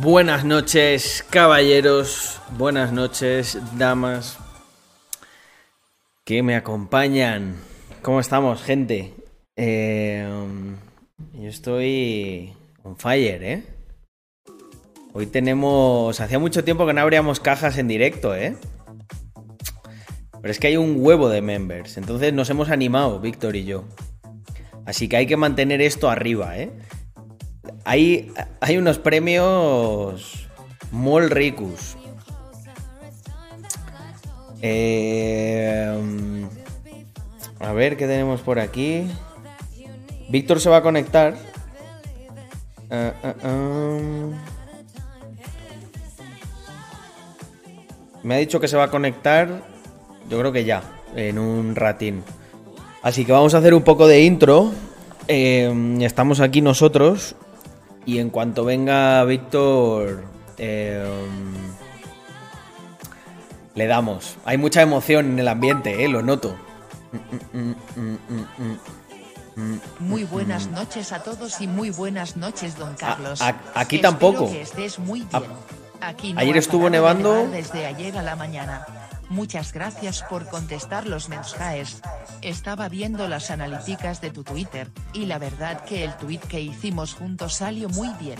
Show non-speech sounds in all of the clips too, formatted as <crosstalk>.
Buenas noches, caballeros. Buenas noches, damas. Que me acompañan. ¿Cómo estamos, gente? Eh, yo estoy on fire, ¿eh? Hoy tenemos... Hacía mucho tiempo que no abríamos cajas en directo, ¿eh? Pero es que hay un huevo de members. Entonces nos hemos animado, Víctor y yo. Así que hay que mantener esto arriba, ¿eh? Hay, hay unos premios muy ricos. Eh, a ver qué tenemos por aquí. Víctor se va a conectar. Ah, ah, ah. Me ha dicho que se va a conectar. Yo creo que ya, en un ratín. Así que vamos a hacer un poco de intro. Eh, estamos aquí nosotros. Y en cuanto venga Víctor, eh, le damos. Hay mucha emoción en el ambiente, eh, lo noto. Muy buenas noches a todos y muy buenas noches, don Carlos. A- a- aquí Espero tampoco. Que estés muy A- bien. Aquí no ayer estuvo de nevando. Desde ayer a la mañana. Muchas gracias por contestar los mensajes. Estaba viendo las analíticas de tu Twitter, y la verdad que el tweet que hicimos juntos salió muy bien.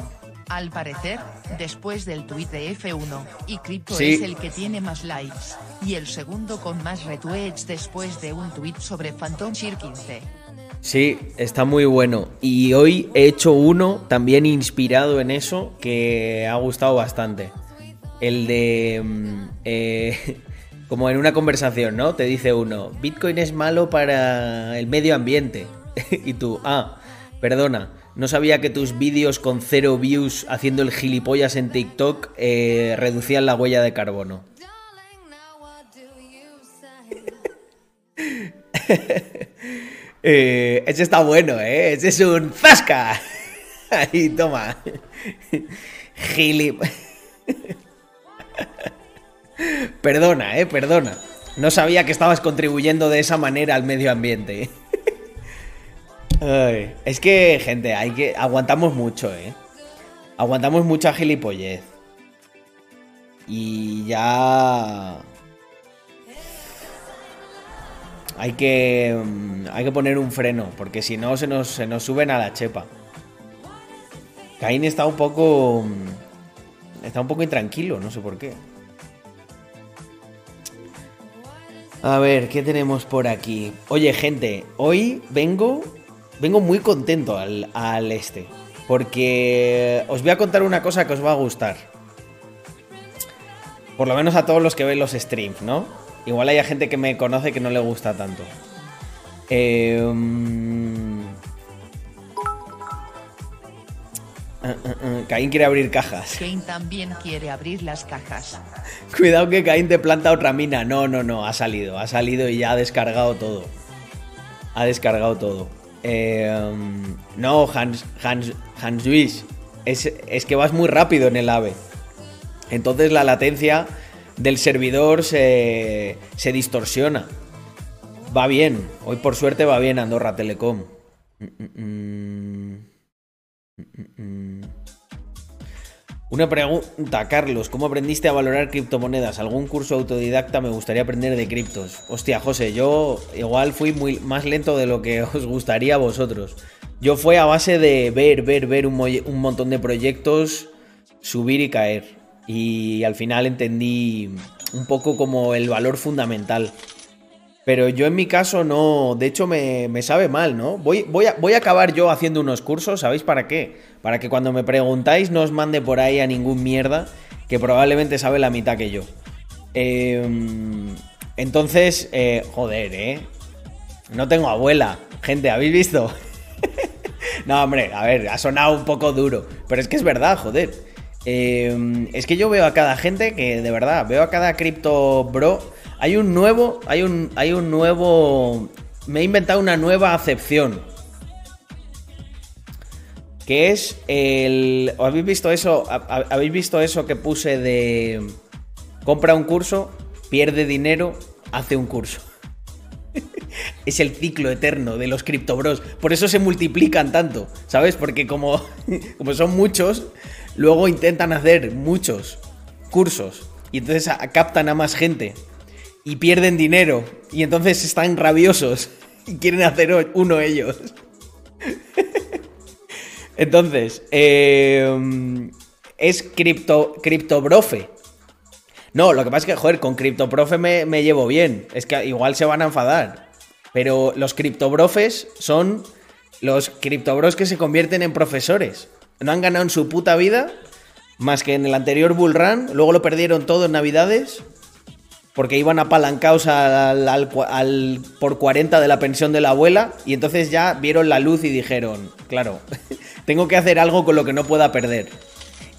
Al parecer, después del tweet de F1, y Crypto Sí. es el que tiene más likes, y el segundo con más retweets después de un tweet sobre Phantom Shear 15. Sí, está muy bueno. Y hoy he hecho uno también inspirado en eso que ha gustado bastante. El de... mm, eh, como en una conversación, ¿no? Te dice uno, Bitcoin es malo para el medio ambiente. <laughs> y tú, ah, perdona, no sabía que tus vídeos con cero views haciendo el gilipollas en TikTok eh, reducían la huella de carbono. <laughs> Eh, ese está bueno, ¿eh? Ese es un zasca. <laughs> Ahí, toma. Gilip. Perdona, eh, perdona. No sabía que estabas contribuyendo de esa manera al medio ambiente. Es que, gente, hay que. Aguantamos mucho, eh. Aguantamos mucha gilipollez. Y ya. Hay que. mm, Hay que poner un freno, porque si no se nos, se nos suben a la chepa. Caín está un poco. mm, Está un poco intranquilo, no sé por qué. A ver, ¿qué tenemos por aquí? Oye, gente, hoy vengo. Vengo muy contento al, al este. Porque os voy a contar una cosa que os va a gustar. Por lo menos a todos los que ven los streams, ¿no? Igual hay gente que me conoce que no le gusta tanto. Eh, Caín quiere abrir cajas. Kane también quiere abrir las cajas. <laughs> Cuidado que Caín te planta otra mina. No, no, no, ha salido. Ha salido y ya ha descargado todo. Ha descargado todo. Eh, um, no, Hans, Hans, Hans Luis. Es, es que vas muy rápido en el AVE. Entonces la latencia del servidor se, se distorsiona. Va bien. Hoy por suerte va bien Andorra Telecom. Mm, mm, mm. Una pregunta, Carlos, ¿cómo aprendiste a valorar criptomonedas? ¿Algún curso autodidacta? Me gustaría aprender de criptos. Hostia, José, yo igual fui muy más lento de lo que <laughs> os gustaría a vosotros. Yo fue a base de ver, ver, ver un montón de proyectos, subir y caer. Y al final entendí un poco como el valor fundamental. Pero yo en mi caso no, de hecho me, me sabe mal, ¿no? Voy, voy, a, voy a acabar yo haciendo unos cursos, ¿sabéis para qué? Para que cuando me preguntáis no os mande por ahí a ningún mierda que probablemente sabe la mitad que yo. Eh, entonces, eh, joder, ¿eh? No tengo abuela. Gente, ¿habéis visto? <laughs> no, hombre, a ver, ha sonado un poco duro, pero es que es verdad, joder. Eh, es que yo veo a cada gente que, de verdad, veo a cada cripto bro. Hay un nuevo, hay un, hay un nuevo. Me he inventado una nueva acepción. Que es el. ¿Habéis visto eso? ¿Ha- ¿Habéis visto eso que puse de. Compra un curso, pierde dinero, hace un curso. <laughs> es el ciclo eterno de los criptobros. Por eso se multiplican tanto, ¿sabes? Porque como, <laughs> como son muchos, luego intentan hacer muchos cursos y entonces captan a más gente y pierden dinero y entonces están rabiosos y quieren hacer uno ellos. <laughs> entonces, eh, es cripto, criptobrofe. No, lo que pasa es que, joder, con criptoprofe me, me llevo bien. Es que igual se van a enfadar. Pero los criptobrofes son los criptobros que se convierten en profesores. No han ganado en su puta vida más que en el anterior Bull Run. Luego lo perdieron todo en Navidades porque iban apalancados al, por 40 de la pensión de la abuela y entonces ya vieron la luz y dijeron, claro, <laughs> tengo que hacer algo con lo que no pueda perder.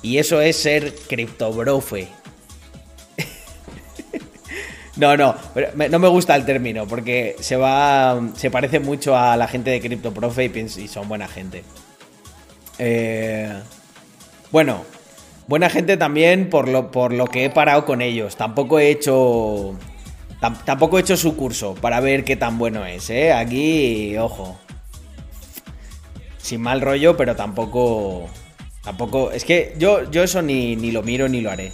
Y eso es ser criptobrofe. <laughs> no, no, no me gusta el término porque se va, se parece mucho a la gente de criptoprofe y, y son buena gente. Eh, bueno, Buena gente también por lo, por lo que he parado con ellos. Tampoco he hecho. Tampoco he hecho su curso para ver qué tan bueno es, ¿eh? Aquí, ojo. Sin mal rollo, pero tampoco. Tampoco. Es que yo, yo eso ni, ni lo miro ni lo haré.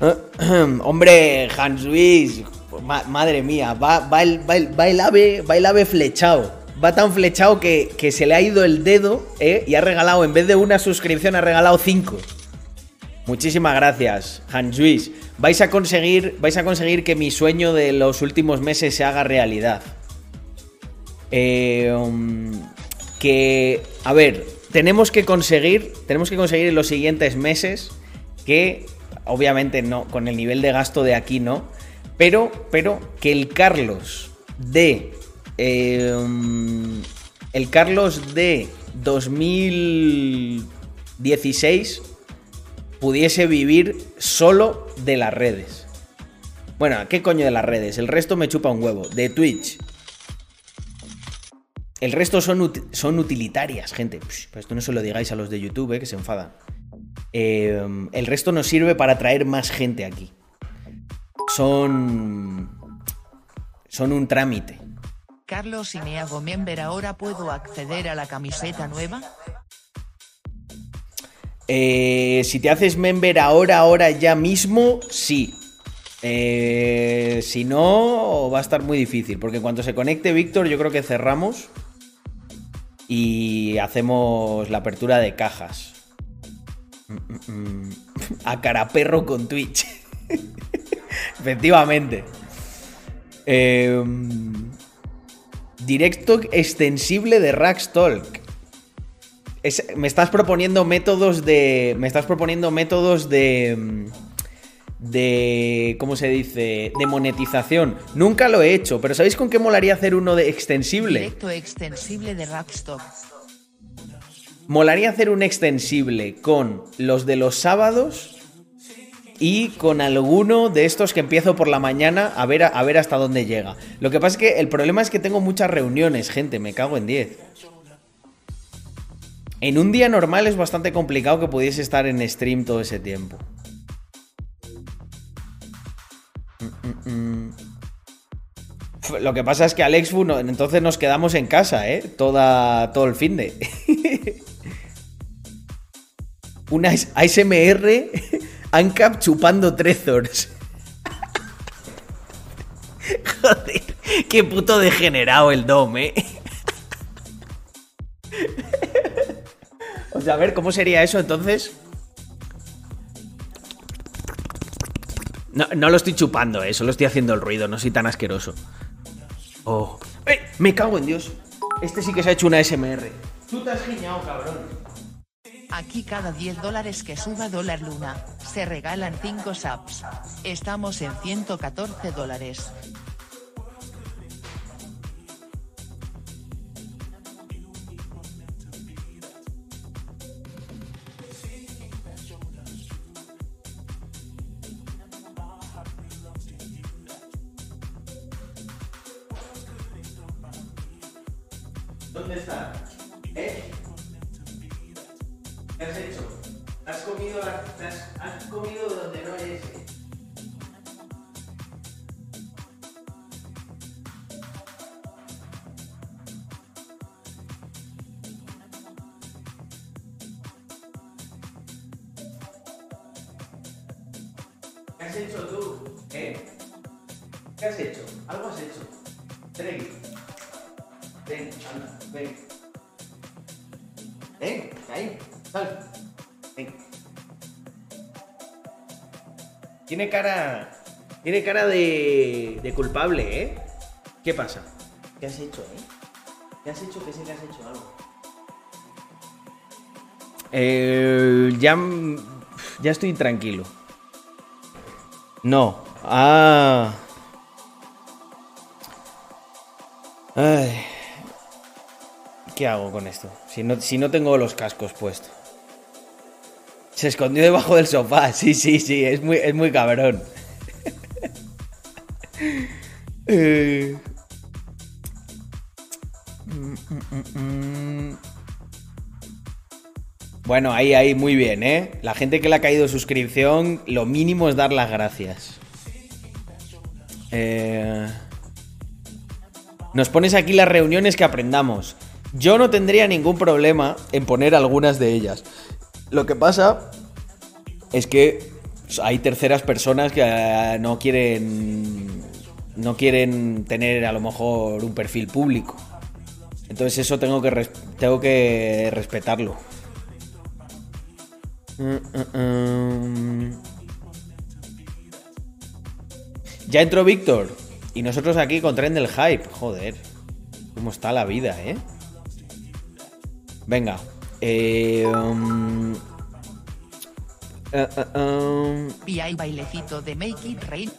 <clears throat> Hombre, Hans Luis. madre mía, va, va, el, va, el, va el ave flechado va tan flechado que, se le ha ido el dedo ¿eh? y ha regalado, en vez de una suscripción, ha regalado cinco. Muchísimas gracias, Hans Luis. Vais a conseguir, vais a conseguir que mi sueño de los últimos meses se haga realidad. Eh, um, que, a ver, tenemos que conseguir, tenemos que conseguir en los siguientes meses que, obviamente no, con el nivel de gasto de aquí no, pero, pero que el Carlos de Em, el Carlos de 2016 pudiese vivir solo de las redes. Bueno, ¿qué coño de las redes? El resto me chupa un huevo. De Twitch. El resto son, son utilitarias, gente. Pues esto no se lo digáis a los de YouTube, eh, que se enfadan. Em, el resto nos sirve para atraer más gente aquí. Son. Son un trámite. Carlos, si me hago member ahora puedo acceder a la camiseta nueva. Eh, si te haces member ahora, ahora ya mismo, sí. Eh, si no, va a estar muy difícil, porque cuando se conecte Víctor, yo creo que cerramos y hacemos la apertura de cajas. <laughs> A cara perro con Twitch. <laughs> Efectivamente. Eh, Directo extensible de Rackstalk. me estás proponiendo métodos de. Me estás proponiendo métodos de. De. ¿Cómo se dice? De monetización. Nunca lo he hecho, pero ¿sabéis con qué molaría hacer uno de extensible? Directo extensible de Rackstock. Molaría hacer un extensible con los de los sábados y con alguno de estos que empiezo por la mañana a ver, a ver hasta dónde llega. Lo que pasa es que el problema es que tengo muchas reuniones, gente, me cago en 10. En un día normal es bastante complicado que pudiese estar en stream todo ese tiempo. Mm, mm, mm. Lo que pasa es que Alex, entonces nos quedamos en casa, ¿eh? Toda, todo el fin de. <laughs> Una ASMR ANCAP chupando Trezors. Joder, qué puto degenerado el Dom, eh. o sea, a ver, ¿cómo sería eso entonces? No, no lo estoy chupando, eh, solo estoy haciendo el ruido, no soy tan asqueroso. Oh. ¡Eh! Me cago en Dios. Este sí que se ha hecho una SMR. Tú te has giñado, cabrón. Aquí cada 10 dólares que suba dólar luna, se regalan 5 subs. Estamos en 114 dólares. ¿Dónde está? ¿Eh? ¿Qué has hecho? ¿Has comido, has, has comido donde no es? ¿Qué has hecho tú? ¿Eh? ¿Qué has hecho? ¿Algo has hecho? Trevi. Ven, anda, ven. Ven, ahí sal. Ven. Tiene cara. Tiene cara de. de culpable, ¿eh? ¿Qué pasa? ¿Qué has hecho, eh? ¿Qué has hecho que sé que has hecho algo? Eh, ya. Ya estoy tranquilo. No. Ah. Ay. ¿Qué hago con esto? Si no, si no tengo los cascos puestos. Se escondió debajo del sofá. <laughs> Sí, sí, sí. Es muy, es muy cabrón. <laughs> Eh. Bueno, ahí, ahí, muy bien, ¿eh? La gente que le ha caído suscripción, lo mínimo es dar las gracias. Eh, nos pones aquí las reuniones que aprendamos. Yo no tendría ningún problema en poner algunas de ellas. Lo que pasa es que hay terceras personas que eh, no quieren no quieren tener a lo mejor un perfil público. Entonces eso tengo que tengo que respetarlo. Ya entró Víctor. Y nosotros aquí con tren del hype. Joder. ¿Cómo está la vida, eh? Venga. Eh, um, y hay bailecito de Make It Rain.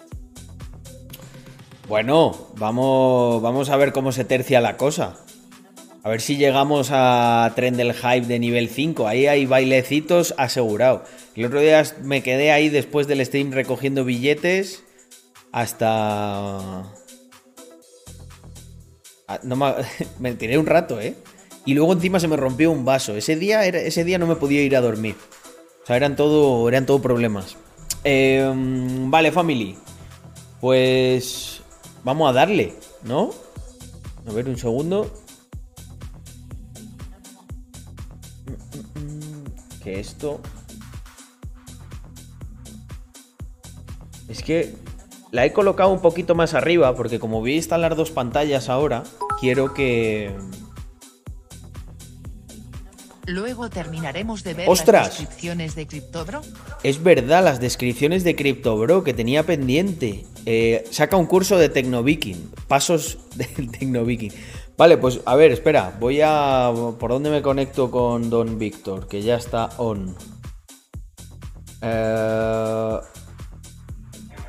Bueno, vamos, vamos a ver cómo se tercia la cosa. A ver si llegamos a tren del hype de nivel 5. Ahí hay bailecitos asegurado. El otro día me quedé ahí después del stream recogiendo billetes hasta... Ah, no me... <laughs> tiré un rato, ¿eh? Y luego encima se me rompió un vaso. Ese día, ese día no me podía ir a dormir. O sea, eran todo, eran todo problemas. Em, vale, family. Pues vamos a darle, ¿no? A ver, un segundo. Que esto... Es que la he colocado un poquito más arriba porque como voy a instalar dos pantallas ahora, quiero que... Luego terminaremos de ver las descripciones de CryptoBro. Es verdad, las descripciones de CryptoBro que tenía pendiente. Eh, saca un curso de Tecnoviking. Pasos del <laughs> Tecnoviking. Vale, pues a ver, espera. Voy a... ¿Por dónde me conecto con Don Víctor? Que ya está on. Eh...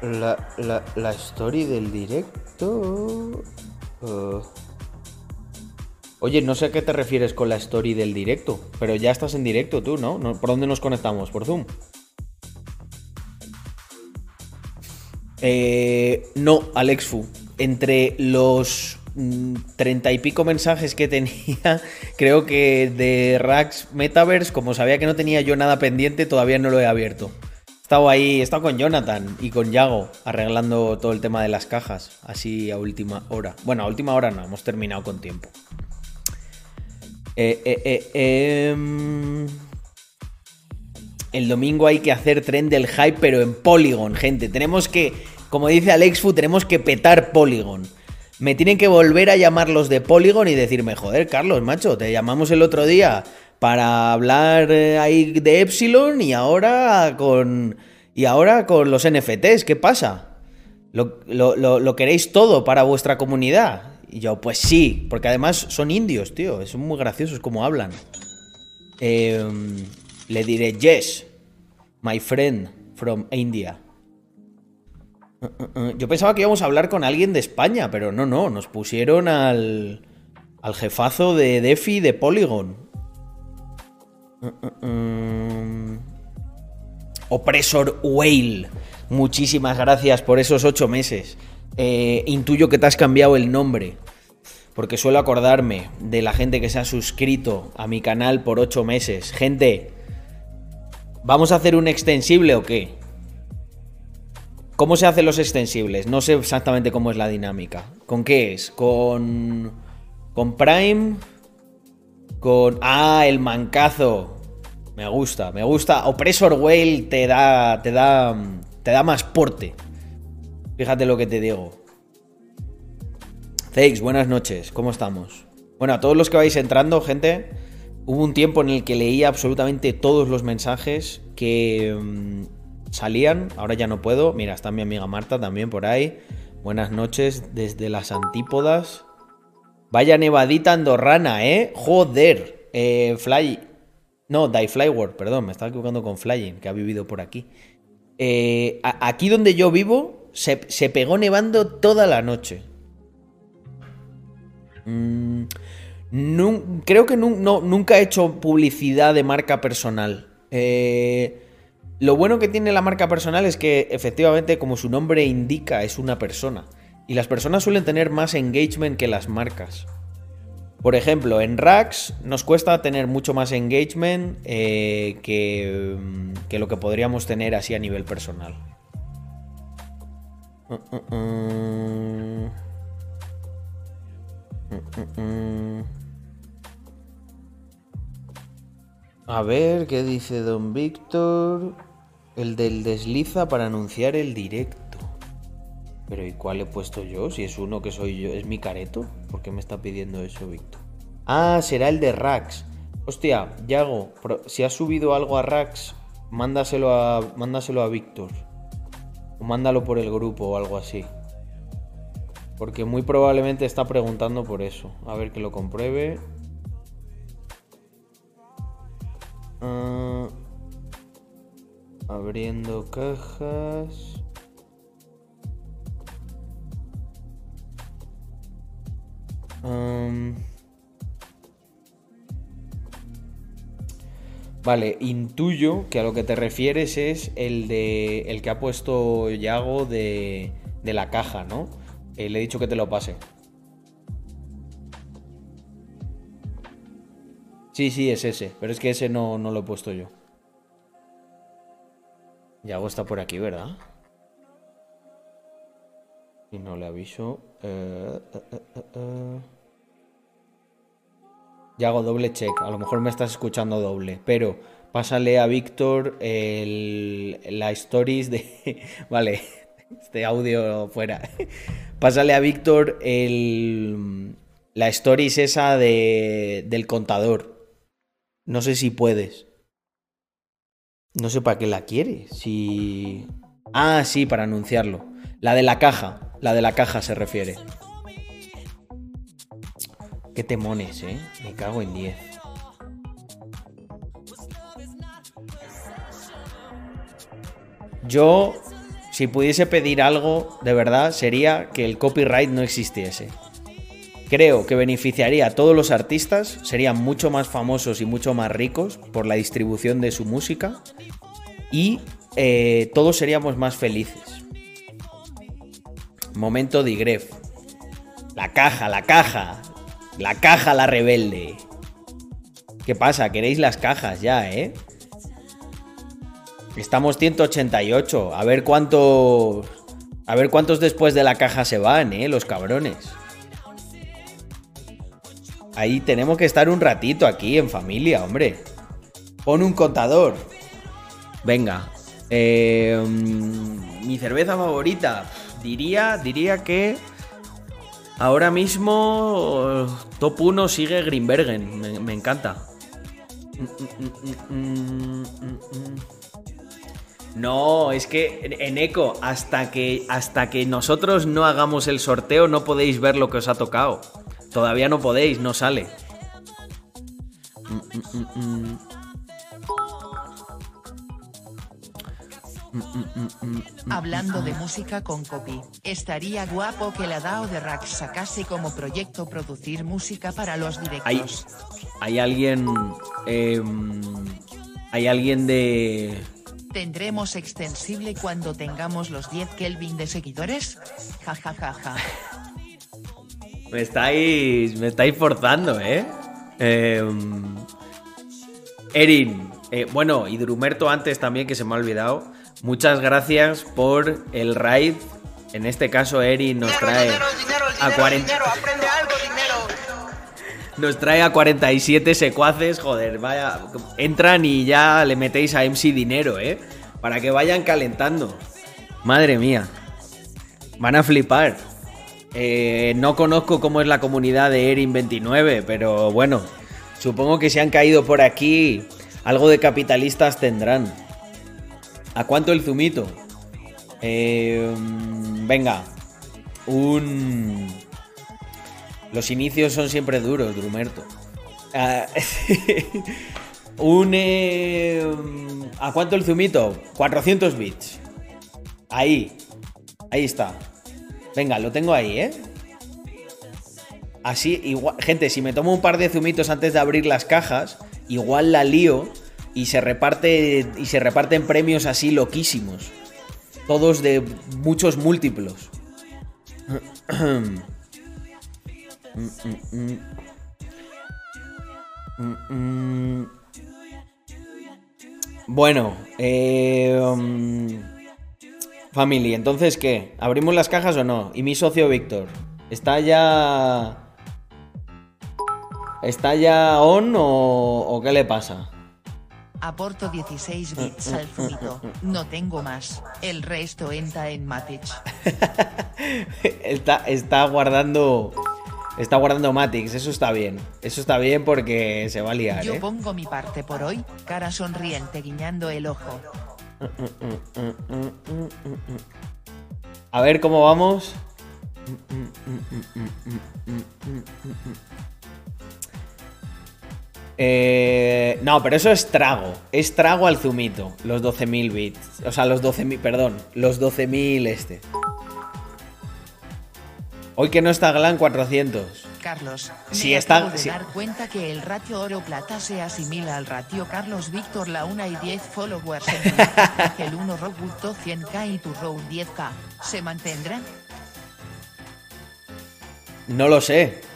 La, la, la story del directo. Uh. Oye, no sé a qué te refieres con la story del directo, pero ya estás en directo tú, ¿no? ¿Por dónde nos conectamos? ¿Por Zoom? Eh, no, Alexfu. Entre los mm, treinta y pico mensajes que <laughs> tenía, creo que de Rax Metaverse, como sabía que no tenía yo nada pendiente, todavía no lo he abierto estado ahí, he estado con Jonathan y con Yago arreglando todo el tema de las cajas, así a última hora. Bueno, a última hora no, hemos terminado con tiempo. Eh, eh, eh, em, el domingo hay que hacer tren del hype, pero en Polygon, gente. Tenemos que, como dice Alexfu, tenemos que petar Polygon. Me tienen que volver a llamar los de Polygon y decirme, joder, Carlos, macho, te llamamos el otro día para hablar eh, ahí de Epsilon y ahora con. Y ahora con los NFTs, ¿qué pasa? ¿Lo, queréis todo para vuestra comunidad? Y yo, pues sí, porque además son indios, tío. Son muy graciosos como hablan. Em, le diré, yes, my friend from India. Uh, uh, uh. Yo pensaba que íbamos a hablar con alguien de España, pero no, no, nos pusieron al, al jefazo de Defi de Polygon. Opresor Whale. Muchísimas gracias por esos ocho meses. Eh, intuyo que te has cambiado el nombre. Porque suelo acordarme de la gente que se ha suscrito a mi canal por ocho meses. Gente, ¿vamos a hacer un extensible o qué? ¿Cómo se hacen los extensibles? No sé exactamente cómo es la dinámica. ¿Con qué es? ¿Con, con Prime? Con. Ah, el mancazo. Me gusta, me gusta. Opresor Whale te da. te da. te da más porte. Fíjate lo que te digo. Thanks, buenas noches, ¿cómo estamos? Bueno, a todos los que vais entrando, gente, hubo un tiempo en el que leía absolutamente todos los mensajes que mm, salían, ahora ya no puedo. Mira, está mi amiga Marta también por ahí. Buenas noches desde las antípodas. Vaya nevadita andorrana, ¿eh? Joder. Eh, fly. No, Die Flyward, perdón, me estaba equivocando con Flying, que ha vivido por aquí. Eh, aquí donde yo vivo, se, pegó nevando toda la noche. Mm, creo que nunca he hecho publicidad de marca personal. Eh, lo bueno que tiene la marca personal es que efectivamente, como su nombre indica, es una persona. Y las personas suelen tener más engagement que las marcas. Por ejemplo, en Rax nos cuesta tener mucho más engagement eh, que, que, lo que podríamos tener así a nivel personal. A ver, ¿qué dice Don Víctor? El del desliza para anunciar el directo. Pero ¿y cuál he puesto yo? Si es uno que soy yo, es mi careto. ¿Por qué me está pidiendo eso, Víctor? Ah, será el de Rax. Hostia, Yago, si has subido algo a Rax, mándaselo a, mándaselo a Víctor. O mándalo por el grupo o algo así. Porque muy probablemente está preguntando por eso. A ver que lo compruebe. Ah... Abriendo cajas. Vale, intuyo que a lo que te refieres es el de el que ha puesto Yago de, de la caja, ¿no? Eh, le he dicho que te lo pase. Sí, sí, es ese, pero es que ese no, no lo he puesto yo. Yago está por aquí, ¿verdad? Y no le aviso. Eh, eh, eh, Yago, doble check. A lo mejor me estás escuchando doble. Pero pásale a Víctor la stories de... <laughs> vale, este audio fuera. <laughs> pásale a Víctor la stories esa de, del contador. No sé si puedes. No sé para qué la quiere. Si. Ah, sí, para anunciarlo. La de la caja. La de la caja se refiere. Qué temones, eh. Me cago en 10. Yo, si pudiese pedir algo, de verdad, sería que el copyright no existiese. Creo que beneficiaría a todos los artistas, serían mucho más famosos y mucho más ricos por la distribución de su música y eh, todos seríamos más felices. Momento de Gref. La caja, la caja. La caja, la rebelde. ¿Qué pasa? ¿Queréis las cajas ya, eh? Estamos 188. A ver cuántos. A ver cuántos después de la caja se van, eh, los cabrones. Ahí tenemos que estar un ratito aquí en familia, hombre. Pon un contador. Venga. Eh, mi cerveza favorita. Diría, diría que ahora mismo top 1 sigue Greenbergen. Me, encanta. No, es que en Eco, hasta que, hasta que nosotros no hagamos el sorteo, no podéis ver lo que os ha tocado. Todavía no podéis, no sale. Hablando de música con copy, estaría guapo que la DAO de Rax sacase como proyecto producir música para los directos. Hay, alguien. Em, hay alguien de. ¿Tendremos extensible cuando tengamos los 10 Kelvin de seguidores? Ja ja ja ja. <laughs> Me estáis. Me estáis forzando, ¿eh? Em, Erin. Eh, bueno, y Drumerto antes también, que se me ha olvidado. Muchas gracias por el raid. En este caso, Erin <laughs> nos trae a 40. Nos trae a 47 secuaces. Joder, vaya. Entran y ya le metéis a MC dinero, ¿eh? Para que vayan calentando. Madre mía. Van a flipar. Eh, no conozco cómo es la comunidad de Erin29, pero bueno, supongo que si han caído por aquí, algo de capitalistas tendrán. ¿A cuánto el zumito? Eh, venga, un... Los inicios son siempre duros, Drumerto. Ah, <laughs> un... Eh, ¿A cuánto el zumito? 400 bits. Ahí. Ahí está. Venga, lo tengo ahí, ¿eh? Así, igual, gente, si me tomo un par de zumitos antes de abrir las cajas, igual la lío y se reparte y se reparten premios así loquísimos. Todos de muchos múltiplos. Bueno, eh, Family, entonces, ¿qué? ¿Abrimos las cajas o no? ¿Y mi socio Víctor? ¿Está ya... ¿Está ya on o, qué le pasa? Aporto 16 bits al zumito. No tengo más. El resto entra en Matix. <laughs> está, está guardando... Está guardando Matix, eso está bien. Eso está bien porque se va a liar. Yo ¿eh? pongo mi parte por hoy, cara sonriente guiñando el ojo. A ver cómo vamos. Eh, no, pero eso es trago. Es trago al zumito. Los 12.000 bits. O sea, los 12.000, perdón. Los 12.000 este. Hoy que no está Glan 400. Carlos, si está, de dar cuenta que el ratio oro-plata se asimila al ratio Carlos Víctor la 1 y 10 followers <laughs> el 1 Robuto 100k y tu Row 10k, ¿se mantendrán? No lo sé.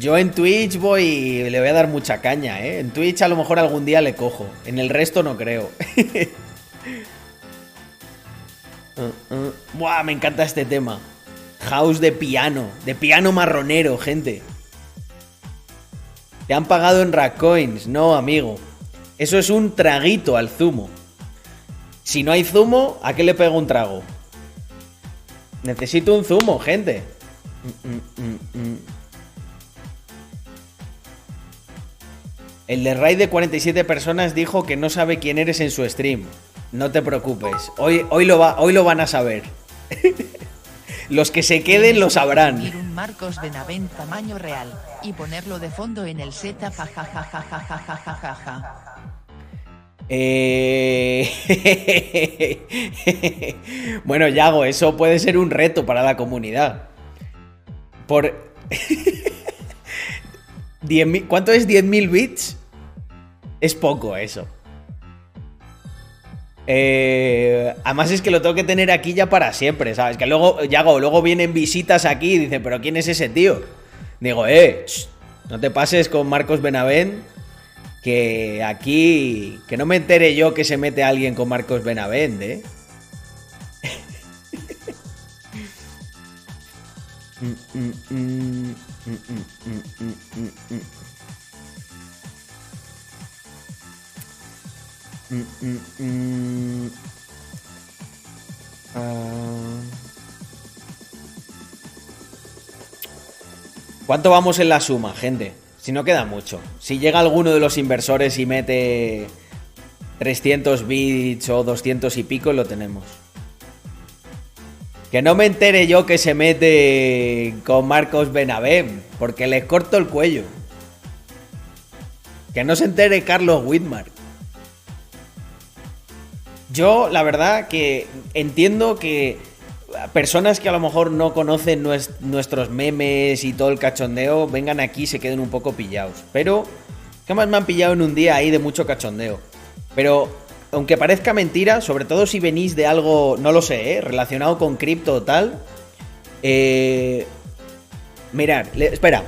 Yo en Twitch voy le voy a dar mucha caña, ¿eh? En Twitch a lo mejor algún día le cojo. En el resto no creo. <laughs> Uh, uh. Buah, me encanta este tema. House de piano, de piano marronero, gente. Te han pagado en Racoins, no, amigo. Eso es un traguito al zumo. Si no hay zumo, ¿a qué le pego un trago? Necesito un zumo, gente. El de raid de 47 personas dijo que no sabe quién eres en su stream. No te preocupes. Hoy, hoy, lo, va, hoy lo van a saber. <laughs> Los que se queden lo sabrán. un Marcos Benavent tamaño real y ponerlo de fondo en el set eh... bueno, Yago, eso puede ser un reto para la comunidad. Por... <laughs> ¿Cuánto es 10.000 bits? Es poco eso. Eh, además es que lo tengo que tener aquí ya para siempre, ¿sabes? Que luego, Yago, luego vienen visitas aquí y dicen, pero ¿quién es ese tío? Digo, eh, no te pases con Marcos Benavent, que aquí, que no me entere yo que se mete alguien con Marcos Benavent, ¿eh? <laughs> ¿Cuánto vamos en la suma, gente? Si no queda mucho. Si llega alguno de los inversores y mete 300 bits o 200 y pico, lo tenemos. Que no me entere yo que se mete con Marcos Benavent, porque les corto el cuello. Que no se entere Carlos Whitmark. Yo, la verdad, que entiendo que personas que a lo mejor no conocen nuestros memes y todo el cachondeo vengan aquí y se queden un poco pillados. Pero, ¿qué más me han pillado en un día ahí de mucho cachondeo? Pero, aunque parezca mentira, sobre todo si venís de algo, no lo sé, ¿eh? relacionado con cripto o tal. Eh, mirar, espera.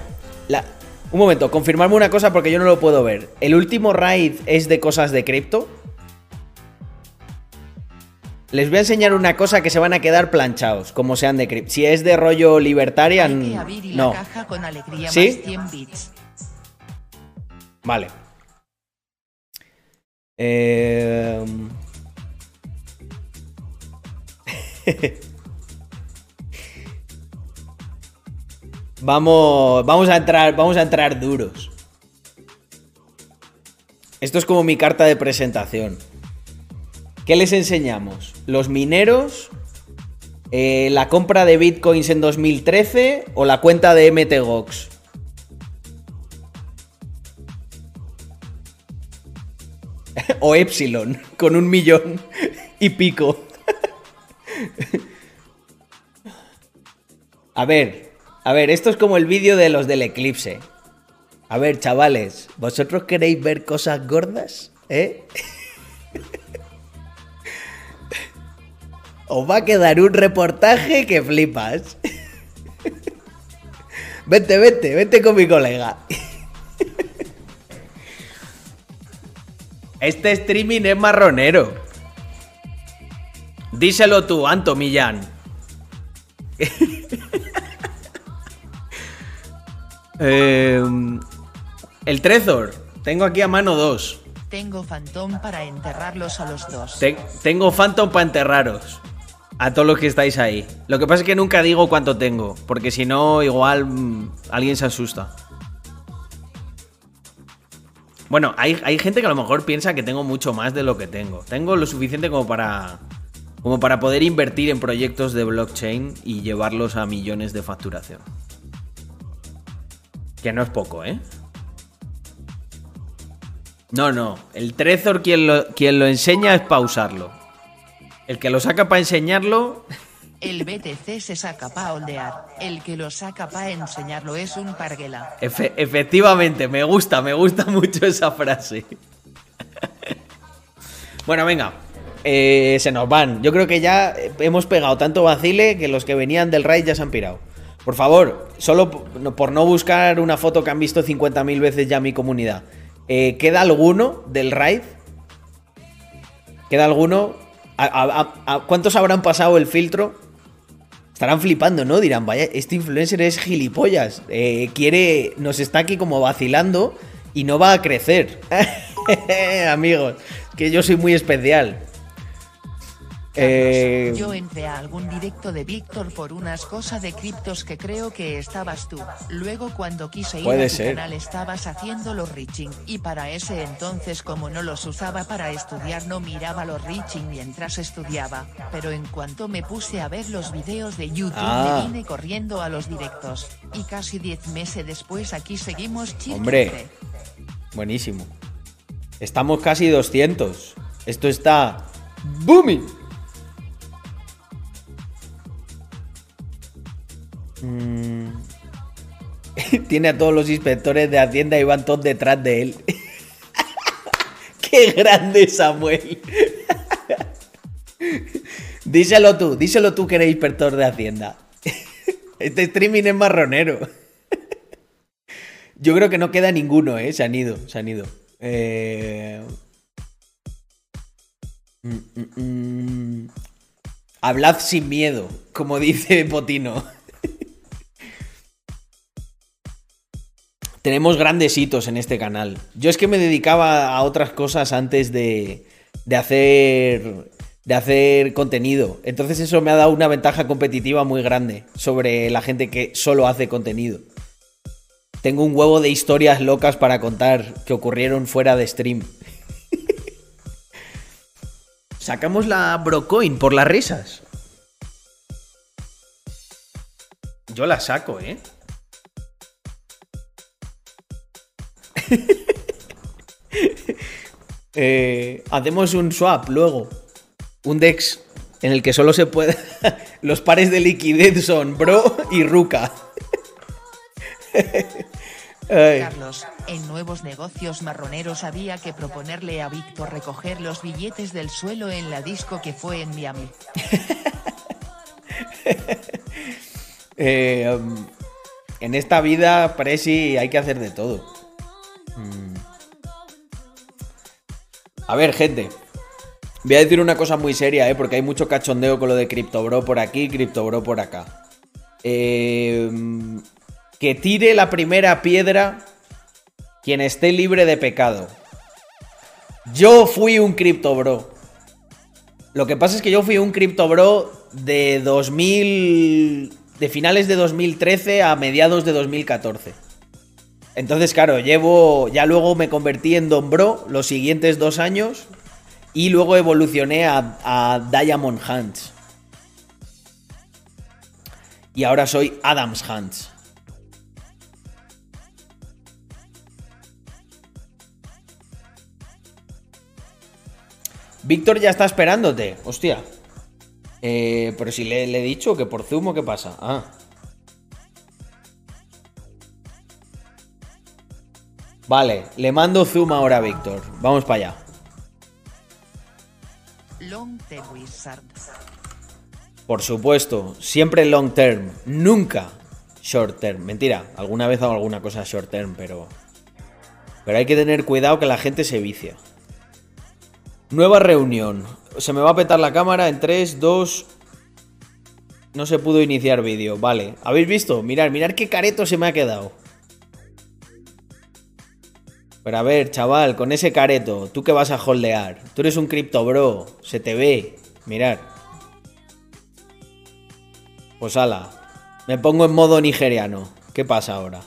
un momento, confirmarme una cosa porque yo no lo puedo ver. ¿El último raid es de cosas de cripto? Les voy a enseñar una cosa que se van a quedar planchados, como sean de cripto. Si es de rollo libertarian, no. ¿Sí? Vale. Eh... <laughs> vamos, vamos a entrar, vamos a entrar duros. Esto es como mi carta de presentación. ¿Qué les enseñamos? Los mineros, eh, la compra de bitcoins en 2013 o la cuenta de MTGOX. O Epsilon, con un millón y pico. a ver, a ver, esto es como el vídeo de los del eclipse. A ver, chavales, ¿vosotros queréis ver cosas gordas? ¿Eh? Os va a quedar un reportaje que flipas. vente, vente, vente con mi colega. Este streaming es marronero. Díselo tú, Anto Millán. <laughs> Em, el Trezor. Tengo aquí a mano dos. Tengo Phantom para enterrarlos a los dos. tengo Phantom para enterraros. A todos los que estáis ahí. Lo que pasa es que nunca digo cuánto tengo. Porque si no, igual mm, alguien se asusta. Bueno, hay, hay, gente que a lo mejor piensa que tengo mucho más de lo que tengo. Tengo lo suficiente como para. como para poder invertir en proyectos de blockchain y llevarlos a millones de facturación. Que no es poco, ¿eh? No, no. El Trezor quien lo, quien lo enseña es pausarlo. El que lo saca para enseñarlo. El BTC se saca para ondear. El que lo saca para enseñarlo es un parguela. efectivamente, me gusta, me gusta <laughs> mucho esa frase. bueno, venga. Eh, se nos van. Yo creo que ya hemos pegado tanto vacile que los que venían del raid ya se han pirado. Por favor, solo por no buscar una foto que han visto 50.000 veces ya mi comunidad. Eh, ¿Queda alguno del raid? ¿Queda alguno? ¿A, cuántos habrán pasado el filtro? Estarán flipando, ¿no? Dirán, vaya, este influencer es gilipollas. Eh, quiere. Nos está aquí como vacilando y no va a crecer. <laughs> Amigos, que yo soy muy especial. Eh, yo entré a algún directo de Víctor por unas cosas de criptos que creo que estabas tú. Luego cuando quise ir a tu canal estabas haciendo los reaching y para ese entonces como no los usaba para estudiar no miraba los reaching mientras estudiaba. Pero en cuanto me puse a ver los videos de YouTube me ah. vine corriendo a los directos. Y casi 10 meses después aquí seguimos Hombre, buenísimo. Estamos casi 200. Esto está booming. Mm. <laughs> Tiene a todos los inspectores de Hacienda y van todos detrás de él. <laughs> ¡Qué grande Samuel! <laughs> díselo tú, díselo tú que eres inspector de Hacienda. este streaming es marronero. Yo creo que no queda ninguno, ¿eh? Se han ido, se han ido. Eh... Mm, mm, Hablad sin miedo, como dice Potino. Tenemos grandes hitos en este canal. Yo es que me dedicaba a otras cosas antes de, de hacer de hacer contenido. Entonces eso me ha dado una ventaja competitiva muy grande sobre la gente que solo hace contenido. Tengo un huevo de historias locas para contar que ocurrieron fuera de stream. <laughs> Sacamos la Brocoin por las risas. Yo la saco, ¿eh? <laughs> Eh, hacemos un swap luego. Un DEX en el que solo se puede. <laughs> Los pares de liquidez son Bro y Ruka. <laughs> Carlos, en nuevos negocios marroneros había que proponerle a Víctor recoger los billetes del suelo en la disco que fue en Miami. Eh, um, en esta vida, Presi, hay que hacer de todo. Mm. A ver, gente. Voy a decir una cosa muy seria, ¿eh? porque hay mucho cachondeo con lo de CryptoBro por aquí, CryptoBro por acá. Eh, que tire la primera piedra quien esté libre de pecado. Yo fui un CryptoBro. Lo que pasa es que yo fui un CryptoBro de 2000. de finales de 2013 a mediados de 2014. Entonces, claro, llevo. Ya luego me convertí en Don Bro los siguientes dos años. Y luego evolucioné a, Diamond Hands. Y ahora soy Adams Hands. Víctor ya está esperándote. Hostia. Eh, pero si le, le he dicho que por Zoom o qué pasa. Ah. Vale, le mando Zoom ahora a Víctor. Vamos para allá. Long Wizard. Por supuesto, siempre long term, nunca short term. Mentira, alguna vez hago alguna cosa short term, pero. Pero hay que tener cuidado que la gente se vicia. Nueva reunión. Se me va a petar la cámara en 3, 2. No se pudo iniciar vídeo. Vale. ¿Habéis visto? Mirad, mirad qué careto se me ha quedado. Pero a ver, chaval, con ese careto, ¿tú qué vas a holdear? Tú eres un cripto bro, se te ve. Mirad. Pues ala, me pongo en modo nigeriano. ¿Qué pasa ahora?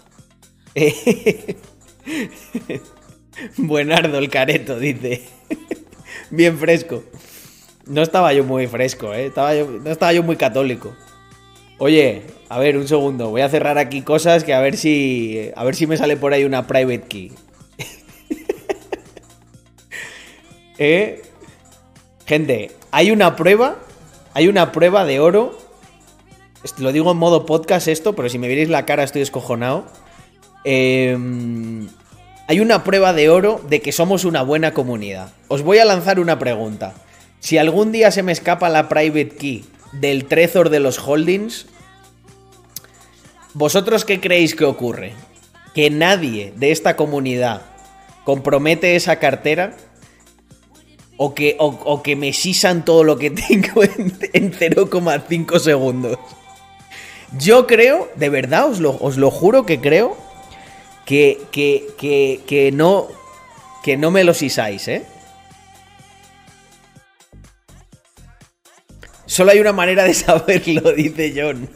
<laughs> Buenardo el careto, dice. <laughs> Bien fresco. No estaba yo muy fresco, ¿eh? No estaba yo muy católico. Oye, a ver, un segundo. Voy a cerrar aquí cosas que a ver si. A ver si me sale por ahí una private key. ¿Eh? Gente, hay una prueba. Hay una prueba de oro. Lo digo en modo podcast esto, pero si me vierais la cara estoy escojonado. Eh, hay una prueba de oro de que somos una buena comunidad. Os voy a lanzar una pregunta. Si algún día se me escapa la private key del Trezor de los holdings, ¿vosotros qué creéis que ocurre? Que nadie de esta comunidad compromete esa cartera o que, o, que me sisan todo lo que <laughs> tengo en, en 0,5 segundos. Yo creo, de verdad, os lo, os lo juro que creo que, que, que, que no, que no me lo sisáis, ¿eh? Solo hay una manera de saberlo, <laughs> dice John.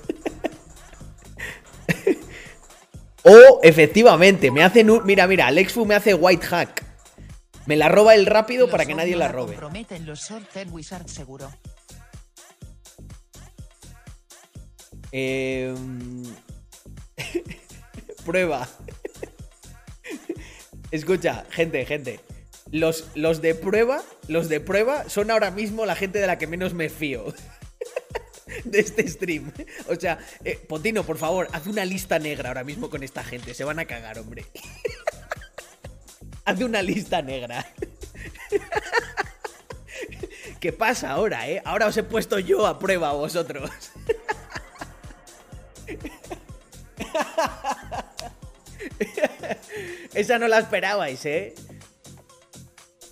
<laughs> o, efectivamente, me hacen un... Mira, mira, Alexfu me hace white hack. Me la roba el rápido Los para que nadie la robe. comprometen los wizard seguro. Eh, <laughs> Prueba. Escucha, gente, gente. Los, los de prueba, los de prueba son ahora mismo la gente de la que menos me fío. <laughs> De este stream. O sea, eh, Potino, por favor, haz una lista negra ahora mismo con esta gente. Se van a cagar, hombre. <laughs> Haz una lista negra. <laughs> ¿Qué pasa ahora, eh? Ahora os he puesto yo a prueba a vosotros. <laughs> Esa no la esperabais, ¿eh?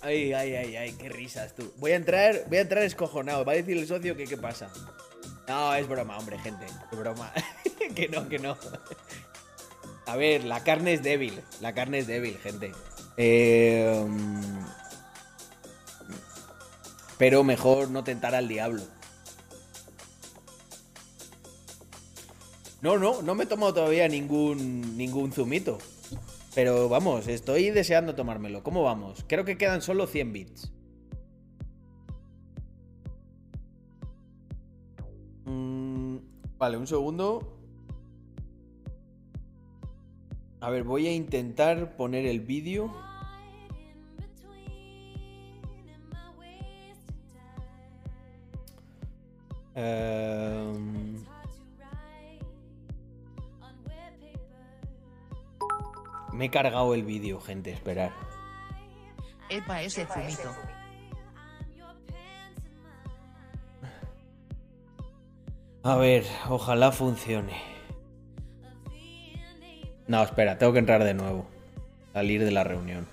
Ay, ay, ay, ay, qué risas tú. Voy a entrar, voy a entrar escojonado. Va a decir el socio que qué pasa. No, es broma, hombre, gente. Es broma. <laughs> que no, que no. A ver, la carne es débil. La carne es débil, gente. Mm, pero mejor no tentar al diablo. No, no, no me he tomado todavía ningún, ningún zumito. Pero vamos, estoy deseando tomármelo. ¿Cómo vamos? Creo que quedan solo 100 bits. Mm, vale, un segundo. A ver, voy a intentar poner el vídeo. Em, me he cargado el vídeo, gente, esperar. Epa ese zumito. A ver, ojalá funcione. No, espera, tengo que entrar de nuevo. Salir de la reunión.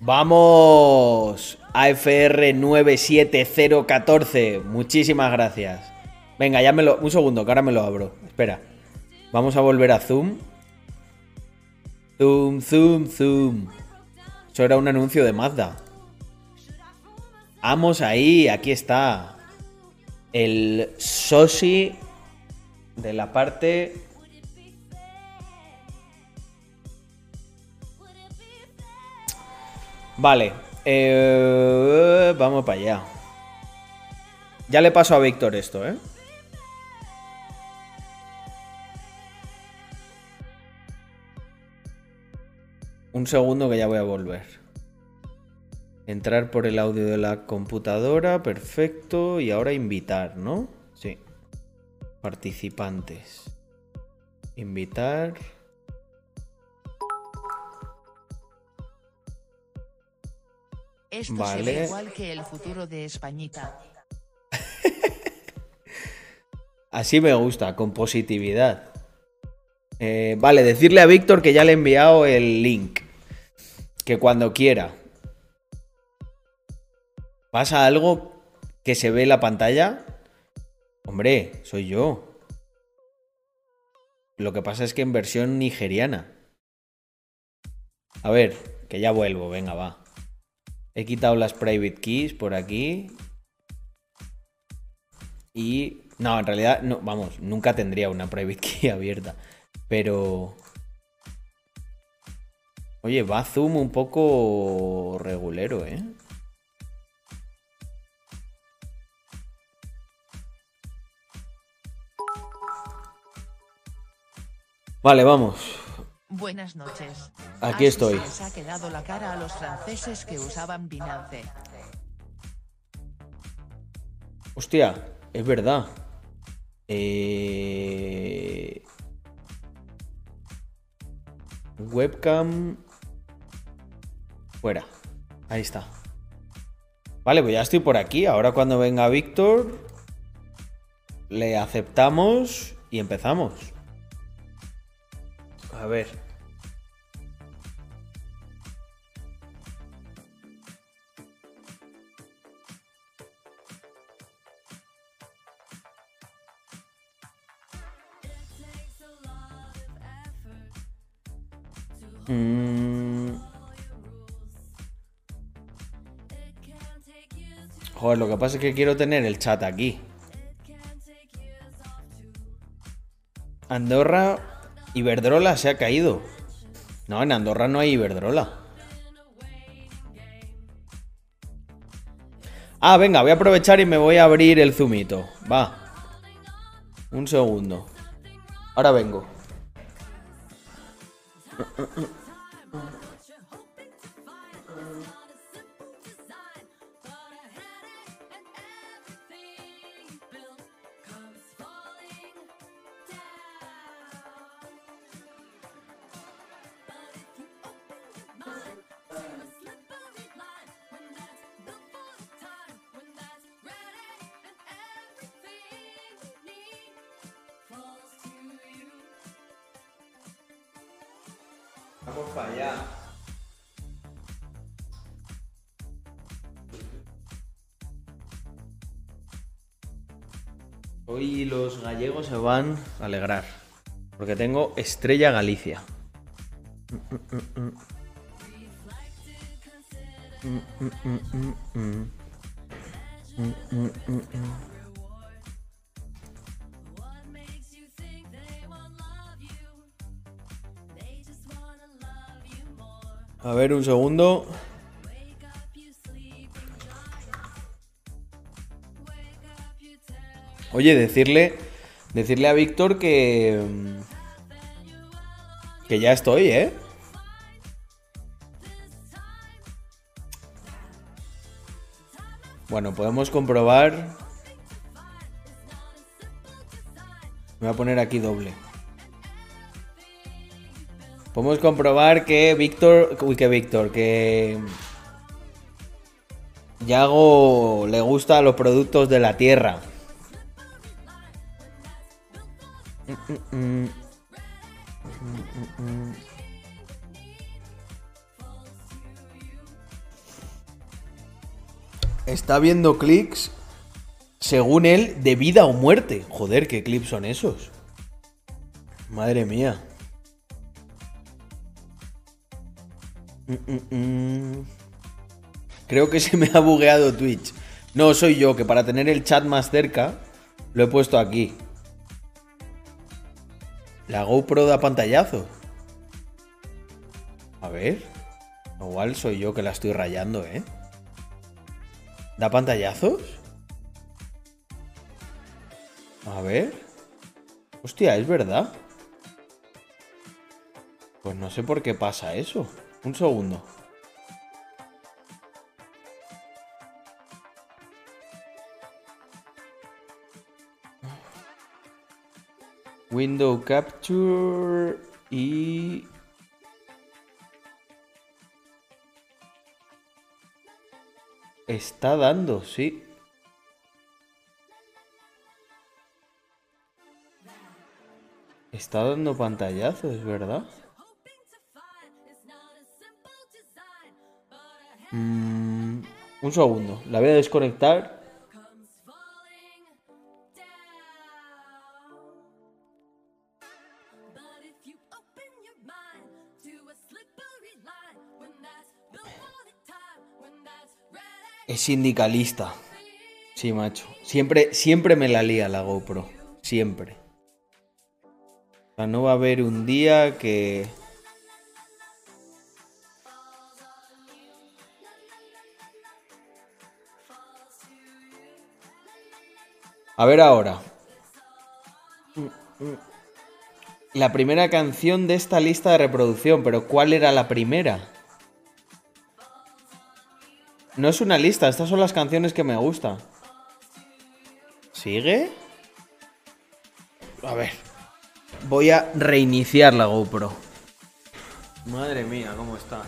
¡Vamos! AFR 97014. Muchísimas gracias. Venga, ya me lo. Un segundo, que ahora me lo abro. Espera. Vamos a volver a Zoom. Zoom, zoom, zoom. Eso era un anuncio de Mazda. Vamos ahí, aquí está. El Soshi de la parte Vale. Eh, vamos para allá. Ya le paso a Víctor esto, ¿eh? Un segundo que ya voy a volver. Entrar por el audio de la computadora, perfecto. Y ahora invitar, ¿no? Sí. Participantes. Invitar. Esto se Vale. ve igual que el futuro de Españita. <laughs> Así me gusta, con positividad. Eh, vale, decirle a Víctor que ya le he enviado el link. Que cuando quiera. ¿Pasa algo que se ve en la pantalla? Hombre, soy yo. Lo que pasa es que en versión nigeriana. A ver, que ya vuelvo, venga, va. He quitado las private keys por aquí. Y. No, en realidad, no, vamos, nunca tendría una private key <laughs> abierta. Pero. Oye, va zoom un poco regulero, ¿eh? Vale, vamos. Buenas noches. Aquí Así estoy. se les ha quedado la cara a los franceses que usaban Binance. Hostia, es verdad. Eh... Webcam. Fuera. Ahí está. Vale, pues ya estoy por aquí. Ahora cuando venga Víctor, le aceptamos y empezamos. A ver. Mm. Joder, lo que pasa es que quiero tener el chat aquí. Andorra, Iberdrola se ha caído. No, en Andorra no hay Iberdrola. Ah, venga, voy a aprovechar y me voy a abrir el zoomito. Va. Un segundo. Ahora vengo. Se van a alegrar. Porque tengo Estrella Galicia. A ver, un segundo. Oye, decirle, decirle a Víctor que mm, que ya estoy, ¿eh? Bueno, podemos comprobar. Me voy a poner aquí doble. Podemos comprobar que Víctor. Uy, que Víctor, que. Yago le gusta los productos de la tierra. Está viendo clics, según él, de vida o muerte. Joder, qué clips son esos. Madre mía. Mm, mm, mm. Creo que se me ha bugueado Twitch. No, soy yo, que para tener el chat más cerca lo he puesto aquí. La GoPro da pantallazo. A ver. Igual soy yo que la estoy rayando, ¿eh? ¿Da pantallazos? A ver. Hostia, es verdad. Pues no sé por qué pasa eso. Un segundo. Window Capture y... Está dando, sí. Está dando pantallazo, es verdad. Mm, un segundo, la voy a desconectar. Sindicalista. Sí, macho. Siempre, siempre me la lía la GoPro. Siempre. O sea, no va a haber un día que... A ver ahora. La primera canción de esta lista de reproducción, pero ¿cuál era la primera? No es una lista, estas son las canciones que me gustan. ¿Sigue? A ver. Voy a reiniciar la GoPro. Madre mía, ¿cómo está?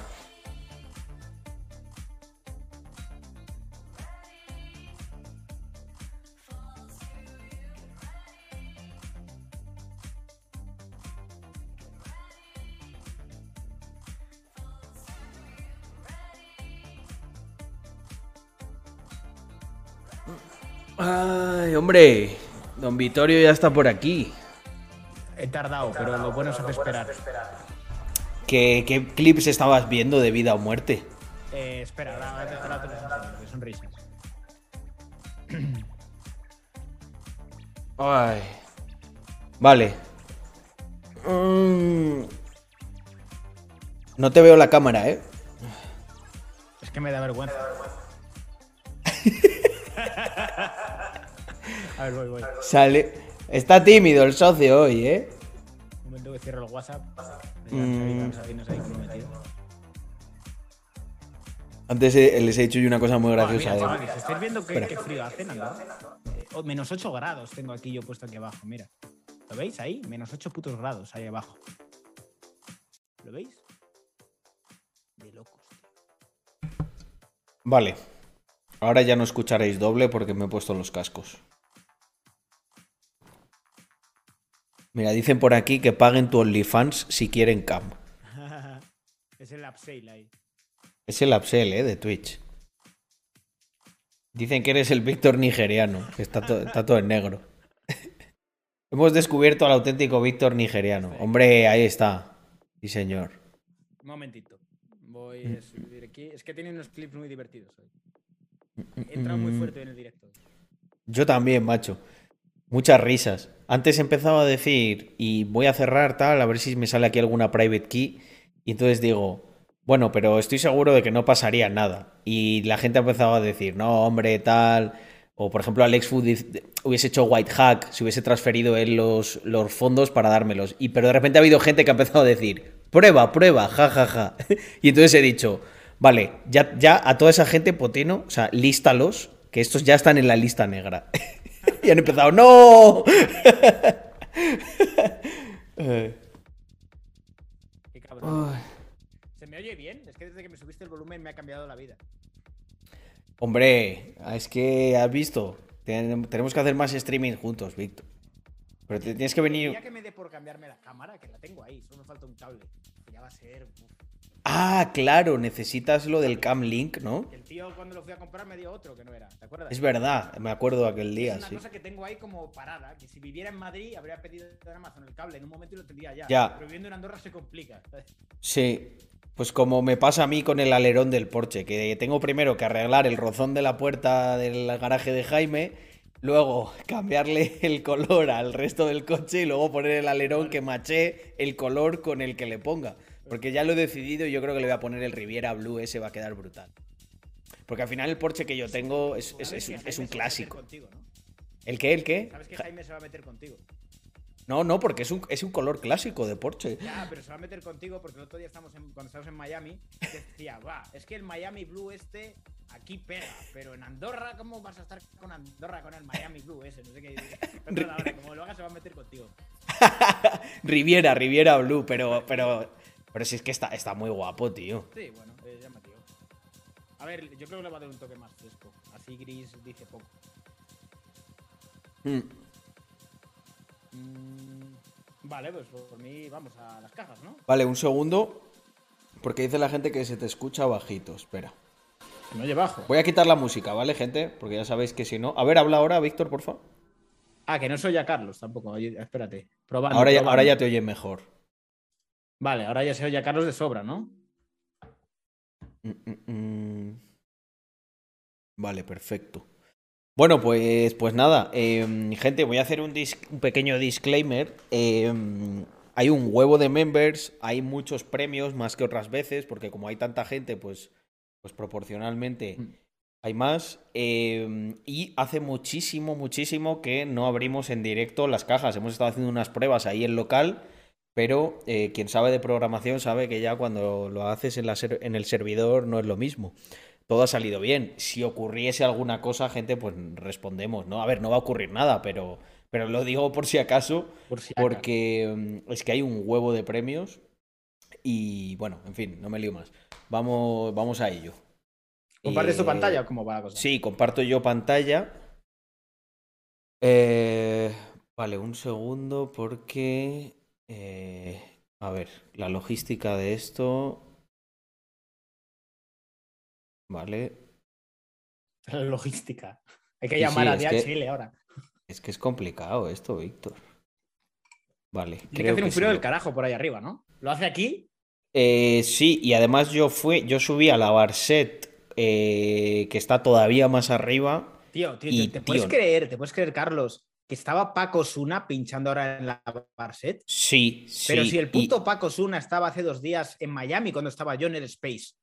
Hombre. Don Vittorio ya está por aquí. He tardado, pero lo bueno es esperar. ¿Qué, qué clips estabas viendo de vida o muerte? Eh, espera, ahora, ahora te sonrisas. Ay. Vale. Mm. No te veo la cámara, ¿eh? Es que me da vergüenza. <laughs> A ver, voy, voy. Sale. Está tímido el socio hoy, ¿eh? Un momento que cierro el WhatsApp. Mm. Antes eh, les he dicho yo una cosa muy graciosa. mira, ¿eh? chavales, ¿estáis viendo qué, frío? Eh, oh, menos 8 grados tengo aquí yo puesto aquí abajo, mira. ¿Lo veis ahí? Menos 8 putos grados ahí abajo. ¿Lo veis? De locos. Vale. Ahora ya no escucharéis doble porque me he puesto los cascos. Mira, dicen por aquí que paguen tu OnlyFans si quieren cam. <laughs> es el upsale ahí. Es el upsell, ¿eh? De Twitch. Dicen que eres el Víctor nigeriano. que Está, to- está todo en negro. <laughs> Hemos descubierto al auténtico Víctor nigeriano. Hombre, ahí está. Sí, señor. Un momentito. Voy a subir aquí. Es que tiene unos clips muy divertidos hoy. He entrado muy fuerte en el directo. Yo también, macho. Muchas risas. Antes empezaba a decir, y voy a cerrar tal, a ver si me sale aquí alguna private key. Y entonces digo, bueno, pero estoy seguro de que no pasaría nada. Y la gente ha empezado a decir, no, hombre, tal. O por ejemplo, Alex Food hubiese hecho white hack, si hubiese transferido él los, fondos para dármelos. Y pero de repente ha habido gente que ha empezado a decir, prueba, prueba, ja, ja, ja. <laughs> Y entonces he dicho, vale, ya, ya a toda esa gente, Potino, o sea, lístalos, que estos ya están en la lista negra. <laughs> <laughs> y han empezado, ¡no! <laughs> Eh, Qué cabrón. ¿Se me oye bien? Es que desde que me subiste el volumen me ha cambiado la vida. Hombre, es que has visto, ten- tenemos que hacer más streaming juntos, Víctor. Pero te tienes que venir... Ya que me dé por cambiarme la cámara, que la tengo ahí, solo me falta un cable. Que ya va a ser. uf. Ah, claro, necesitas lo del Cam Link, ¿no? El tío cuando lo fui a comprar me dio otro que no era, ¿te acuerdas? Es verdad, me acuerdo aquel día, es una sí. cosa que tengo ahí como parada, que si viviera en Madrid habría pedido en Amazon el cable en un momento y lo tendría ya. Ya. Pero viviendo en Andorra se complica. Sí, pues como me pasa a mí con el alerón del Porsche, que tengo primero que arreglar el rozón de la puerta del garaje de Jaime, luego cambiarle <laughs> el color al resto del coche y luego poner el alerón que maché el color con el que le ponga. Porque ya lo he decidido y yo creo que le voy a poner el Riviera Blue, ese va a quedar brutal. Porque al final el Porsche que yo tengo es, es- un- es clásico. contigo, ¿no? ¿El qué? ¿El qué? Sabes que Ja- Jaime se va a meter contigo. No, no, porque es un, es un color clásico de Porsche. Ya, pero se va a meter contigo porque el otro día estamos en- cuando estábamos en Miami, decía, va, es que el Miami Blue este aquí pega, pero en Andorra, ¿cómo vas a estar con Andorra con el Miami Blue ese? No sé qué. Entonces, ahora, como lo hagas, se va a meter contigo. <laughs> Riviera, Riviera Blue, pero, pero, pero si es que está, está muy guapo, tío. Sí, bueno, es llamativo. A ver, yo creo que le va a dar un toque más fresco. Así gris dice poco. Mm. Mm, vale, pues por mí vamos a las cajas, ¿no? Vale, un segundo. Porque dice la gente que se te escucha bajito. Espera. Que no oye bajo. Voy a quitar la música, ¿vale, gente? Porque ya sabéis que si no. A ver, habla ahora, Víctor, por favor. Ah, que no soy a Carlos tampoco. Oye, espérate. Probando, Ahora ya, probando. ahora ya te oye mejor. Vale, ahora ya se oye a Carlos de sobra, ¿no? Mm, mm, mm. Vale, perfecto. Bueno, pues, pues nada, em, gente, voy a hacer un, pequeño disclaimer. Em, hay un huevo de members, hay muchos premios más que otras veces, porque como hay tanta gente, pues, pues proporcionalmente hay más. Em, y hace muchísimo, muchísimo que no abrimos en directo las cajas. Hemos estado haciendo unas pruebas ahí en local. Pero eh, quien sabe de programación sabe que ya cuando lo haces en, la ser- en el servidor no es lo mismo. Todo ha salido bien. Si ocurriese alguna cosa, gente, pues respondemos, ¿no? A ver, no va a ocurrir nada, pero, pero lo digo por si acaso, Por si acaso. porque mm, es que hay un huevo de premios. Y bueno, en fin, no me lío más. Vamos, vamos a ello. ¿Compartes tu Eh, pantalla o cómo va la cosa? Sí, comparto yo pantalla. Eh, vale, un segundo porque... eh, a ver, la logística de esto... Vale, La logística. Hay que Sí, llamar sí, a DHL que- ahora. es que es complicado esto, Víctor. Vale, Tiene que hacer un frío sí. del carajo por ahí arriba, ¿no? ¿Lo hace aquí? Eh, sí, y además yo fui, yo subí a la Barset, eh, que está todavía más arriba. Tío, tío, Y, ¿te, te puedes creer, te puedes creer, Carlos, que estaba Paco Suna pinchando ahora en la Barset? Sí, sí. Pero si el y- puto Paco Suna estaba hace dos días en Miami cuando estaba yo en el Space.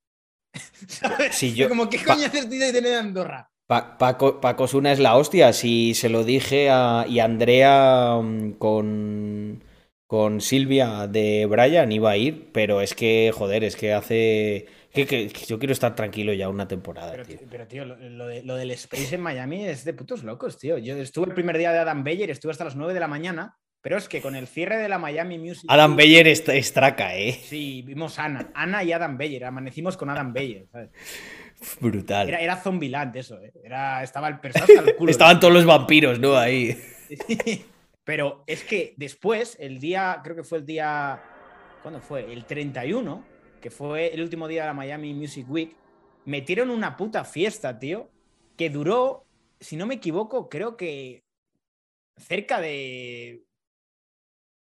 <laughs> ¿Sabes? Sí, yo- Como, ¿qué Pa- coño haces de tener en Andorra? Pa- Paco, Paco Suna es la hostia. Si se lo dije a. Y Andrea mm, con. Con Silvia de Brian iba a ir, pero es que, joder, es que hace. Que, que- que yo quiero estar tranquilo ya una temporada, Pero, tío. pero, tío, lo, lo de- lo del Space en Miami es de putos locos, tío. Yo estuve el primer día de Adam Beyer, estuve hasta las 9 de la mañana, pero es que con el cierre de la Miami Music. Adam Beyer es, es traca, ¿eh? Sí, vimos a Ana. Ana y Adam Beyer. Amanecimos con Adam Beyer. ¿sabes? Brutal. Era, era Zombieland eso, ¿eh? Era, estaba el personaje hasta el culo. Estaban todos los vampiros, ¿no? Ahí. Pero es que después, el día, creo que fue el día. ¿Cuándo fue? El 31, que fue el último día de la Miami Music Week, metieron una puta fiesta, tío, que duró, si no me equivoco, creo que cerca de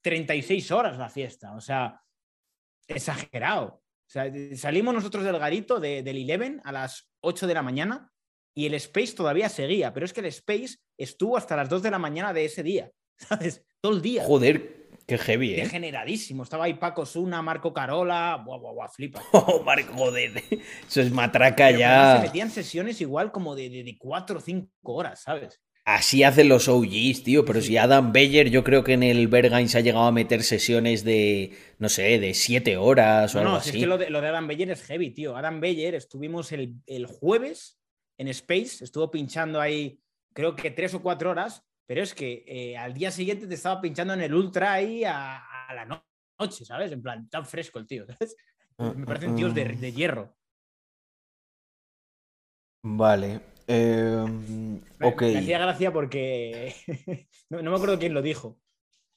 36 horas la fiesta. O sea, exagerado. O sea, salimos nosotros del garito de- del Eleven a las 8 de la mañana y el Space todavía seguía, pero es que el Space estuvo hasta las 2 de la mañana de ese día, <laughs> ¿sabes? Todo el día. Joder, qué heavy, ¿eh? Degeneradísimo. Estaba ahí Paco Suna, Marco Carola. Buah, buah, buah, flipa. <laughs> Oh, Marco, joder. Eso es matraca Pero además Se ya. metían sesiones igual como de, de, de 4 o 5 horas, ¿sabes? Así hacen los OGs, tío. Pero si Adam Beyer, yo creo que en el Berghain se ha llegado a meter sesiones de, no sé, de siete horas o No, algo no, si es que lo de, lo de Adam Beyer es heavy, tío. Adam Beyer estuvimos el, el jueves en Space, estuvo pinchando ahí, creo que 3 o 4 horas, pero es que eh, al día siguiente te estaba pinchando en el Ultra ahí a, a la no- noche, ¿sabes? En plan, tan fresco el tío, ¿sabes? Me parecen tíos de, de hierro. Vale. eh, Me- hacía gracia porque <laughs> no, no me acuerdo quién lo dijo.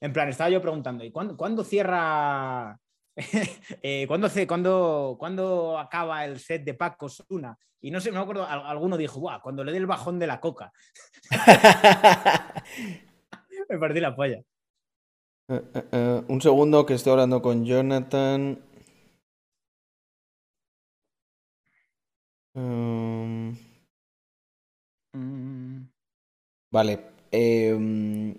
En plan, estaba yo preguntando, ¿y cuándo, cuándo cierra <laughs> Eh, ¿cuándo, hace- cuándo- cuándo acaba el set de Paco Suna? Y no sé, me acuerdo, al- alguno dijo, Buah, cuando le dé el bajón de la coca. <laughs> Me partí la polla. Eh, eh, un segundo que estoy hablando con Jonathan. Um, Mm, vale. em,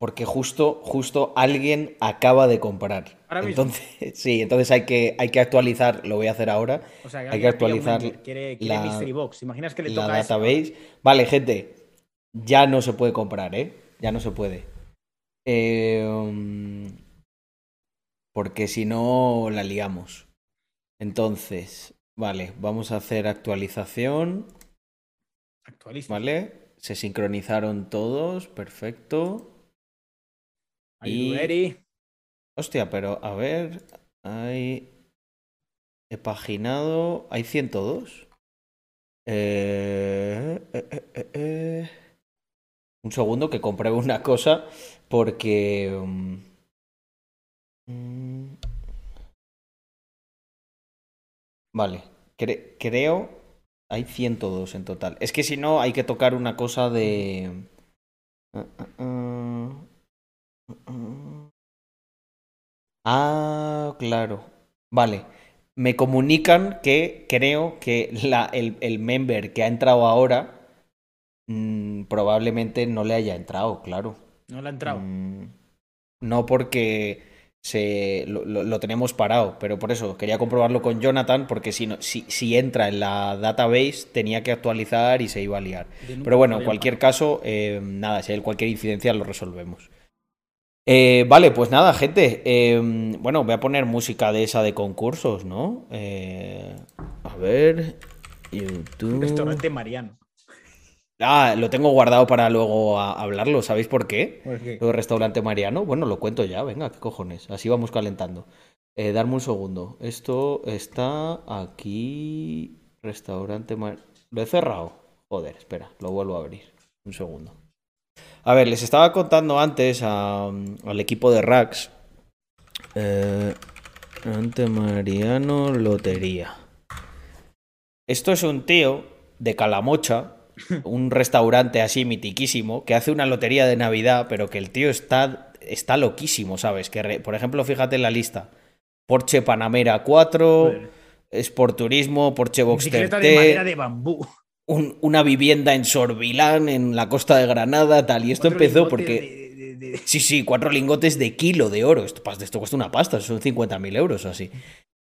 porque justo, justo alguien acaba de comprar. Ahora mismo. Entonces, <laughs> sí, entonces hay que, hay que actualizar, lo voy a hacer ahora, o sea, Hay que un actualizar quiere, quiere la- Mystery Box. ¿Imaginas que le la toca. Vale, gente, ya no se puede comprar, ¿eh? Ya no se puede. Em, porque si no, la liamos. Entonces, vale, vamos a hacer actualización. Actualiza. ¿Vale? Se sincronizaron todos, perfecto. Are Y- you ready? Hostia, pero a ver, hay... He paginado... Hay 102. Eh, eh, eh, eh. Un segundo que compruebe una cosa porque... mm, mm, Vale, cre- creo... Hay 102 en total. Es que si no, hay que tocar una cosa de... Ah, ah, ah. Ah, Ah, claro. Vale. Me comunican que creo que la, el, el member que ha entrado ahora mm, probablemente no le haya entrado, claro. No le ha entrado. Mm, no porque se, lo, lo- lo tenemos parado, pero por eso quería comprobarlo con Jonathan porque si, no, si, si entra en la database tenía que actualizar y se iba a liar. Pero bueno, en cualquier caso, eh, nada, si hay cualquier incidencia lo resolvemos. Eh, vale, pues nada, gente. eh, bueno, voy a poner música de esa de concursos, ¿no? Eh, a ver. YouTube. Restaurante Mariano. Ah, lo tengo guardado para luego hablarlo. ¿Sabéis por qué? ¿Por qué? Lo del restaurante Mariano. Bueno, lo cuento ya, venga, qué cojones. Así vamos calentando. Eh, darme un segundo. Esto está aquí. Restaurante Mariano. Lo he cerrado. Joder, espera, lo vuelvo a abrir. Un segundo. A ver, les estaba contando antes a- al equipo de Rax. Eh, Restaurante Mariano Lotería. Esto es un tío de Calamocha, <laughs> un restaurante así mitiquísimo, que hace una lotería de Navidad, pero que el tío está, está loquísimo, ¿sabes? Que, re- por ejemplo, fíjate en la lista. Porsche Panamera 4, Joder. Sport Turismo, Porsche Boxster Bicicleta de madera de bambú. Un- una vivienda en Sorbilán, en la costa de Granada, tal. Y esto empezó porque... de- de- de- de- Sí, sí, cuatro lingotes de kilo de oro. Esto, esto cuesta una pasta, son 50.000 euros o así.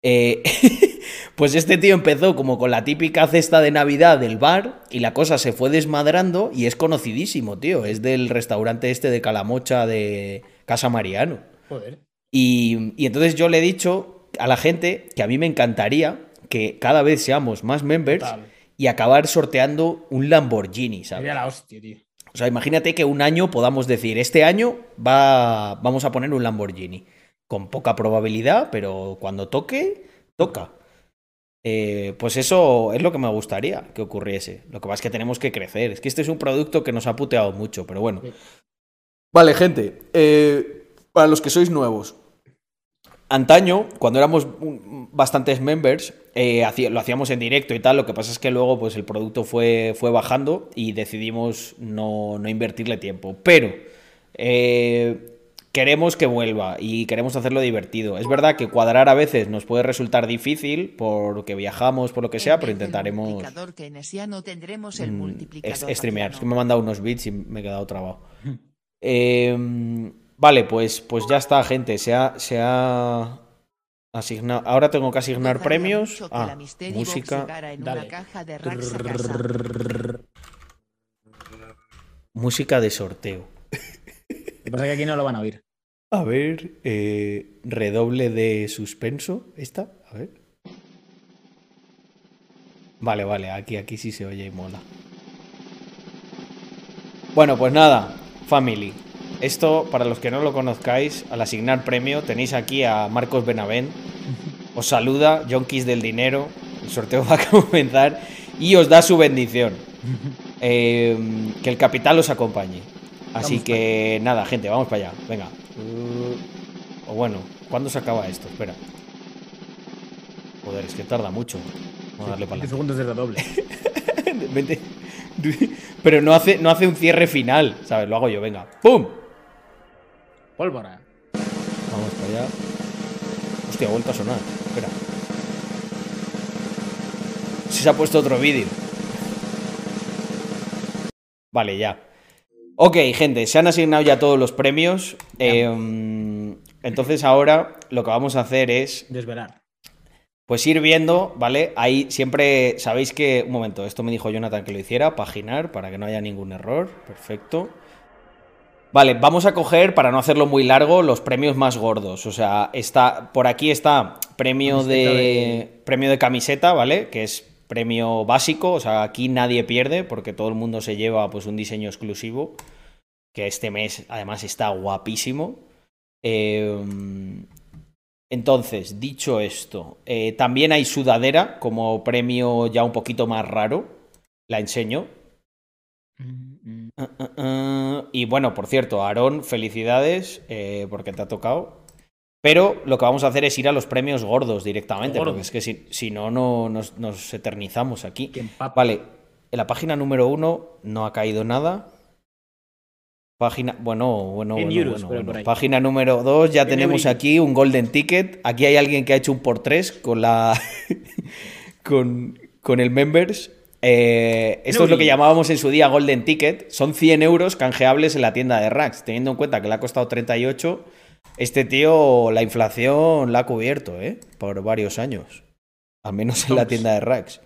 Eh, <laughs> pues este tío empezó como con la típica cesta de Navidad del bar y la cosa se fue desmadrando y es conocidísimo, tío. Es del restaurante este de Calamocha de Casa Mariano. Joder. Y, y entonces yo le he dicho a la gente que a mí me encantaría que cada vez seamos más members Total. Y acabar sorteando un Lamborghini, ¿sabes? Sería la hostia, tío. O sea, imagínate que un año podamos decir, este año va, vamos a poner un Lamborghini. Con poca probabilidad, pero cuando toque, toca. Eh, pues eso es lo que me gustaría que ocurriese. Lo que pasa es que tenemos que crecer. Es que este es un producto que nos ha puteado mucho, pero bueno. Vale, gente. eh, para los que sois nuevos. Antaño, cuando éramos bastantes members, eh, lo hacíamos en directo y tal. Lo que pasa es que luego pues, el producto fue, fue bajando y decidimos no, no invertirle tiempo. Pero eh, queremos que vuelva y queremos hacerlo divertido. Es verdad que cuadrar a veces nos puede resultar difícil porque viajamos, por lo que sea, pero intentaremos multiplicador keynesiano tendremos el mm, multiplicador. es- streamear. Es que me han mandado unos bits y me he quedado trabado. <laughs> Eh, vale, pues, pues ya está, gente. Se ha, se ha asignado. Ahora tengo que asignar premios. Ah, música. Dale. una caja de racks a casa. Música de sorteo. Lo que pasa es que aquí no lo van a oír. A ver, eh, redoble de suspenso. ¿Esta? A ver. Vale, vale, aquí, aquí sí se oye y mola. Bueno, pues nada, family. Esto, para los que no lo conozcáis, al asignar premio tenéis aquí a Marcos Benavent. Os saluda, Yonkis del Dinero. El sorteo <laughs> va a comenzar y os da su bendición. Eh, que el capital os acompañe. Así Vamos que nada, gente, vamos para allá. Venga. Uh, O bueno, ¿cuándo se acaba esto? Espera. Joder, es que tarda mucho. Vamos a darle para 20 segundos de doble. <laughs> Vete. Pero no hace, no hace un cierre final, ¿sabes? Lo hago yo, venga. ¡Pum! Pólvora. Vamos para allá. Hostia, ha vuelto a sonar. Espera. Si se ha puesto otro vídeo. Vale, ya. Ok, gente, se han asignado ya todos los premios. Eh, entonces ahora lo que vamos a hacer es Desvelar. pues ir viendo, ¿vale? Ahí siempre sabéis que. Un momento, esto me dijo Jonathan que lo hiciera, paginar, para que no haya ningún error. Perfecto. Vale, vamos a coger, para no hacerlo muy largo, los premios más gordos. O sea, está. Por aquí está premio de, Premio de camiseta, ¿vale? Que es premio básico. O sea, aquí nadie pierde, porque todo el mundo se lleva pues un diseño exclusivo. Que este mes, además, está guapísimo. Eh, entonces, dicho esto, eh, también hay sudadera como premio ya un poquito más raro. La enseño. Ah. Y bueno, por cierto, Aarón, felicidades eh, porque te ha tocado. Pero lo que vamos a hacer es ir a los premios gordos directamente, Gordos. porque es que si, si no, no nos, nos eternizamos aquí. Vale, en la página número uno no ha caído nada. Página, bueno, bueno, En bueno, euros, bueno. Página número dos, ya En tenemos euros. aquí un golden ticket. Aquí hay alguien que ha hecho un por tres con la <laughs> con, con el members. Eh, esto es lo que llamábamos en su día golden ticket. Son 100 euros canjeables en la tienda de Rax. Teniendo en cuenta que le ha costado 38, este tío la inflación la ha cubierto, ¿eh? Por varios años. Al menos en la tienda de Rax.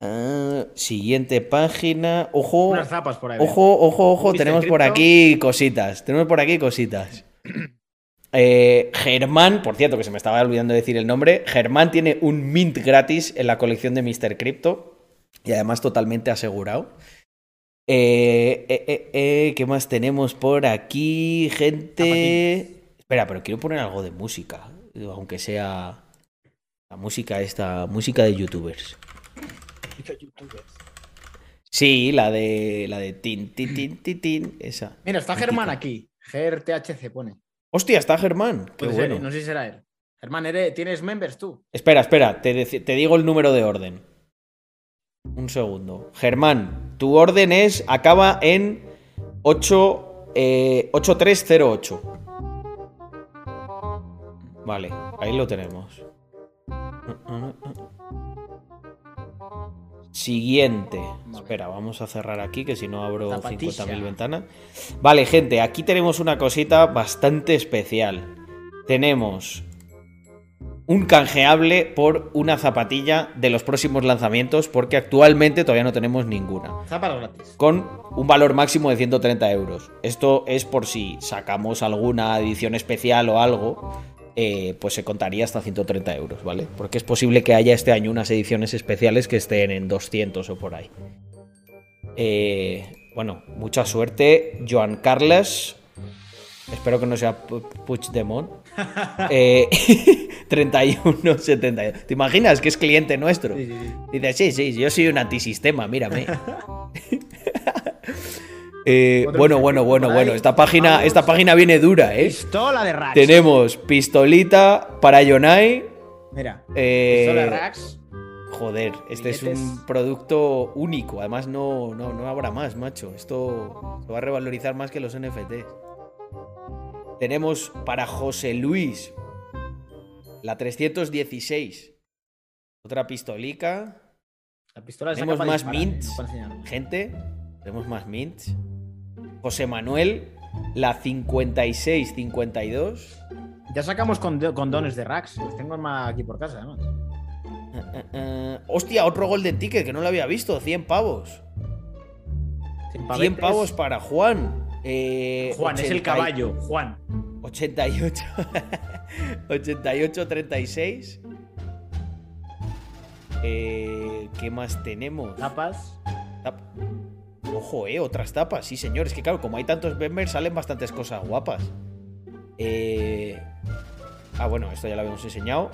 Ah, siguiente página. Ojo. Unas zapas por ahí. Ojo, ojo, ojo, tenemos por aquí cositas. Tenemos por aquí cositas. <clears throat> Eh, Germán, por cierto, que se me estaba olvidando decir el nombre. Germán tiene un mint gratis en la colección de Mr. Crypto. Y además totalmente asegurado. Eh, eh, eh, eh, ¿Qué más tenemos por aquí, gente? Espera, pero quiero poner algo de música. Aunque sea la música esta, música de youtubers. Sí, la de la de tin tin tin tin, tin esa. Mira, está. Germán aquí. GRTHC pone. Hostia, está Germán. Qué Puede ser, bueno. no sé si será él. Germán, ¿eres- ¿tienes members tú? Espera, espera, te, te digo el número de orden. Un segundo. Germán, tu orden es. acaba en 8, eh, 8308. Vale, ahí lo tenemos. Siguiente. Vale. Espera, vamos a cerrar aquí, que si no abro Zapatilla. 50.000 ventanas. Vale, gente, aquí tenemos una cosita bastante especial. Tenemos un canjeable por una zapatilla de los próximos lanzamientos, porque actualmente todavía no tenemos ninguna. Zapas gratis. Con un valor máximo de 130 euros. Esto es por si sacamos alguna edición especial o algo, eh, pues se contaría hasta 130 euros, ¿vale? Porque es posible que haya este año unas ediciones especiales que estén en 200 o por ahí. Eh, bueno, mucha suerte, Joan Carles. Espero que no sea Pu- Puigdemont. Eh, <laughs> 31,72. ¿Te imaginas que es cliente nuestro? Sí, sí, sí. Dice, sí, sí, yo soy un antisistema, mírame. <laughs> Eh, bueno, bueno, bueno, bueno. Esta página, esta página viene dura, ¿eh? Pistola de Rax. Tenemos pistolita para Yonai. Mira. eh, Pistola de Rax. Joder, este es un producto único. Además, no, no, no habrá más, macho. Esto se va a revalorizar más que los NFTs. Tenemos para José Luis la 316. Otra pistolica. La pistola Tenemos más dispara, mints. eh. Gente, tenemos más mints. José Manuel, la 56-52. Ya sacamos condo- condones de Rax. Los tengo más aquí por casa, además. Eh, eh, eh. Hostia, otro Golden Ticket que no lo había visto. 100 pavos. Sin 100 pavetes. pavos para Juan. Eh, Juan, es el 80 caballo. Juan. 88. 88, 36. Eh, ¿Qué más tenemos? Tapas. Tap- Ojo, eh, otras tapas, sí, señor. Es que claro, como hay tantos members, salen bastantes cosas guapas. Eh... Ah, bueno, esto ya lo habíamos enseñado.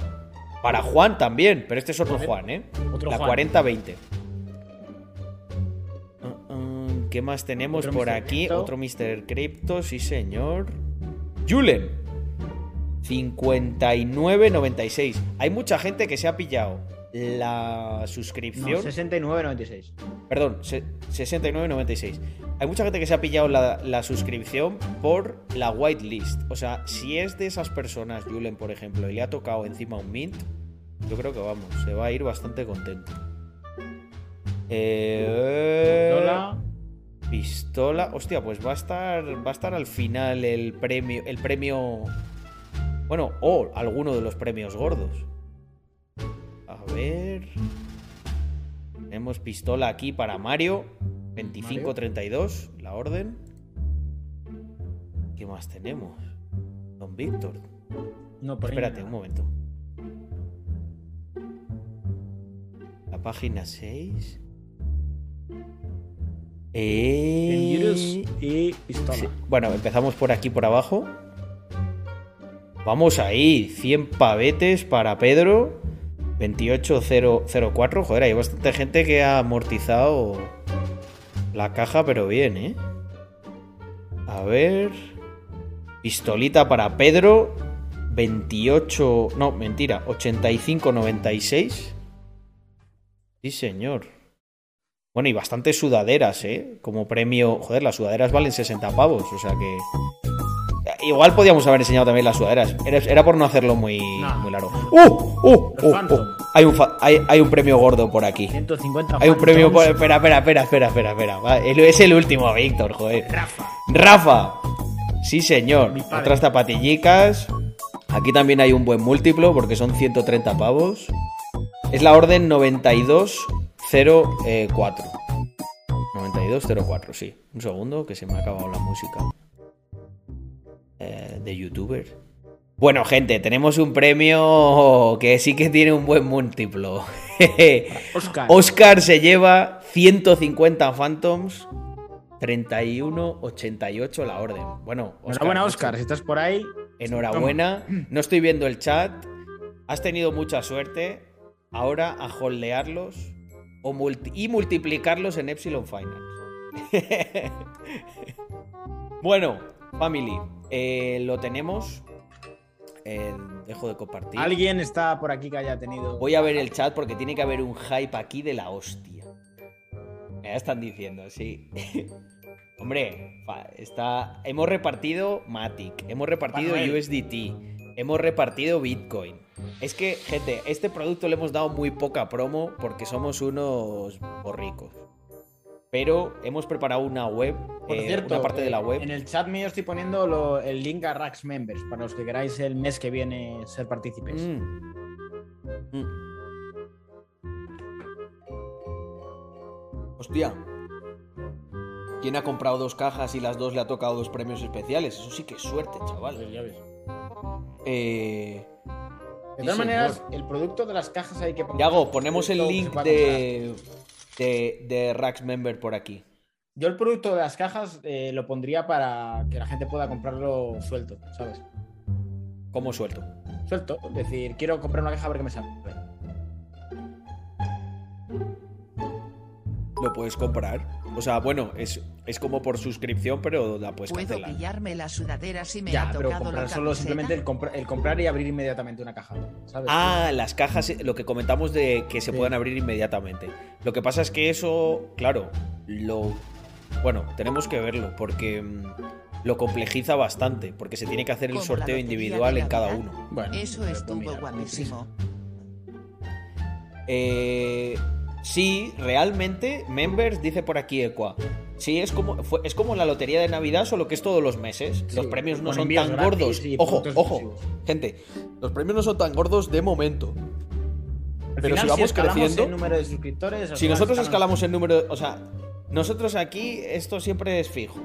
Para Juan también, pero este es otro. Juan, ¿eh? Otro La Juan. 40-20. ¿Qué más tenemos por Mr. aquí? Crypto. Otro Mr. Crypto, sí, señor. Julen. 59.96. Hay mucha gente que se ha pillado la No, suscripción. 69,96. Perdón, se- 69.96. Hay mucha gente que se ha pillado la, la suscripción por la whitelist. O sea, si es de esas personas, Julen, por ejemplo, y le ha tocado encima un mint, yo creo que vamos, se va a ir bastante contento. Eh, Hola. Pistola. Hostia, pues va a estar. Va a estar al final el premio. El premio. Bueno, o alguno de los premios gordos. A ver. Tenemos pistola aquí para Mario. 2532, la orden. ¿Qué más tenemos? Don Víctor. No, Espérate un momento. La página 6. 100 Eh... y pistola. Sí. Bueno, empezamos por aquí por abajo. Vamos ahí, 100 pavetes para Pedro. 28004. Joder, hay bastante gente que ha amortizado la caja, pero bien, ¿eh? A ver. Pistolita para Pedro. 28. No, mentira. 8596. Sí, señor. Bueno, y bastantes sudaderas, ¿eh? Como premio. Joder, las sudaderas valen 60 pavos, o sea que. Igual podíamos haber enseñado también las sudaderas. Era, era por no hacerlo muy, muy largo. ¡Uh! ¡Uh! ¡Uh! ¡Uh! Hay, un fa- hay, hay un premio gordo por aquí. 150 Hay un premio por. Espera, espera, espera, espera, espera, espera. Es el último, Víctor, joder. Rafa. Rafa. Sí, señor. Otras zapatillicas. Aquí también hay un buen múltiplo porque son 130 pavos. Es la orden 9204. 9204, sí. Un segundo, que se me ha acabado la música. Eh, de youtuber. Bueno, gente, tenemos un premio que sí que tiene un buen múltiplo. <laughs> Oscar. Oscar se lleva 150 Phantoms, 31.88 la orden. Bueno, Enhorabuena, macho, Oscar. Si estás por ahí, Enhorabuena. No estoy viendo el chat. Has tenido mucha suerte. Ahora a holdearlos o multi- y multiplicarlos en Epsilon Finance. <laughs> bueno, family, eh, lo tenemos. Eh, dejo de compartir. alguien está por aquí que haya tenido. Voy a ver el chat porque tiene que haber un hype aquí de la hostia. Ya están diciendo, sí. <laughs> Hombre, está. Hemos repartido Matic, hemos repartido. USDT, hemos repartido Bitcoin. Es que, gente, este producto le hemos dado muy poca promo porque somos unos borricos. Pero hemos preparado una web, Por eh, cierto, una parte de la eh, web. En el chat mío estoy poniendo lo- el link a Rax Members para los que queráis el mes que viene ser partícipes. Mm. Mm. Hostia. ¿Quién ha comprado dos cajas y las dos le ha tocado dos premios especiales? Eso sí que es suerte, chaval. Pues ya ves. Eh, De Sí, todas maneras, señor. el producto de las cajas hay que poner. Yago, ponemos el link de, de, de Rax Member por aquí. Yo el producto de las cajas eh, lo pondría para que la gente pueda comprarlo suelto, ¿sabes? ¿Cómo suelto? Suelto, es decir, quiero comprar una caja a ver qué me sale. Lo puedes comprar. O sea, bueno, es, es como por suscripción, pero la puedes ¿Puedo cancelar. pillarme la sudadera si me Ya, ha pero tocado comprar la solo camiseta? simplemente el, compra- el comprar y abrir inmediatamente una caja, ¿sabes? Ah, las cajas, lo que comentamos de que se Sí. puedan abrir inmediatamente. Lo que pasa es que eso, claro, lo. Bueno, tenemos que verlo porque mm, lo complejiza bastante, porque se tiene que hacer el Como sorteo individual en cada uno. Bueno, Eso pero estuvo guapísimo. Eh, sí, realmente, Members dice por aquí Equa. Sí, es como, fue- es como la lotería de Navidad, solo que es todos los meses. Sí, los premios no son tan gratis gordos. Ojo, ojo, exclusivos. gente, los premios no son tan gordos de momento. Al Pero final, si vamos creciendo- el número de suscriptores. Si nosotros escalamos- escalamos el número, o sea, nosotros aquí esto siempre es fijo.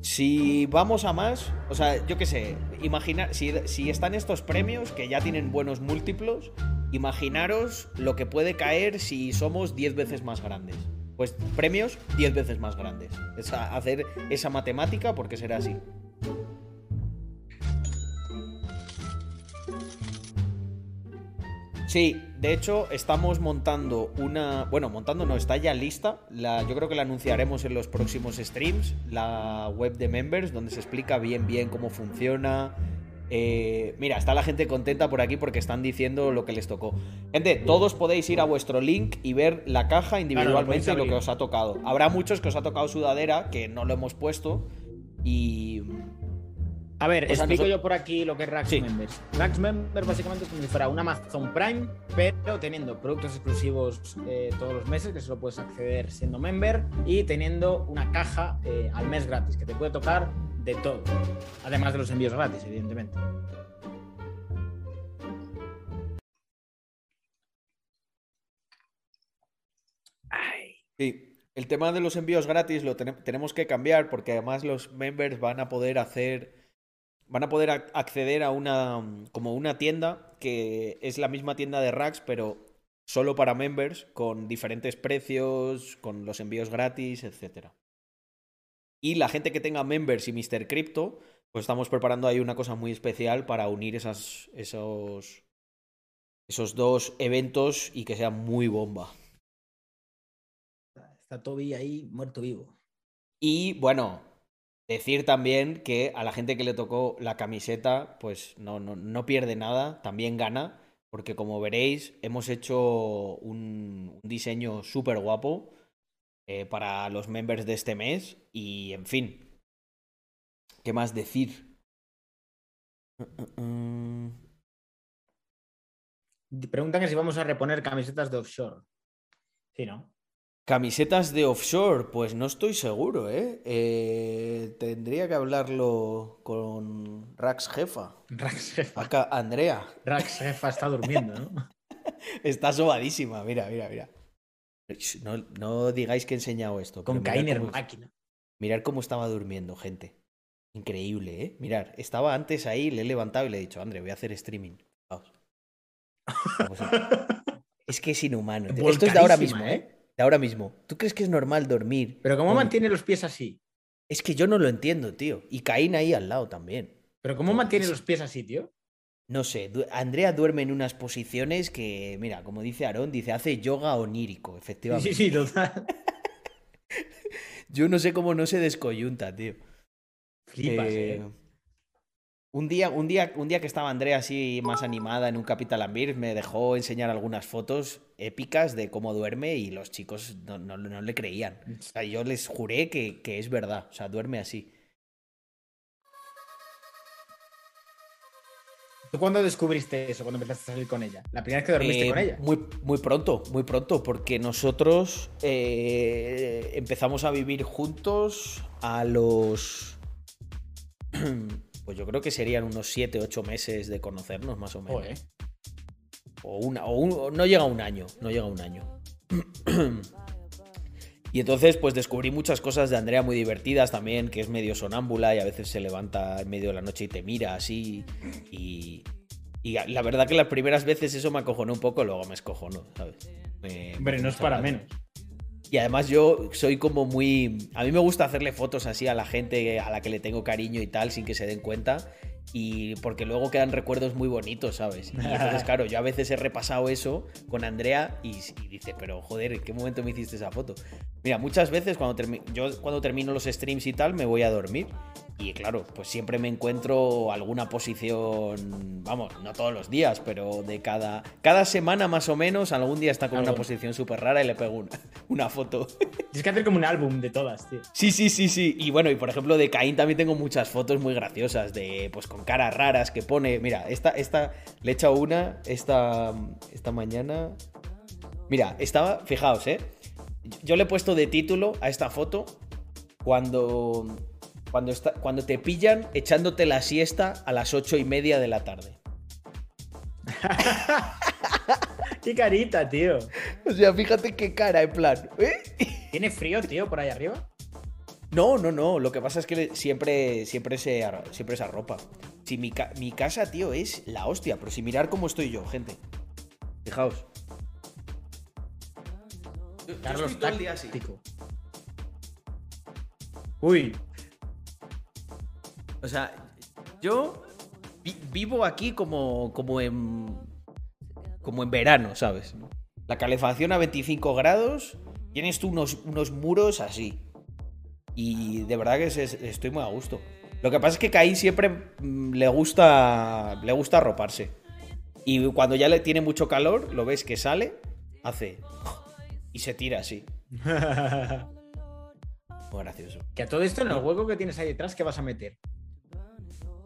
Si vamos a más, o sea, yo qué sé, imaginar, si, si están estos premios que ya tienen buenos múltiplos, imaginaros lo que puede caer si somos 10 veces más grandes. Pues premios 10 veces más grandes. Es hacer esa matemática porque será así. Sí, de hecho estamos montando una, bueno, montando no, está ya lista. La, yo creo que la anunciaremos en los próximos streams, la web de members, donde se explica bien bien cómo funciona, Eh, mira, está la gente contenta por aquí porque están diciendo lo que les tocó. Gente, todos podéis ir a vuestro link y ver la caja individualmente Claro, y lo lo que os ha tocado. Habrá muchos que os ha tocado sudadera, que no lo hemos puesto. Y. A ver, O sea, explico nosotros- yo por aquí lo que es Rax Sí. Members. Rax Members básicamente es como si fuera un Amazon Prime, pero teniendo productos exclusivos eh, todos los meses, que solo puedes acceder siendo member, y teniendo una caja eh, al mes gratis, que te puede tocar de todo. Además de los envíos gratis, evidentemente. Sí, el tema de los envíos gratis lo tene- tenemos que cambiar porque además los members van a poder hacer, van a poder ac- acceder a una, mm, como una tienda que es la misma tienda de Racks, pero solo para members, con diferentes precios, con los envíos gratis, etcétera. Y la gente que tenga members y Mr. Crypto, pues estamos preparando ahí una cosa muy especial para unir esas, esos, esos dos eventos y que sea muy bomba. Está Toby ahí muerto vivo. Y bueno, decir también que a la gente que le tocó la camiseta, pues no, no, no pierde nada, también gana, porque como veréis, hemos hecho un, diseño súper guapo eh, para los members de este mes y en fin, ¿qué más decir? Preguntan que si vamos a reponer camisetas de offshore. Sí, ¿no? Camisetas de offshore, pues no estoy seguro, ¿eh? Eh, Tendría que hablarlo con Rax Jefa. Rax Jefa. Acá, Andrea. Rax Jefa está durmiendo, ¿no? <laughs> Está sobadísima, mira, mira, mira. No, no digáis que he enseñado esto. Con Kainer máquina. Mirad cómo estaba durmiendo, gente. Increíble, ¿eh? Mirad, estaba antes ahí, le he levantado y le he dicho, André, voy a hacer streaming. Vamos. Vamos a- <laughs> Es que es inhumano. Esto es de ahora mismo, Volcadísima, ¿eh? De ahora mismo. ¿Tú crees que es normal dormir? Pero ¿cómo con- mantiene los pies así? Es que yo no lo entiendo, tío. Y Caín ahí al lado también. ¿Pero cómo mantiene los pies así, tío? No sé, du- Andrea duerme en unas posiciones que, mira, como dice Aarón, dice, hace yoga onírico, efectivamente. Sí, sí, total. <laughs> Yo no sé cómo no se descoyunta, tío. Flipas, Eh, eh. Un día, un, día, un día que estaba Andrea así más animada en un Capital Ambir, me dejó enseñar algunas fotos épicas de cómo duerme y los chicos no, no- no le creían. O sea, yo les juré que, que es verdad. O sea, duerme así. ¿Tú cuándo descubriste eso? Cuando empezaste a salir con ella. La primera vez que dormiste Eh, con ella. Muy, muy pronto, muy pronto, porque nosotros eh, empezamos a vivir juntos a los... <clears throat> Pues yo creo que serían unos 7, 8 meses de conocernos, más o menos. O, una, o, un- o no llega a un año, no llega a un año. <clears throat> Y entonces pues descubrí muchas cosas de Andrea muy divertidas también, que es medio sonámbula y a veces se levanta en medio de la noche y te mira así. Y, y la verdad que las primeras veces eso me acojonó un poco, luego me escojonó, ¿sabes? Me- Hombre, me no es para menos. Y además yo soy como muy... A mí me gusta hacerle fotos así a la gente a la que le tengo cariño y tal, sin que se den cuenta. Y porque luego quedan recuerdos muy bonitos, ¿sabes? Y entonces, <laughs> claro, yo a veces he repasado eso con Andrea y, y dice, pero joder, ¿en qué momento me hiciste esa foto? Mira, muchas veces cuando yo cuando termino los streams y tal me voy a dormir. Y claro, pues siempre me encuentro alguna posición, vamos, no todos los días, pero de cada, cada semana más o menos, algún día está con una posición súper rara y le pego una, <laughs> una foto. <laughs> Tienes que hacer como un álbum de todas, tío. Sí, sí, sí, sí. Y bueno, y por ejemplo, de Caín también tengo muchas fotos muy graciosas, de pues con caras raras que pone. Mira, esta, esta le he echado una esta, esta mañana. Mira, estaba, fijaos, ¿eh? Yo le he puesto de título a esta foto cuando, cuando, está, cuando te pillan echándote la siesta a las ocho y media de la tarde. <laughs> Qué carita, tío. O sea, fíjate qué cara, en plan. ¿eh? ¿Tiene frío, tío, por ahí arriba? No, no, no. Lo que pasa es que siempre, siempre, se, siempre se arropa. Si mi, ca- mi casa, tío, es la hostia. Pero si mirar cómo estoy yo, gente. Fijaos. Yo- yo Carlos estoy todo el día así. táctico. Uy, O sea, yo vi- vivo aquí como, como en. como en verano, ¿sabes? La calefacción a 25 grados. Tienes tú unos, unos muros así. Y de verdad que es- es- estoy muy a gusto. Lo que pasa es que Kai siempre mm, le gusta, le gusta arroparse. Y cuando ya le tiene mucho calor, lo ves que sale, hace y se tira así. <laughs> Muy gracioso. que a todo esto en el hueco que tienes ahí detrás, ¿qué vas a meter?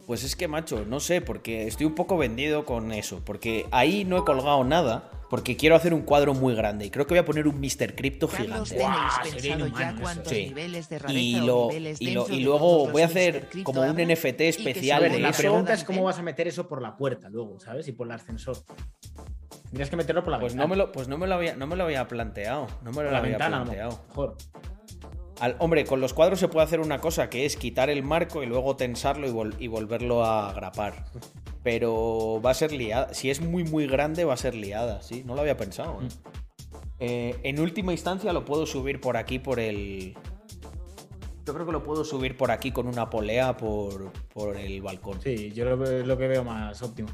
Pues es que, macho, no sé, porque estoy un poco vendido con eso. Porque ahí no he colgado nada, porque quiero hacer un cuadro muy grande. Y creo que voy a poner un Mr. Crypto gigante. ¿tenéis Guau, sería pensado ya inhumano eso. cuántos Sí. niveles de rareza Y, luego voy a hacer como un? NFT especial de la eso- pregunta es cómo vas a meter eso por la puerta luego, ¿sabes? Y por el ascensor. Tendrías que meterlo por la Pues no me lo, pues no me lo había, no me lo había planteado. No me lo la había ventana, a lo planteado. mejor. Al- hombre, con los cuadros se puede hacer una cosa que es quitar el marco y luego tensarlo y, vol- y volverlo a agrapar. Pero va a ser liada. Si es muy, muy grande, va a ser liada, sí. No lo había pensado. ¿eh? Eh, en última instancia lo puedo subir por aquí, por el. Yo creo que lo puedo subir por aquí con una polea por, por el balcón. Sí, yo lo, lo que veo más óptimo.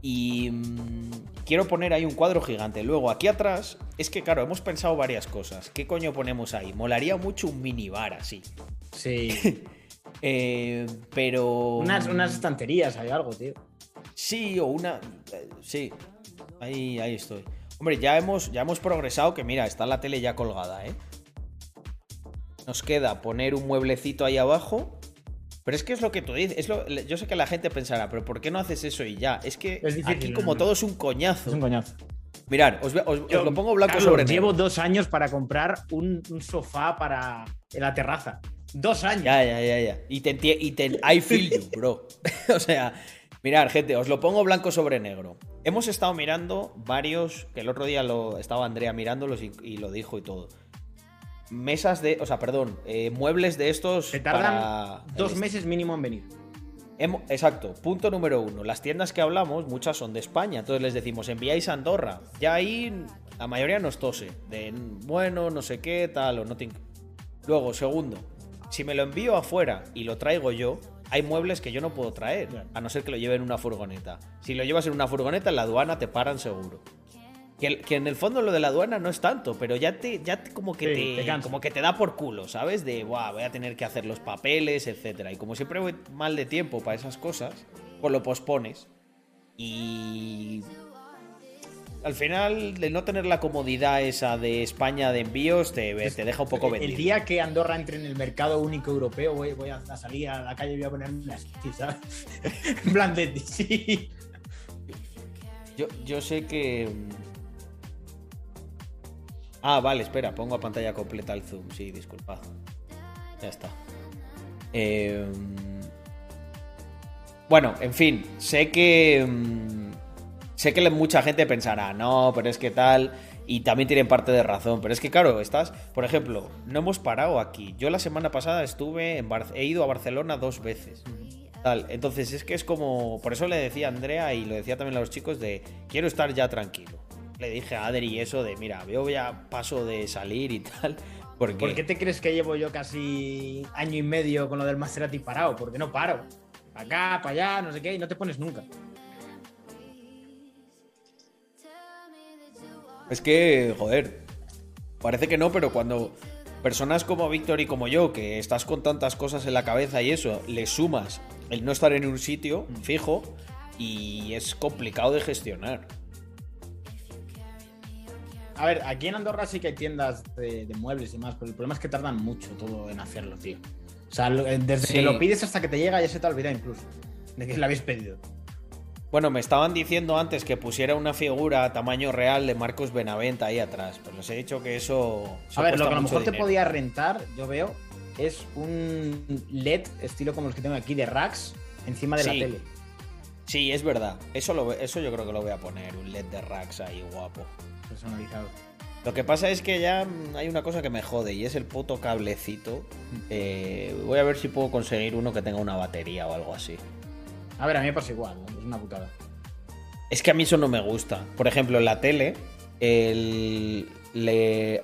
Y mm, quiero poner ahí un cuadro gigante. Luego, aquí atrás, es que claro, hemos pensado varias cosas. ¿Qué coño ponemos ahí? Molaría mucho un minibar así. Sí. <laughs> Eh, pero. unas, unas estanterías, hay algo, tío. Sí, o una. eh, Sí. Ahí, ahí estoy. Hombre, ya hemos, ya hemos progresado que mira, está la tele ya colgada, ¿eh? Nos queda poner un mueblecito ahí abajo. Pero es que es lo que tú dices. Es lo- yo sé que la gente pensará, pero ¿por qué no haces eso y ya? Es que Es difícil, aquí, como no. todo es un coñazo. Es un coñazo. Mirad, os, lo pongo blanco Carlos, sobre negro. Llevo dos años para comprar un, un sofá para en la terraza. Dos años. Ya, ya, ya, ya. Y te y te- I feel you, bro. <laughs> o sea, mirad, gente, os lo pongo blanco sobre negro. Hemos estado mirando varios, que el otro día lo estaba Andrea mirándolos y, y lo dijo y todo. Mesas de, o sea, perdón, eh, muebles de estos. Se tardan para dos meses mínimo en venir. Exacto, punto número uno. Las tiendas que hablamos, muchas son de España. Entonces les decimos, enviáis a Andorra. Ya ahí la mayoría nos tose. De bueno, no sé qué, tal, o no te... inc-". Luego, segundo, si me lo envío afuera y lo traigo yo, hay muebles que yo no puedo traer, Claro. a no ser que lo lleve en una furgoneta. Si lo llevas en una furgoneta, en la aduana te paran seguro. Que, que en el fondo lo de la aduana no es tanto, pero ya te, ya te- como que Sí, te, como que te da por culo, ¿sabes? De "Buah, voy a tener que hacer los papeles, etcétera. Y como siempre voy mal de tiempo para esas cosas, pues lo pospones. Y al final, de no tener la comodidad esa de España de envíos, te, te deja un poco El- vendido. El día que Andorra entre en el mercado único europeo, voy, voy a, a salir a la calle y voy a ponerme una ¿sabes? <laughs> en plan de sí. Yo, yo sé que. mm, Ah, vale, espera, pongo a pantalla completa el zoom. Sí, disculpad. Ya está. Eh, Bueno, en fin, sé que. Sé que mucha gente pensará, no, pero es que tal. Y también tienen parte de razón. Pero es que, claro, estás. Por ejemplo, no hemos parado aquí. Yo la semana pasada estuve en Bar- he ido a Barcelona dos veces. Tal. Entonces es que es como. Por eso le decía a Andrea y lo decía también a los chicos de quiero estar ya tranquilo. Le dije a Adri eso de mira, yo ya paso de salir y tal. <laughs> Porque ¿Por qué te crees que llevo yo casi año y medio con lo del Maserati parado? Porque no paro. Acá, para allá, no sé qué, y no te pones nunca. Es que, joder, parece que no, pero cuando personas como Víctor y como yo, que estás con tantas cosas en la cabeza y eso, le sumas el no estar en un sitio fijo y es complicado de gestionar. A ver, aquí en Andorra sí que hay tiendas de, de muebles y más, pero el problema es que tardan mucho todo en hacerlo, tío. O sea, eh, desde Sí. que lo pides hasta que te llega ya se te olvida incluso de que lo habéis pedido. Bueno, me estaban diciendo antes que pusiera una figura a tamaño real de Marcos Benaventa ahí atrás, pero les he dicho que eso... eso A ver, lo que a lo mejor te podía rentar, yo veo, es un LED estilo como los que tengo aquí de racks encima de Sí. la tele. Sí, es verdad. Eso, lo, eso yo creo que lo voy a poner, un LED de racks ahí guapo. Personalizado. Lo que pasa es que ya hay una cosa que me jode y es el puto cablecito. Eh, voy a ver si puedo conseguir uno que tenga una batería o algo así. A ver, a mí me pasa igual, ¿no? es una putada. Es que a mí eso no me gusta. Por ejemplo, en la tele el- le,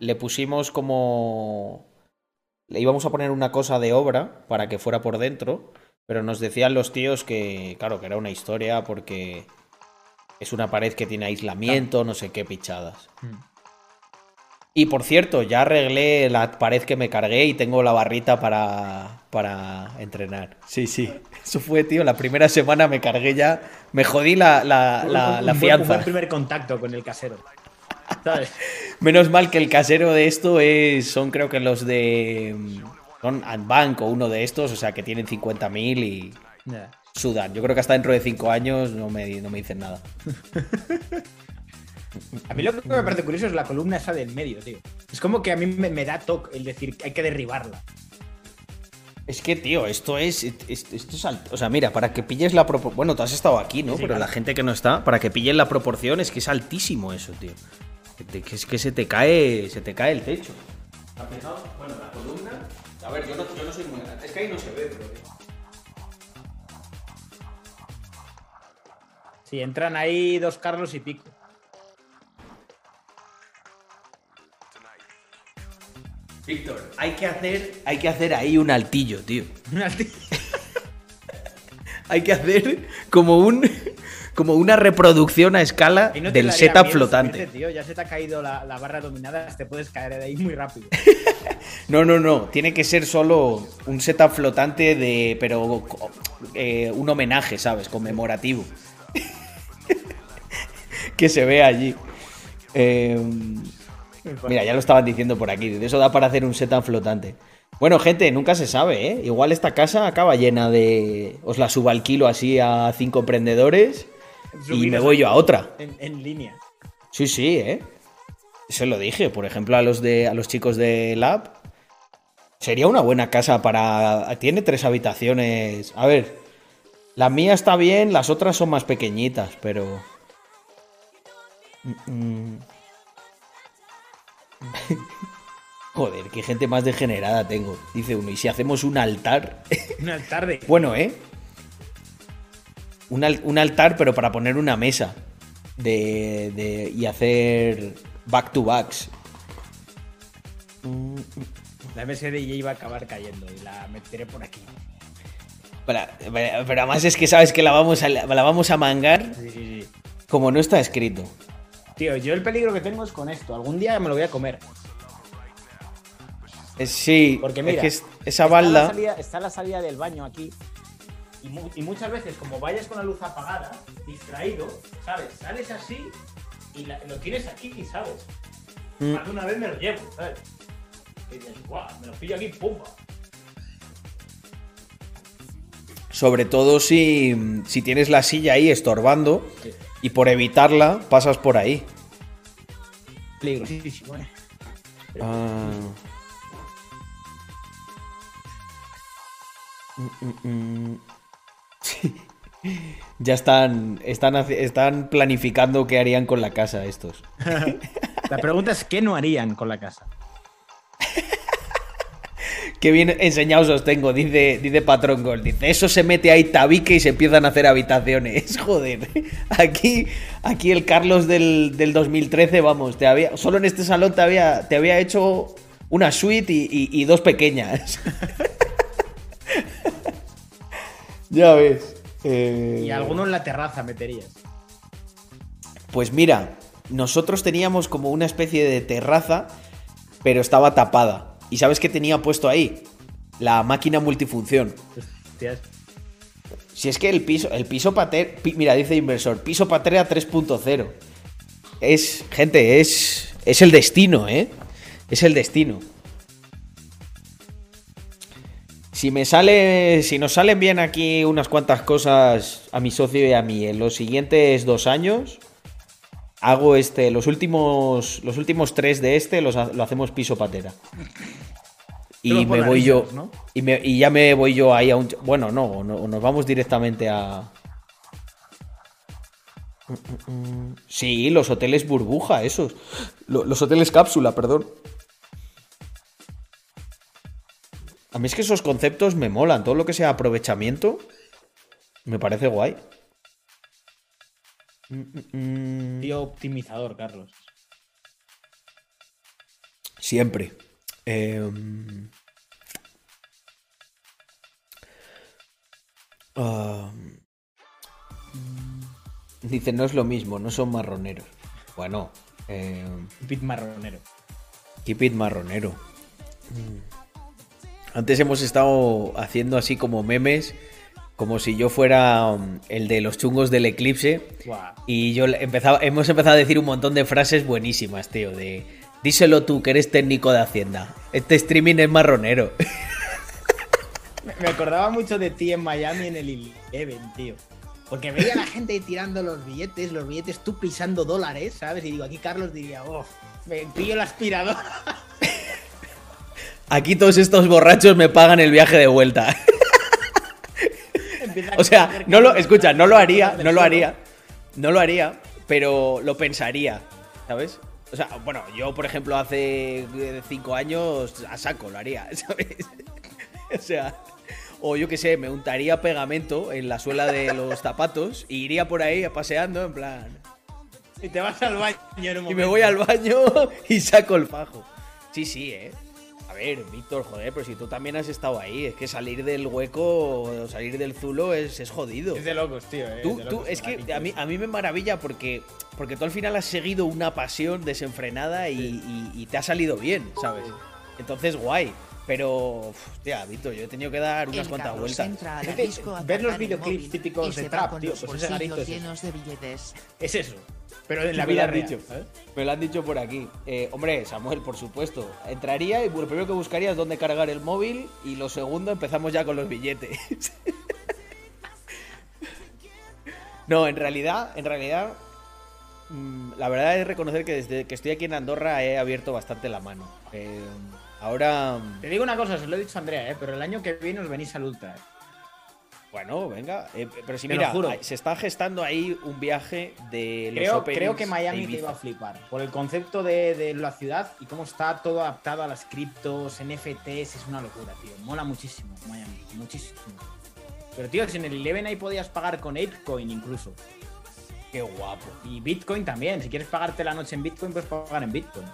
le pusimos como... Le íbamos a poner una cosa de obra para que fuera por dentro, pero nos decían los tíos que, claro, que era una historia porque es una pared que tiene aislamiento, no sé qué pichadas. Y por cierto, ya arreglé la pared que me cargué y tengo la barrita para, para entrenar. Sí, sí. Eso fue, tío, la primera semana me cargué ya. Me jodí la, la, la, la fianza. Un buen primer contacto con el casero. ¿Sabes? <laughs> Menos mal que el casero de esto es. Son creo que los de. Son Adbank o uno de estos, o sea que tienen 50.000 y sudan. Yo creo que hasta dentro de 5 años no me, no me dicen nada. <laughs> A mí lo que me parece curioso es la columna esa del medio, tío. Es como que a mí me, me da toque el decir que hay que derribarla. Es que, tío, esto es. es- Esto es O sea, mira, para que pilles la proporción. Bueno, tú has estado aquí, ¿no? Sí, Pero claro. la gente que no está, para que pillen la proporción, es que es altísimo eso, tío. Que, te- que es que se te cae. Se te cae el techo. Bueno, la columna. A ver, yo no, yo no soy muy grande. Es que ahí no se ve, pero. Sí, entran ahí dos Carlos y pico. Víctor, hay que hacer. Hay que hacer ahí un altillo, tío. <laughs> Hay que hacer como un. Como una reproducción a escala no del setup flotante. tío. Ya se te ha caído la, la barra dominada, te puedes caer de ahí muy rápido. <laughs> No, no, no. Tiene que ser solo un setup flotante de. Pero. eh, un homenaje, ¿sabes? Conmemorativo. <laughs> que se vea allí. Eh, <laughs> mira, ya lo estaban diciendo por aquí. De eso da para hacer un setup flotante. Bueno, gente, nunca se sabe, ¿eh? Igual esta casa acaba llena de. Os la subo al kilo así a cinco emprendedores. Y me voy yo a otra. En, en línea. Sí, sí, ¿eh? Eso lo dije, por ejemplo, a los de a los chicos de Lab. Sería una buena casa para. Tiene tres habitaciones. A ver. La mía está bien, las otras son más pequeñitas, pero. Mm, mm. <laughs> Joder, qué gente más degenerada tengo. Dice uno. ¿Y si hacemos un altar? <laughs> Un altar de. Bueno, ¿eh? Un, al- un altar, pero para poner una mesa. De, de- y hacer back to backs. La MSD ya iba a acabar cayendo y la meteré por aquí. Pero, pero además es que sabes que la vamos a, la vamos a mangar Sí, sí, sí. como no está escrito. Tío, yo el peligro que tengo es con esto. Algún día me lo voy a comer. Sí, Porque es mira, que es- esa Está la, balda. salida, está la salida del baño aquí. Y, mu- y muchas veces, como vayas con la luz apagada, distraído, ¿sabes? Sales así y la- lo tienes aquí, ¿sabes? Mm. Más de una vez me lo llevo, ¿sabes? Y dices, guau, me lo pillo aquí, pumba. Sobre todo si, si tienes la silla ahí estorbando Sí. Y por evitarla pasas por ahí. Peligrosísimo, ¿eh? Ah. Mm, mm, mm. Ya están, están, están planificando qué harían con la casa estos. <laughs> La pregunta es, ¿qué no harían con la casa? <laughs> Qué bien enseñados os tengo, dice, dice Patrón Gold. Dice, eso se mete ahí tabique y se empiezan a hacer habitaciones. <laughs> Joder. Aquí, aquí el Carlos del, del 2013, vamos, te había, solo en este salón te había, te había hecho una suite y, y- y dos pequeñas. <laughs> ya ves. Eh, Y alguno en la terraza meterías. Pues mira, nosotros teníamos como una especie de terraza, pero estaba tapada. ¿Y sabes qué tenía puesto ahí? La máquina multifunción. Hostias. Si es que el piso, el piso pater, mira, dice inversor, piso patera 3.0. Es, gente, es, es el destino, ¿eh? Es el destino. Si me sale, si nos salen bien aquí unas cuantas cosas a mi socio y a mí en los siguientes dos años, hago este, los últimos, los últimos tres de este los ha- lo hacemos piso patera. Y me voy yo, ¿no? y, me- y ya me voy yo ahí a un, bueno, no, no- nos vamos directamente a, Sí, los hoteles burbuja, esos. Lo- Los hoteles cápsula, perdón. A mí es que esos conceptos me molan. Todo lo que sea aprovechamiento me parece guay. Mm, mm, mm. Tío optimizador, Carlos. Siempre. Em, ah, mm, dice, no es lo mismo, no son marroneros. Bueno, em, Pit marronero. Keep it marronero. Mm. Antes hemos estado haciendo así como memes, como si yo fuera um, el de los chungos del eclipse. Buah. Y yo empezaba, hemos empezado a decir un montón de frases buenísimas, tío. De díselo tú, que eres técnico de Hacienda. Este streaming es marronero. <laughs> Me- acordaba mucho de ti en Miami en el Eleven, tío. Porque veía a la gente tirando los billetes, los billetes, tú pisando dólares, ¿sabes? Y digo, aquí Carlos diría, oh, me pillo el aspirador. <laughs> Aquí todos estos borrachos me pagan el viaje de vuelta. <laughs> O sea, no lo, escucha, no lo haría, no lo haría, no lo haría, pero lo pensaría, ¿sabes? O sea, bueno, yo, por ejemplo, hace eh, cinco años a saco lo haría, <laughs> ¿sabes? O sea, o yo qué sé, me untaría pegamento en la suela de los zapatos y iría por ahí paseando, en plan. Y te vas al baño en un Y me voy al baño <laughs> y saco el fajo. Sí, sí, ¿eh? A ver, Víctor, joder, pero si tú también has estado ahí, es que salir del hueco o salir del zulo es, es jodido. Es de locos, tío. eh, Tú, es que a mí, a mí me maravilla porque, porque tú al final has seguido una pasión desenfrenada y, y- y te ha salido bien, ¿sabes? Entonces, guay. Pero, hostia, Víctor, yo he tenido que dar unas El cuantas vueltas. Es ver los videoclips típicos de trap, tío, pues ese garito es eso. de billetes. Es eso. Pero en la Me lo vida han real. dicho. ¿sabes? Me lo han dicho por aquí. Eh, hombre, Samuel, por supuesto. Entraría y lo primero que buscaría es dónde cargar el móvil y lo segundo empezamos ya con los billetes. <laughs> no, en realidad, en realidad, mm, la verdad es reconocer que desde que estoy aquí en Andorra he abierto bastante la mano. Eh, ahora, Te digo una cosa, se lo he dicho a Andrea, ¿eh? pero el año que viene os venís al Ultra. Bueno, venga. eh, pero si Te mira, juro. se está gestando ahí un viaje de los Creo, openings creo que Miami te iba a flipar. Por el concepto de, de la ciudad y cómo está todo adaptado a las criptos, NFTs, es una locura, tío. Mola muchísimo Miami, muchísimo. Pero, tío, si en el Eleven ahí podías pagar con Apecoin incluso. Qué guapo, Y Bitcoin también. Si quieres pagarte la noche en Bitcoin, puedes pagar en Bitcoin.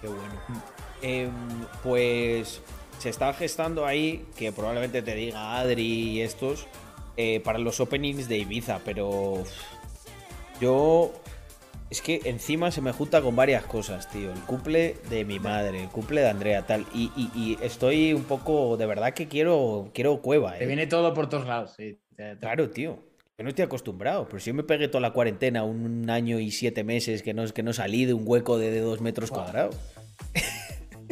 qué bueno. Em, pues se está gestando ahí, que probablemente te diga Adri y estos, eh, para los openings de Ibiza, pero yo... Es que encima se me junta con varias cosas, tío. El cumple de mi madre, el cumple de Andrea, tal. Y, y- y estoy un poco... De verdad que quiero, quiero cueva, Te ¿eh? viene todo por todos lados, sí. Te- te- Claro, tío. Yo no estoy acostumbrado, pero si yo me pegué toda la cuarentena, un año y siete meses que no, que no salí de un hueco de, de dos metros cuadrados.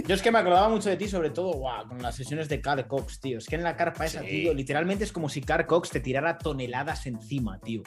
Yo es que me acordaba mucho de ti, sobre todo, guau, con las sesiones de Carl Cox, tío. Es que en la carpa esa, Sí. tío, literalmente es como si Carl Cox te tirara toneladas encima, tío.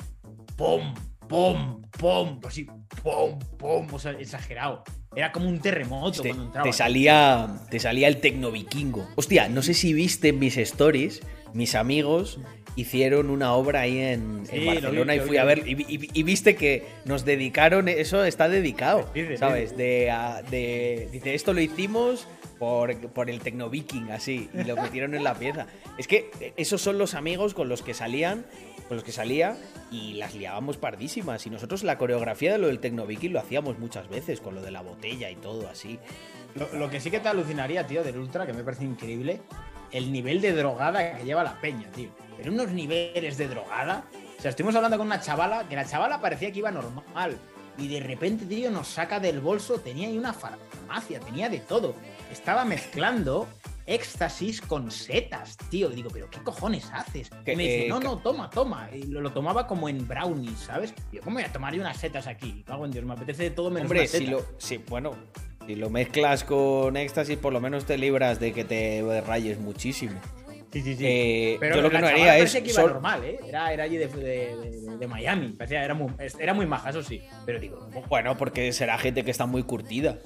¡Pum! ¡Pum! ¡Pum! Así, ¡pum! ¡Pum! O sea, exagerado. Era como un terremoto Te, cuando entraba. te salía, te salía el tecnovikingo. Hostia, no sé si viste mis stories, mis amigos hicieron una obra ahí en, Sí, Barcelona vi, y fui a ver. Y, y- y viste que nos dedicaron, eso está dedicado. ¿sabes? De, a- de- dice, esto lo hicimos por, por el tecnoviking, así, y lo metieron en la pieza. Es que esos son los amigos con los que salían, con los que salía y las liábamos pardísimas. Y nosotros la coreografía de lo del tecnoviking lo hacíamos muchas veces, con lo de la botella y todo así. Lo, lo que sí que te alucinaría, tío, del Ultra, que me parece increíble, el nivel de drogada que lleva la peña, tío. Pero unos niveles de drogada. O sea, estuvimos hablando con una chavala, que la chavala parecía que iba normal. Y de repente, tío, nos saca del bolso, tenía ahí una farmacia, tenía de todo. Estaba mezclando éxtasis con setas, tío. Y digo, ¿pero qué cojones haces? Que, y me dice, eh, no, no, toma, toma. Y lo, lo tomaba como en brownies, ¿sabes? Y yo, ¿cómo voy a tomar yo unas setas aquí? Cago en Dios, me apetece de todo menos Hombre, una si seta. lo, si, bueno, si lo mezclas con éxtasis, por lo menos te libras de que te rayes muchísimo. Sí, sí, sí. Eh, Pero yo lo que no haría es. que iba sol- normal, ¿eh? Era, era allí de, de- de- de Miami. Parecía, era, muy, era muy maja, eso sí. Pero digo, Bueno, porque será gente que está muy curtida,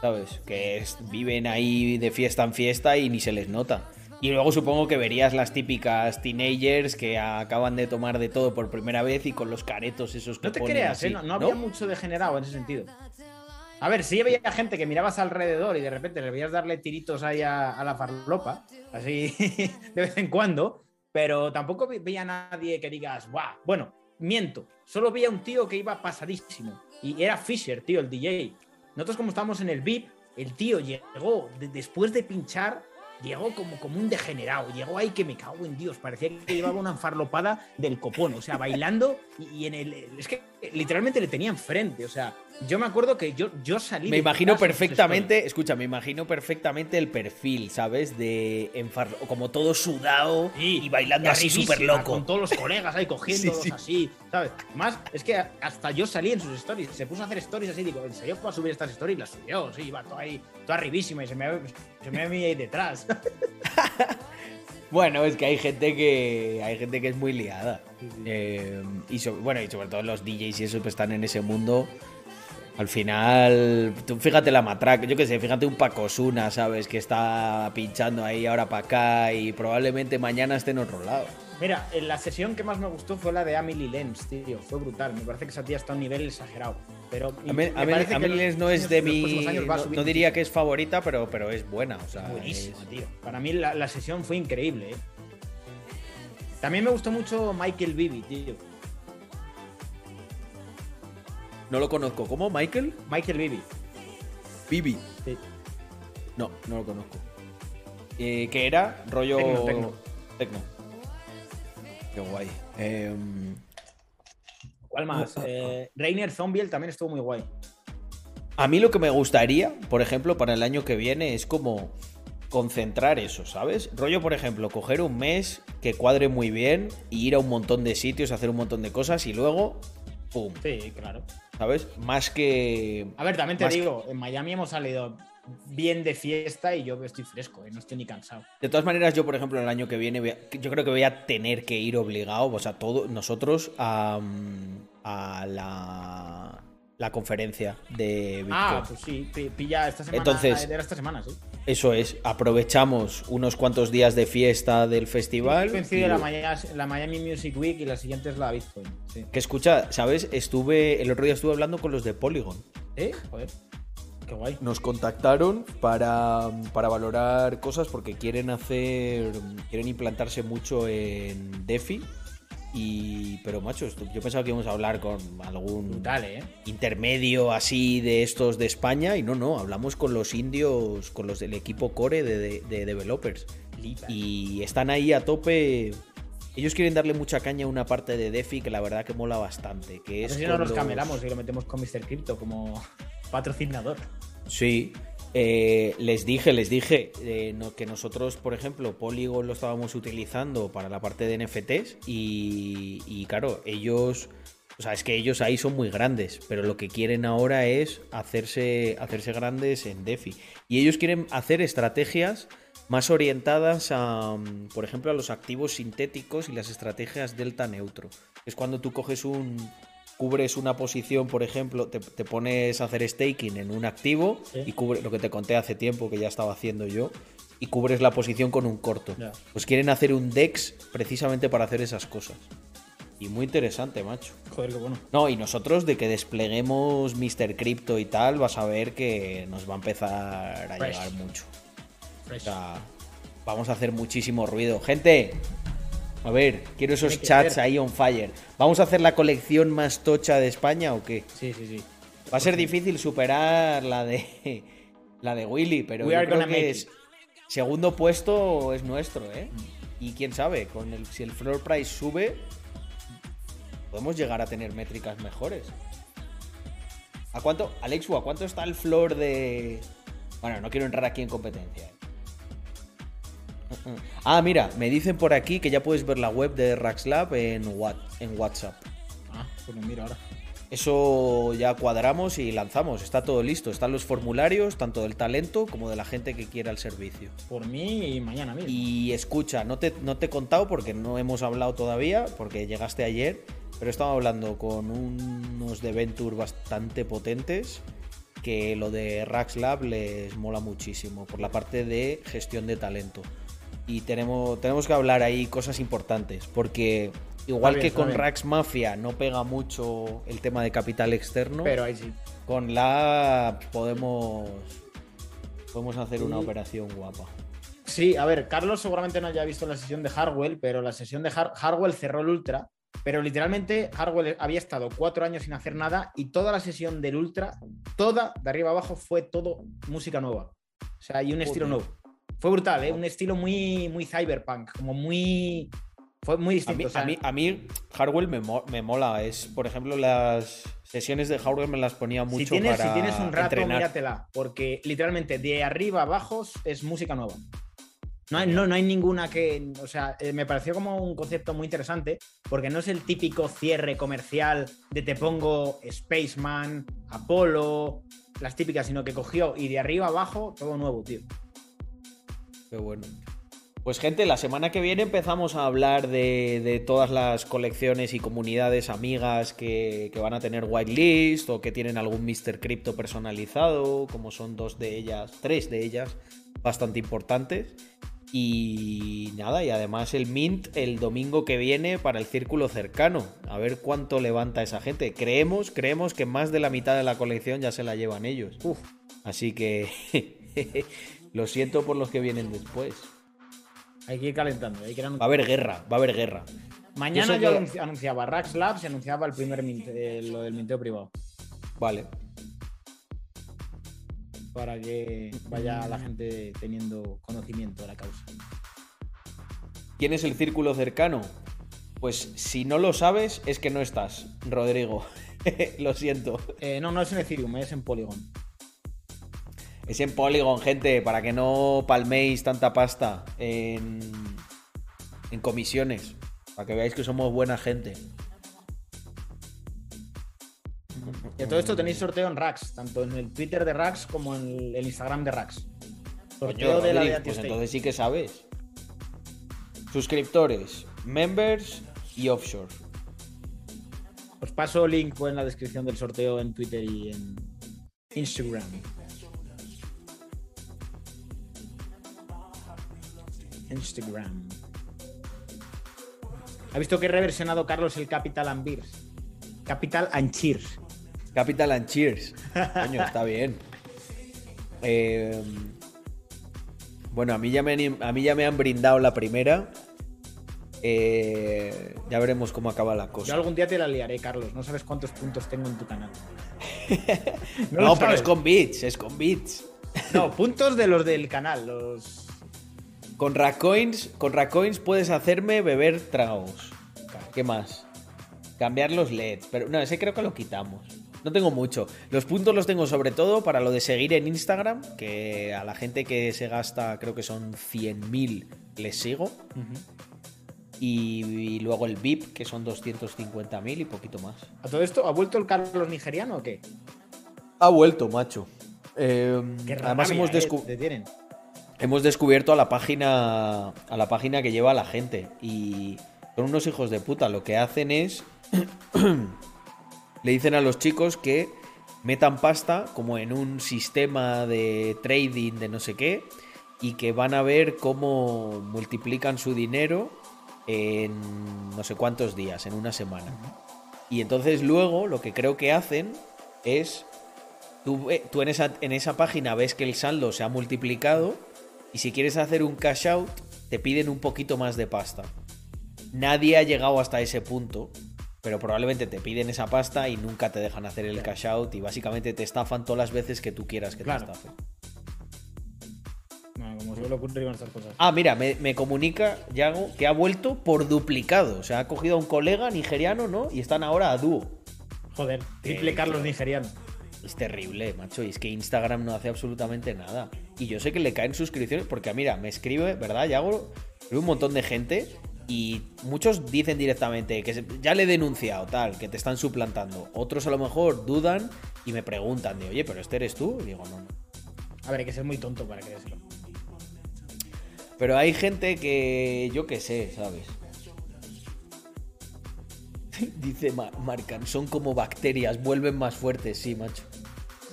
¿sabes? Que es- viven ahí de fiesta en fiesta y ni se les nota. Y luego supongo que verías las típicas teenagers que acaban de tomar de todo por primera vez y con los caretos esos que no te ponen creas, así, ¿eh? No, no había mucho degenerado en ese sentido. A ver, sí había gente que mirabas alrededor y de repente le veías darle tiritos ahí a, a la farlopa, así <laughs> de vez en cuando, pero tampoco ve- veía a nadie que digas. Bueno, miento, solo veía un tío que iba pasadísimo y era Fisher, tío, el DJ. Nosotros como estábamos en el VIP, el tío llegó de- después de pinchar, llegó como, como un degenerado, llegó ahí que me cago en Dios, parecía que llevaba una farlopada del copón, o sea, bailando y, y en el... Es que literalmente le tenía enfrente. O sea, yo me acuerdo que yo, yo salí. Me imagino perfectamente, escucha, me imagino perfectamente el perfil, ¿sabes? De enfar- como todo sudado stories. y bailando así súper loco. Con todos los colegas ahí <laughs> cogiéndolos Sí, sí. así, ¿sabes? Más, es que hasta yo salí en sus stories. Se puso a hacer stories así, digo, ¿en serio puedo subir estas stories? Las subió, sí, iba todo ahí, todo arribísima y se me, se me ve ahí detrás. <laughs> Bueno, es que hay gente que hay gente que es muy liada. Eh, y so- bueno, y sobre todo los DJs y eso que están en ese mundo. Al final, tú fíjate la matraca, yo qué sé, fíjate un Pacosuna, ¿sabes? Que está pinchando ahí ahora para acá y probablemente mañana esté en otro lado. Mira, en la sesión que más me gustó fue la de Amelie Lenz, tío. Fue brutal. Me parece que esa tía está a un nivel exagerado. Pero A me a mí- parece a que mí los Lenz no es de mi. No, diría que es favorita, pero, pero es buena. O sea, Buenísimo, es- tío. Para mí la, la sesión fue increíble, ¿eh? También me gustó mucho Michael Bibi, tío. No lo conozco. ¿Cómo? ¿Michael? Michael Bibi. Bibi. Sí. No, no lo conozco. Eh, ¿Qué era? Rollo. Tecno, tecno. Tecno. Qué guay. Em, ¿Cuál más? Eh, Rainer Zombiel también estuvo muy guay. a mí lo que me gustaría, por ejemplo, para el año que viene es como concentrar eso, ¿sabes? Rollo, por ejemplo, coger un mes que cuadre muy bien y ir a un montón de sitios, hacer un montón de cosas y luego, ¡pum! Sí, claro. ¿Sabes? Más que... A ver, también te digo, en Miami hemos salido bien de fiesta y yo estoy fresco, ¿eh? no estoy ni cansado. De todas maneras, yo, por ejemplo, el año que viene, voy a- yo creo que voy a tener que ir obligado, o sea, todos nosotros a, a la, la conferencia de Bitcoin. Ah, pues sí, pi- pilla esta semana. Entonces- era esta semana, sí. Eso es, aprovechamos unos cuantos días de fiesta del festival. Coincide y- la, Miami, la Miami Music Week y la siguiente es la Bitcoin. Sí. Que escucha, ¿sabes? Estuve, el otro día estuve hablando con los de Polygon. ¿Eh? Joder. Qué guay. Nos contactaron para, para valorar cosas porque quieren hacer, quieren implantarse mucho en DeFi. Y, pero macho, yo pensaba que íbamos a hablar con algún Brutal, ¿eh? intermedio así de estos de España y no, no, hablamos con los indios, con los del equipo core de, de- de developers. Y están ahí a tope. Ellos quieren darle mucha caña a una parte de DeFi que la verdad que mola bastante. Que A es si no nos los- camelamos y lo metemos con Mr. Crypto como patrocinador. Sí. eh, les dije, les dije eh, que nosotros, por ejemplo, Polygon lo estábamos utilizando para la parte de NFTs y, y claro, ellos, o sea, es que ellos ahí son muy grandes, pero lo que quieren ahora es hacerse, hacerse grandes en DeFi. Y ellos quieren hacer estrategias más orientadas a, mm, por ejemplo, a los activos sintéticos y las estrategias delta neutro. Es cuando tú coges un, cubres una posición, por ejemplo, te, te pones a hacer staking en un activo Sí. y cubre lo que te conté hace tiempo que ya estaba haciendo yo y cubres la posición con un corto. Pues quieren hacer un DEX precisamente para hacer esas cosas. Y muy interesante, macho. Joder, qué bueno. No, y nosotros de que despleguemos Mr. Crypto y tal, vas a ver que nos va a empezar a Fresh. llegar mucho. O sea, vamos a hacer muchísimo ruido. Gente, a ver, quiero esos chats ahí on fire. ¿Vamos a hacer la colección más tocha de España o qué? Sí, sí, sí. Va a ser difícil superar la de <laughs> la de Willy, pero We yo creo que es segundo puesto es nuestro, ¿eh? Y quién sabe, con el si el floor price sube, podemos llegar a tener métricas mejores. ¿A cuánto, Alexu, a cuánto está el floor de Bueno, no quiero entrar aquí en competencia. Ah, mira, me dicen por aquí que ya puedes ver la web de Raxlab en, What- en WhatsApp. Ah, pues lo miro ahora. Eso ya cuadramos y lanzamos. Está todo listo. Están los formularios, tanto del talento como de la gente que quiera el servicio. Por mí y mañana mismo. Y escucha, no te, no te he contado porque no hemos hablado todavía, porque llegaste ayer, pero estaba hablando con unos de Venture bastante potentes que lo de Rax Lab les mola muchísimo por la parte de gestión de talento. Y tenemos, tenemos que hablar ahí cosas importantes, porque igual bien, que con. Rax Mafia no pega mucho el tema de capital externo, Pero ahí sí. con la podemos, podemos hacer una Sí. operación guapa. Sí, a ver, Carlos seguramente no haya visto la sesión de Harwell, pero la sesión de Har- Harwell cerró el Ultra. Pero literalmente Harwell había estado cuatro años sin hacer nada y toda la sesión del Ultra, toda de arriba abajo, fue todo música nueva. O sea, y un estilo nuevo. Fue brutal, ¿eh? Un estilo muy, muy cyberpunk, como muy. Fue muy A distinto. mí, o sea, a mí, a mí Hardwell me, mo- me mola. Es, por ejemplo, las sesiones de Hardwell me las ponía mucho si, tienes, para si tienes un rato, entrenar. míratela. Porque literalmente de arriba a abajo es música nueva. No hay, no, no hay ninguna que. O sea, eh, me pareció como un concepto muy interesante. Porque no es el típico cierre comercial de te pongo Spaceman, Apolo, las típicas, sino que cogió y de arriba a abajo todo nuevo, tío. Qué bueno. Pues gente, la semana que viene empezamos a hablar de, de todas las colecciones y comunidades amigas que, que van a tener whitelist o que tienen algún Mr. Crypto personalizado, como son dos de ellas, tres de ellas, bastante importantes. Y nada, y además el Mint el domingo que viene para el círculo cercano. A ver cuánto levanta esa gente. Creemos, creemos que más de la mitad de la colección ya se la llevan ellos. Uf. Así que <laughs> lo siento por los que vienen después. Hay que ir calentando. Hay que ir Va a haber guerra, va a haber guerra. Mañana Yo que- anunciaba Rax Labs y anunciaba el primer eh, lo del minteo privado. Vale. Para que vaya la gente teniendo conocimiento de la causa. ¿Quién es el círculo cercano? Pues si no lo sabes, es que no estás, Rodrigo. <laughs> lo siento. Eh, no, no es en Ethereum, es en Polygon. Es en Polygon, gente, para que no palméis tanta pasta en, en comisiones. Para que veáis que somos buena gente. Y a todo esto tenéis sorteo en Rax, tanto en el Twitter de Rax como en el, Instagram de Rax. Sorteo Coño, de la de pues entonces sí que sabes. Suscriptores, members y offshore. Os paso link pues, en la descripción del sorteo en Twitter y en Instagram. Instagram. ¿Ha visto que he reversionado Carlos el Capital and Beers? Capital and Cheers. Capital and Cheers. Coño, está bien. Eh, bueno, a mí, ya me han, a mí ya me han brindado la primera. Eh, ya veremos cómo acaba la Yo cosa. algún día te la liaré, Carlos. No sabes cuántos puntos tengo en tu canal. <laughs> No, lo pero es con bits, es con bits. No, puntos de los del canal. Los... Con Racoins, con Racoins puedes hacerme beber tragos. ¿Qué más? Cambiar los LEDs. Pero no, ese creo que lo quitamos. No tengo mucho. Los puntos los tengo sobre todo para lo de seguir en Instagram, que a la gente que se gasta, creo que son 100.000, les sigo. Y, y luego el VIP, que son 250.000 y poquito más. ¿A todo esto ha vuelto el Carlos nigeriano o qué? Ha vuelto, macho. Eh, Qué además hemos, eh, descu- te tienen. Hemos descubierto a la página a la página que lleva la gente y son unos hijos de puta. Lo que hacen es <clears throat> le dicen a los chicos que metan pasta como en un sistema de trading de no sé qué y que van a ver cómo multiplican su dinero en no sé cuántos días, en una semana. Y entonces luego lo que creo que hacen es Tú, tú en, esa, en esa página ves que el saldo se ha multiplicado y si quieres hacer un cash out te piden un poquito más de pasta. Nadie ha llegado hasta ese punto, pero probablemente te piden esa pasta y nunca te dejan hacer el cash out y básicamente te estafan todas las veces que tú quieras que Claro. te estafen. Bueno, como suele ocurrir con estas cosas. Ah, mira, me, me comunica Yago que ha vuelto por duplicado. O sea, ha cogido a un colega nigeriano, ¿no? Y están ahora a dúo. Joder, triple Carlos nigeriano. Es terrible, macho. Y es que Instagram no hace absolutamente nada. Y yo sé que le caen suscripciones porque, ah, mira, me escribe, ¿verdad? Ya hago un montón de gente y muchos dicen directamente que ya le he denunciado, tal, que te están suplantando. Otros a lo mejor dudan y me preguntan de, oye, pero este eres tú. Y digo, no, no. A ver, hay que ser muy tonto para creérselo. Pero hay gente que yo qué sé, ¿sabes? <laughs> Dice Ma- Marcan, son como bacterias, vuelven más fuertes, sí, macho.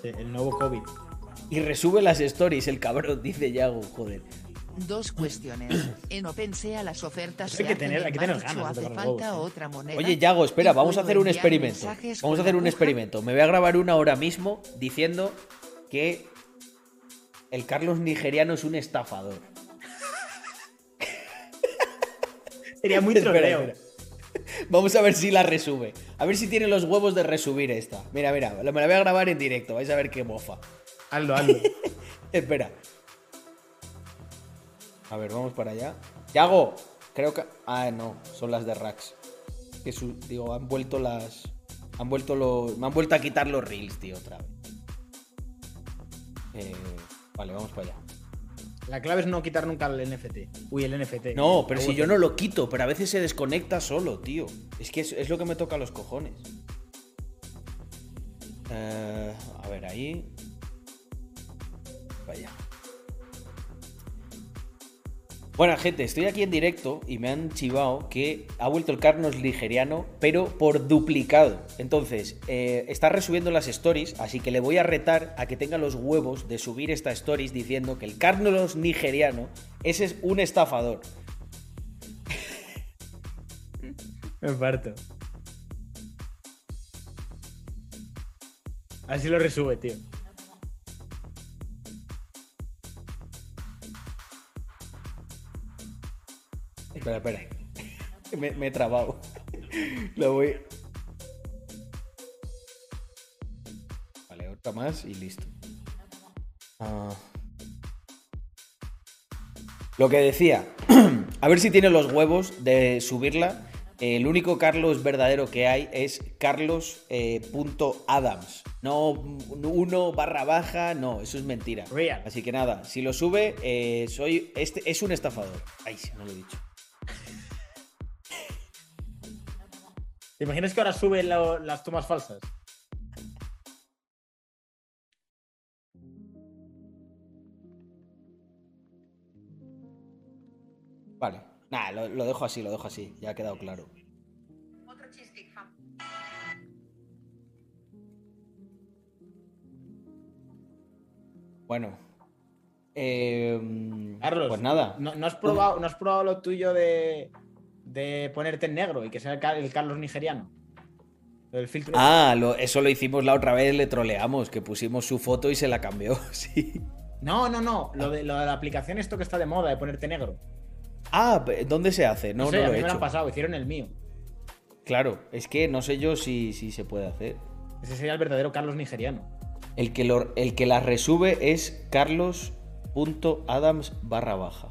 Sí, el nuevo COVID. Y resube las stories, el cabrón, <laughs> dice Yago, joder. Dos cuestiones. <clears throat> En OpenSea las ofertas Hay que tener- en hay que tener ganas hace falta ¿eh? otra moneda. Oye, Yago, espera, vamos a hacer un experimento. Vamos a hacer un aguja. experimento. Me voy a grabar una hora mismo diciendo que el Carlos nigeriano es un estafador. Sería muy <laughs> Espera, troleo. Vamos a ver si la resube. A ver si tiene los huevos de resubir esta. Mira, mira, me la voy a grabar en directo. Vais a ver qué mofa. Hazlo, hazlo. <laughs> Espera. A ver, vamos para allá. Yago, creo que. Ah, no, son las de Rax. Que su- digo, han vuelto las. Han vuelto los. Me han vuelto a quitar los reels, tío, otra vez. Eh, vale, vamos para allá. La clave es no quitar nunca el NFT. Uy, el NFT. No, pero si yo no lo quito, pero a veces se desconecta solo, tío. Es que es, es lo que me toca a los cojones. Eh, a ver, ahí. Vaya. Bueno, gente, estoy aquí en directo y me han chivado que ha vuelto el Carlos Ligeriano, pero por duplicado. Entonces, eh, está resubiendo las stories, así que le voy a retar a que tenga los huevos de subir esta stories diciendo que el Carlos Nigeriano ese es un estafador. <laughs> Me parto. Así lo resube, tío. Espera, espera. Me, me he trabado. Lo voy. Vale, otra más y listo. Ah. Lo que decía, <clears throat> a ver si tiene los huevos de subirla. El único Carlos verdadero que hay es Carlos eh. No uno barra baja, no, eso es mentira. Real. Así que nada, si lo sube, eh, soy este es un estafador. Ay, sí, no lo he dicho. ¿Te imaginas que ahora sube lo- las tomas falsas? Vale. Nada, lo, lo dejo así, lo dejo así. Ya ha quedado claro. Bueno. Eh, Carlos, Pues nada. ¿no, no has probado, ¿no has probado lo tuyo de, de ponerte en negro y que sea el, Car- el Carlos nigeriano? Del filtro. Ah, lo- eso lo hicimos la otra vez, le troleamos, que pusimos su foto y se la cambió, <laughs> sí. No, no, no. Lo de, lo de la aplicación, esto que está de moda, de ponerte negro. Ah, ¿dónde se hace? No, No, no, sé, a lo mí he me lo han pasado, hicieron el mío. Claro, es que no sé yo si, si se puede hacer. Ese sería el verdadero Carlos nigeriano. El que, lo- el que la resube es carlos.adams barra baja.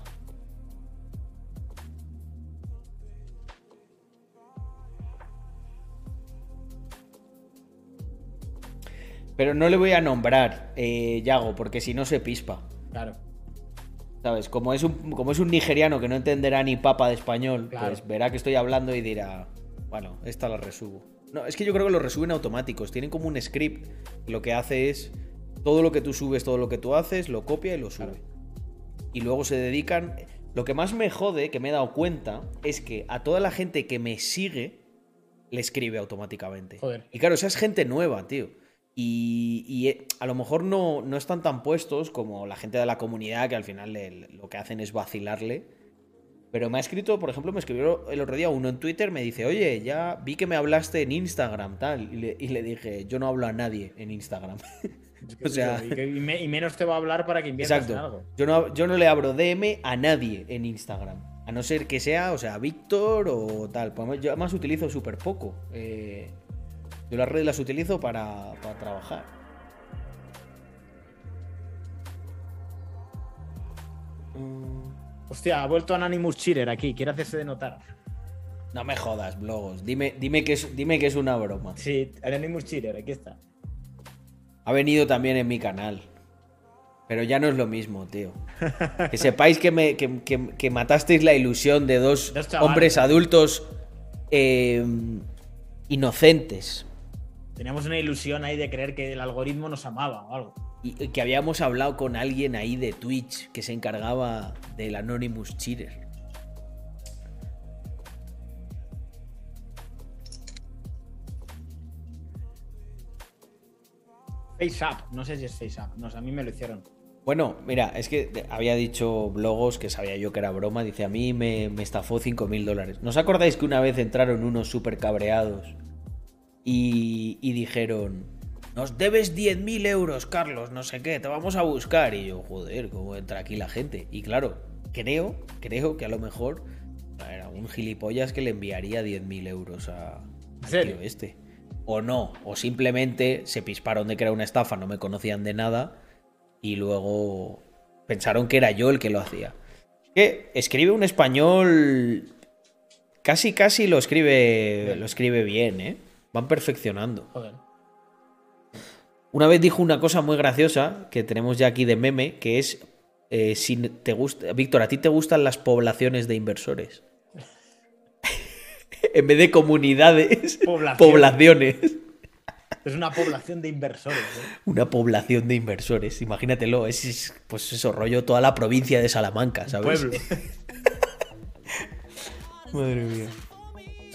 Pero no le voy a nombrar, eh, Yago, porque si no se pispa. Claro. ¿Sabes? Como es, un, como es un nigeriano que no entenderá ni papa de español, Claro. pues verá que estoy hablando y dirá, bueno, esta la resubo. No, es que yo creo que lo resuben automáticos. Tienen como un script. que Lo que hace es todo lo que tú subes, todo lo que tú haces, lo copia y lo sube. Claro. Y luego se dedican. Lo que más me jode, que me he dado cuenta, es que a toda la gente que me sigue le escribe automáticamente. Joder. Y claro, esa es gente nueva, tío. Y, y, eh, a lo mejor no, no están tan puestos como la gente de la comunidad, que al final le- lo que hacen es vacilarle. Pero me ha escrito, por ejemplo, me escribió el otro día uno en Twitter, me dice, oye, ya vi que me hablaste en Instagram, tal. Y le, y le dije, yo no hablo a nadie en Instagram. <laughs> O sea- Y, que- y me- y menos te va a hablar para que inviertas en Exacto. algo. Yo no, yo no le abro DM a nadie en Instagram. A no ser que sea, o sea, Víctor o tal. Pues yo además utilizo súper poco. Eh, yo las redes las utilizo para, para trabajar. Mm, Hostia, ha vuelto Anonymous Cheater aquí, quiere hacerse de notar. No me jodas, blogos. Dime, dime, que es, dime que es una broma. Sí, Anonymous Cheater, aquí está. Ha venido también en mi canal. Pero ya no es lo mismo, tío. <laughs> Que sepáis que, me, que, que- que matasteis la ilusión de dos, hombres adultos eh, inocentes. Teníamos una ilusión ahí de creer que el algoritmo nos amaba o algo. Y que habíamos hablado con alguien ahí de Twitch que se encargaba del Anonymous Cheater. FaceApp, no sé si es FaceApp, no a mí me lo hicieron. Bueno, mira, es que había dicho Blogos que sabía yo que era broma. Dice, a mí me, me estafó 5 mil dólares. ¿No os acordáis que una vez entraron unos súper cabreados y, y dijeron, nos debes 10 mil euros, Carlos, no sé qué, te vamos a buscar? Y yo, joder, ¿cómo entra aquí la gente? Y claro, creo, creo que a lo mejor era un gilipollas que le enviaría 10 mil euros a, al serio? tío este. O no, o simplemente se pisparon de que era una estafa, no me conocían de nada y luego pensaron que era yo el que lo hacía. Que escribe un español casi, casi lo escribe, lo escribe bien, ¿eh? Van perfeccionando. Joder. Una vez dijo una cosa muy graciosa que tenemos ya aquí de meme, que es eh, si te gusta, Víctor, ¿a ti te gustan las poblaciones de inversores? <laughs> en vez de comunidades, Poblaciones. poblaciones. Es una población de inversores. ¿eh? Una población de inversores, imagínatelo, es, es, pues eso, rollo toda la provincia de Salamanca, ¿sabes? Pueblo. <laughs> Madre mía.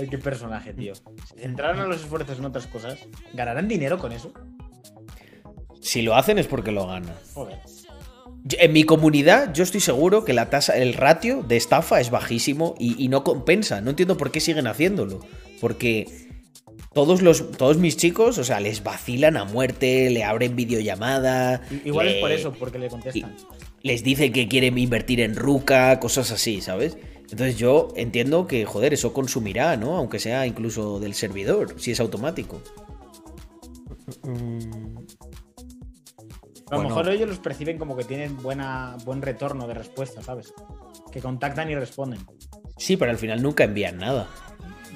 Qué personaje, tío. Si centraran los esfuerzos en otras cosas, ¿ganarán dinero con eso? Si lo hacen es porque lo ganan. Joder. En mi comunidad, yo estoy seguro que la tasa, el ratio de estafa es bajísimo y, y no compensa. No entiendo por qué siguen haciéndolo. Porque todos los, todos mis chicos, o sea, les vacilan a muerte, le abren videollamada. Igual le- es por eso, porque le contestan. Les dicen que quieren invertir en Ruca, cosas así, ¿sabes? Entonces yo entiendo que, joder, eso consumirá, ¿no? Aunque sea incluso del servidor, si es automático. A lo Bueno. mejor ellos los perciben como que tienen buena, buen retorno de respuesta, ¿sabes? Que contactan y responden. Sí, pero al final nunca envían nada.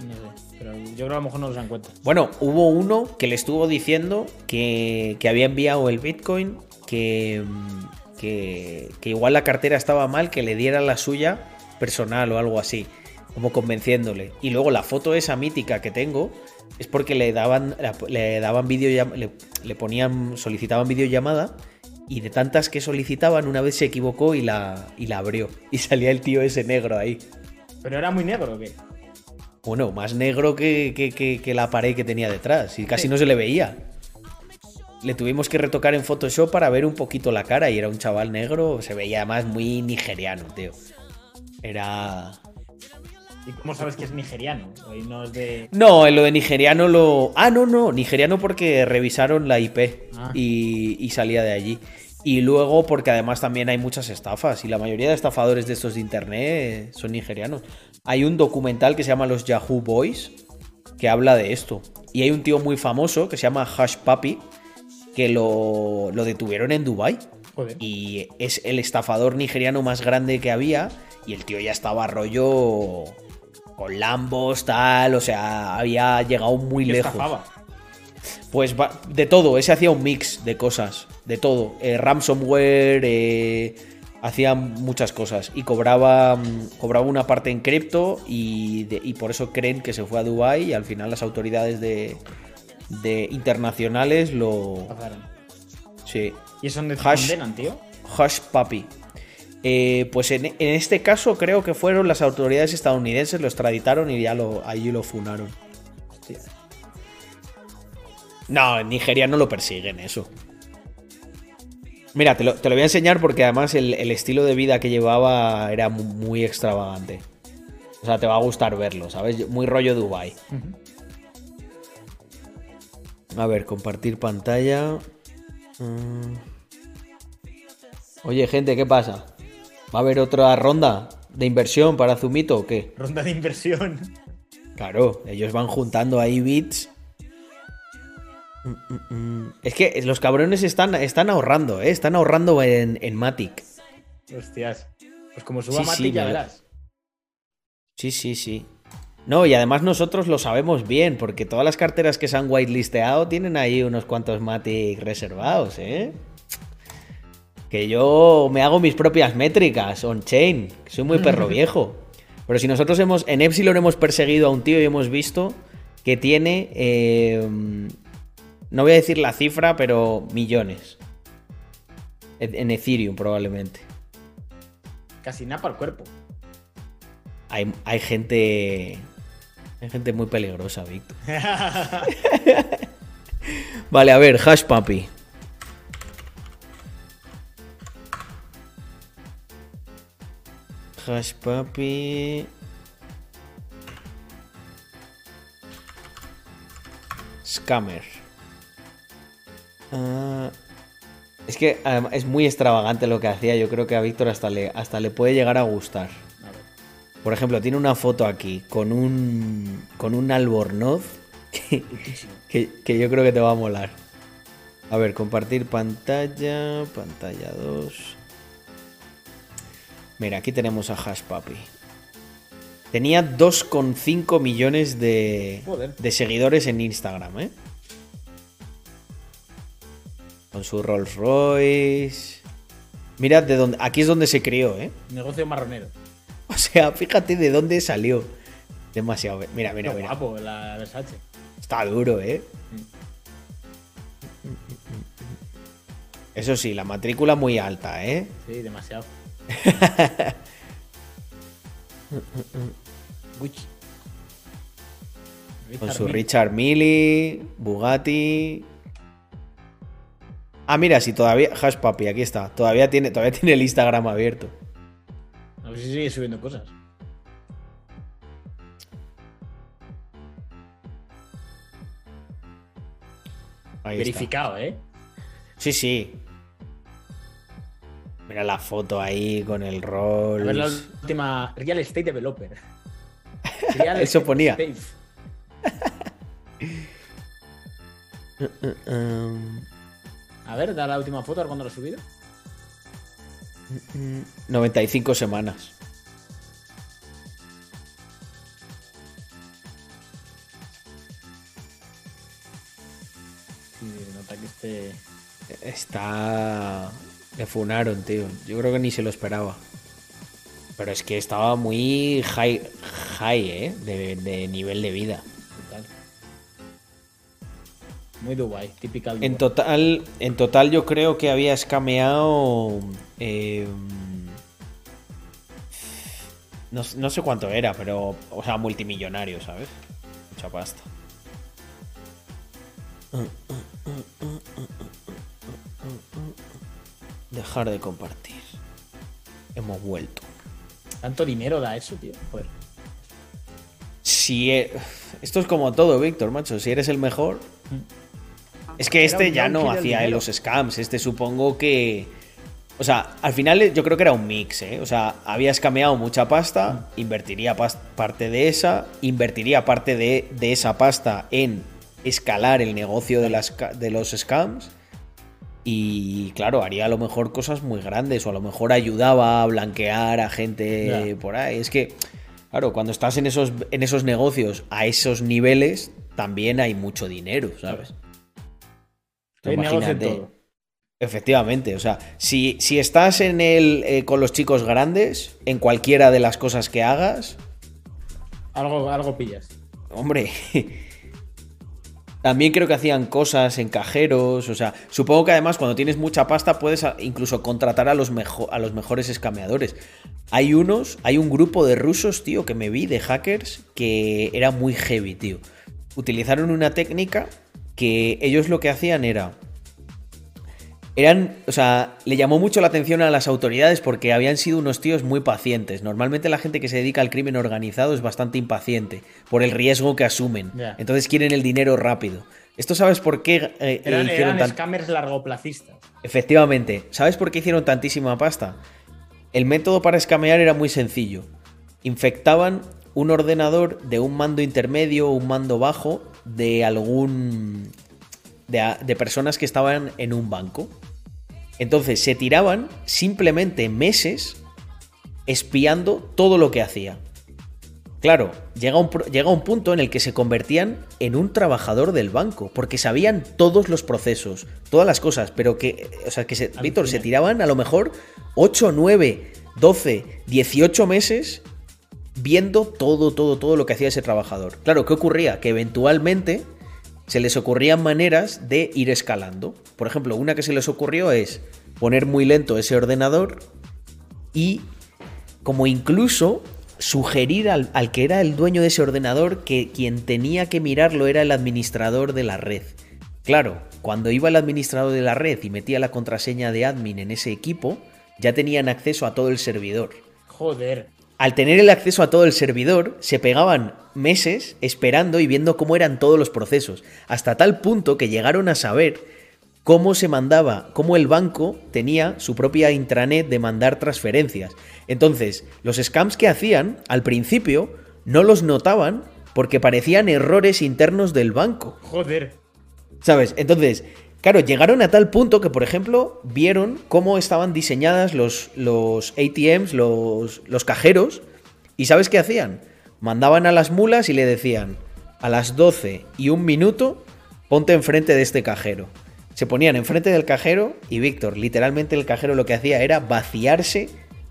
No sé. Pero yo creo que a lo mejor no los dan cuenta. Bueno, hubo uno que le estuvo diciendo que, que había enviado el Bitcoin, que, mm, que, que igual la cartera estaba mal, que le diera la suya personal o algo así, como convenciéndole. Y luego la foto esa mítica que tengo es porque le daban, le daban video, le, le ponían, solicitaban videollamada y de tantas que solicitaban, una vez se equivocó y la, y la abrió. <laughs> Y salía el tío ese negro ahí. Pero era muy negro, ¿o qué? Bueno, más negro que, que- que- que la pared que tenía detrás. Y casi Sí. no se le veía. Le tuvimos que retocar en Photoshop para ver un poquito la cara. Y era un chaval negro. Se veía además muy nigeriano, tío. Era. ¿Y cómo sabes que es nigeriano? No es de. No, en lo de nigeriano lo. Ah, no, no. Nigeriano porque revisaron la IP Ah. y, y salía de allí. Y luego porque además también hay muchas estafas. Y la mayoría de estafadores de estos de internet son nigerianos. Hay un documental que se llama Los Yahoo Boys que habla de esto. Y hay un tío muy famoso que se llama Hash Papi que lo, lo detuvieron en Dubai Joder. y es el estafador nigeriano más grande que había y el tío ya estaba rollo con Lambos, tal, o sea, había llegado muy ¿Qué lejos. estafaba? Pues va- de todo, ese hacía un mix de cosas, de todo. Eh, ransomware, eh, hacía muchas cosas y cobraba, mm, cobraba una parte en cripto y, de- y por eso creen que se fue a Dubai y al final las autoridades de, de internacionales lo... Sí, ¿Y eso dónde te Hash. condenan, tío? Hush Papi. Eh, pues en, en este caso creo que fueron las autoridades estadounidenses, lo extraditaron y ya lo, allí lo funaron. No, en Nigeria no lo persiguen eso. Mira, te lo, te lo voy a enseñar porque además el, el estilo de vida que llevaba era mu- muy, extravagante. O sea, te va a gustar verlo, ¿sabes? Muy rollo Dubai. A ver, compartir pantalla. Mm. Oye, gente, ¿qué pasa? ¿Va a haber otra ronda de inversión para Zumito o qué? Ronda de inversión. Claro, ellos van juntando ahí bits. Es que los cabrones están, están ahorrando, ¿eh? Están ahorrando en, en Matic. Hostias. Pues como suba Sí, Mati, sí, ya verás. Sí, sí, sí. No, y además nosotros lo sabemos bien, porque todas las carteras que se han whitelisteado tienen ahí unos cuantos Matic reservados, ¿eh? Que yo me hago mis propias métricas on-chain, soy muy perro <laughs> viejo. Pero si nosotros hemos, en Epsilon hemos perseguido a un tío y hemos visto que tiene, eh, no voy a decir la cifra, pero millones. En en Ethereum probablemente. Casi nada para el cuerpo. Hay, hay gente. Hay gente muy peligrosa, Víctor. <laughs> <laughs> Vale, a ver, hash papi. Hash papi. Scammer. Ah, es que además, es muy extravagante lo que hacía. Yo creo que a Víctor hasta le, hasta le puede llegar a gustar. A ver. Por ejemplo, tiene una foto aquí con un, con un albornoz que, que- que yo creo que te va a molar. A ver, compartir pantalla, pantalla 2. Mira, aquí tenemos a Hash Papi. Tenía 2,5 millones de, Joder. de seguidores en Instagram, ¿eh? Con su Rolls Royce. Mirad de dónde. Aquí es donde se crió, ¿eh? Negocio marronero. <laughs> O sea, fíjate de dónde salió. Demasiado. Mira, mira, Qué mira. guapo la Versace. Está duro, ¿eh? Eso sí, la matrícula muy alta, ¿eh? Sí, demasiado. <laughs> Con su. Richard Mille, Bugatti. Ah, mira, si todavía. Hash Papi, aquí está. Todavía tiene, todavía tiene el Instagram abierto. A ver si sigue subiendo cosas. Ahí está. Verificado, ¿eh? Sí, sí. Mira la foto ahí con el A rol. ver la última. Real Estate Developer. <laughs> Real Eso Estate ponía. <laughs> A ver, da la última foto, a ver cuándo lo he subido. 95 semanas. Sí, nota que este. Está. Le funaron, tío. Yo creo que ni se lo esperaba. Pero es que estaba muy high, high ¿eh? De, de nivel de vida. Muy Dubai, typical En total, en total yo creo que había escameado. eh, no, no sé cuánto era, pero. O sea, multimillonario, ¿sabes? Mucha pasta. Dejar de compartir. Hemos vuelto. Tanto dinero da eso, tío. Joder. Si e- esto es como todo, Víctor, macho. Si eres el mejor. Es que Era este ya no hacía los scams. Este supongo que. O sea, al final yo creo que era un mix, ¿eh? O sea, había escameado mucha pasta, invertiría pas- parte de esa, invertiría parte de, de esa pasta en escalar el negocio de, las, de los scams. Y claro, haría a lo mejor cosas muy grandes o a lo mejor ayudaba a blanquear a gente por ahí. Es que, claro, cuando estás en esos, en esos negocios a esos niveles, también hay mucho dinero, ¿sabes? Hay imagínate. todo. Efectivamente, o sea, si, si estás en el eh, con los chicos grandes, en cualquiera de las cosas que hagas, Algo, algo pillas. hombre, <laughs> también creo que hacían cosas en cajeros, o sea, supongo que además cuando tienes mucha pasta puedes incluso contratar a los, a los mejores escameadores. Hay unos, hay un grupo de rusos, tío, que me vi de hackers que era muy heavy, tío. Utilizaron una técnica que ellos lo que hacían era eran, o sea, le llamó mucho la atención a las autoridades porque habían sido unos tíos muy pacientes. Normalmente la gente que se dedica al crimen organizado es bastante impaciente por el riesgo que asumen. Entonces quieren el dinero rápido. ¿Esto sabes por qué eh, Eran, hicieron eran tan- scammers largoplacistas. Efectivamente. ¿Sabes por qué hicieron tantísima pasta? El método para escamear era muy sencillo. Infectaban un ordenador de un mando intermedio o un mando bajo de algún. De, personas que estaban en un banco. Entonces se tiraban simplemente meses espiando todo lo que hacía. Claro, llega un, llega un punto en el que se convertían en un trabajador del banco, porque sabían todos los procesos, todas las cosas, pero que, o sea, que se, Víctor, se tiraban a lo mejor 8, 9, 12, 18 meses viendo todo, todo, todo lo que hacía ese trabajador. Claro, ¿qué ocurría? Que eventualmente se les ocurrían maneras de ir escalando. Por ejemplo, una que se les ocurrió es poner muy lento ese ordenador y como incluso sugerir al, al que era el dueño de ese ordenador que quien tenía que mirarlo era el administrador de la red. Claro, cuando iba el administrador de la red y metía la contraseña de admin en ese equipo, ya tenían acceso a todo el servidor. Joder. Al tener el acceso a todo el servidor, se pegaban meses esperando y viendo cómo eran todos los procesos, hasta tal punto que llegaron a saber cómo se mandaba, cómo el banco tenía su propia intranet de mandar transferencias. Entonces, los scams que hacían al principio no los notaban porque parecían errores internos del banco. Joder. ¿Sabes? Entonces, claro, llegaron a tal punto que, por ejemplo, vieron cómo estaban diseñadas los, los ATMs, los, los cajeros, y ¿sabes qué hacían? mandaban a las mulas y le decían, a las 12 y un minuto, ponte enfrente de este cajero. Se ponían enfrente del cajero y Víctor, literalmente el cajero lo que hacía era vaciarse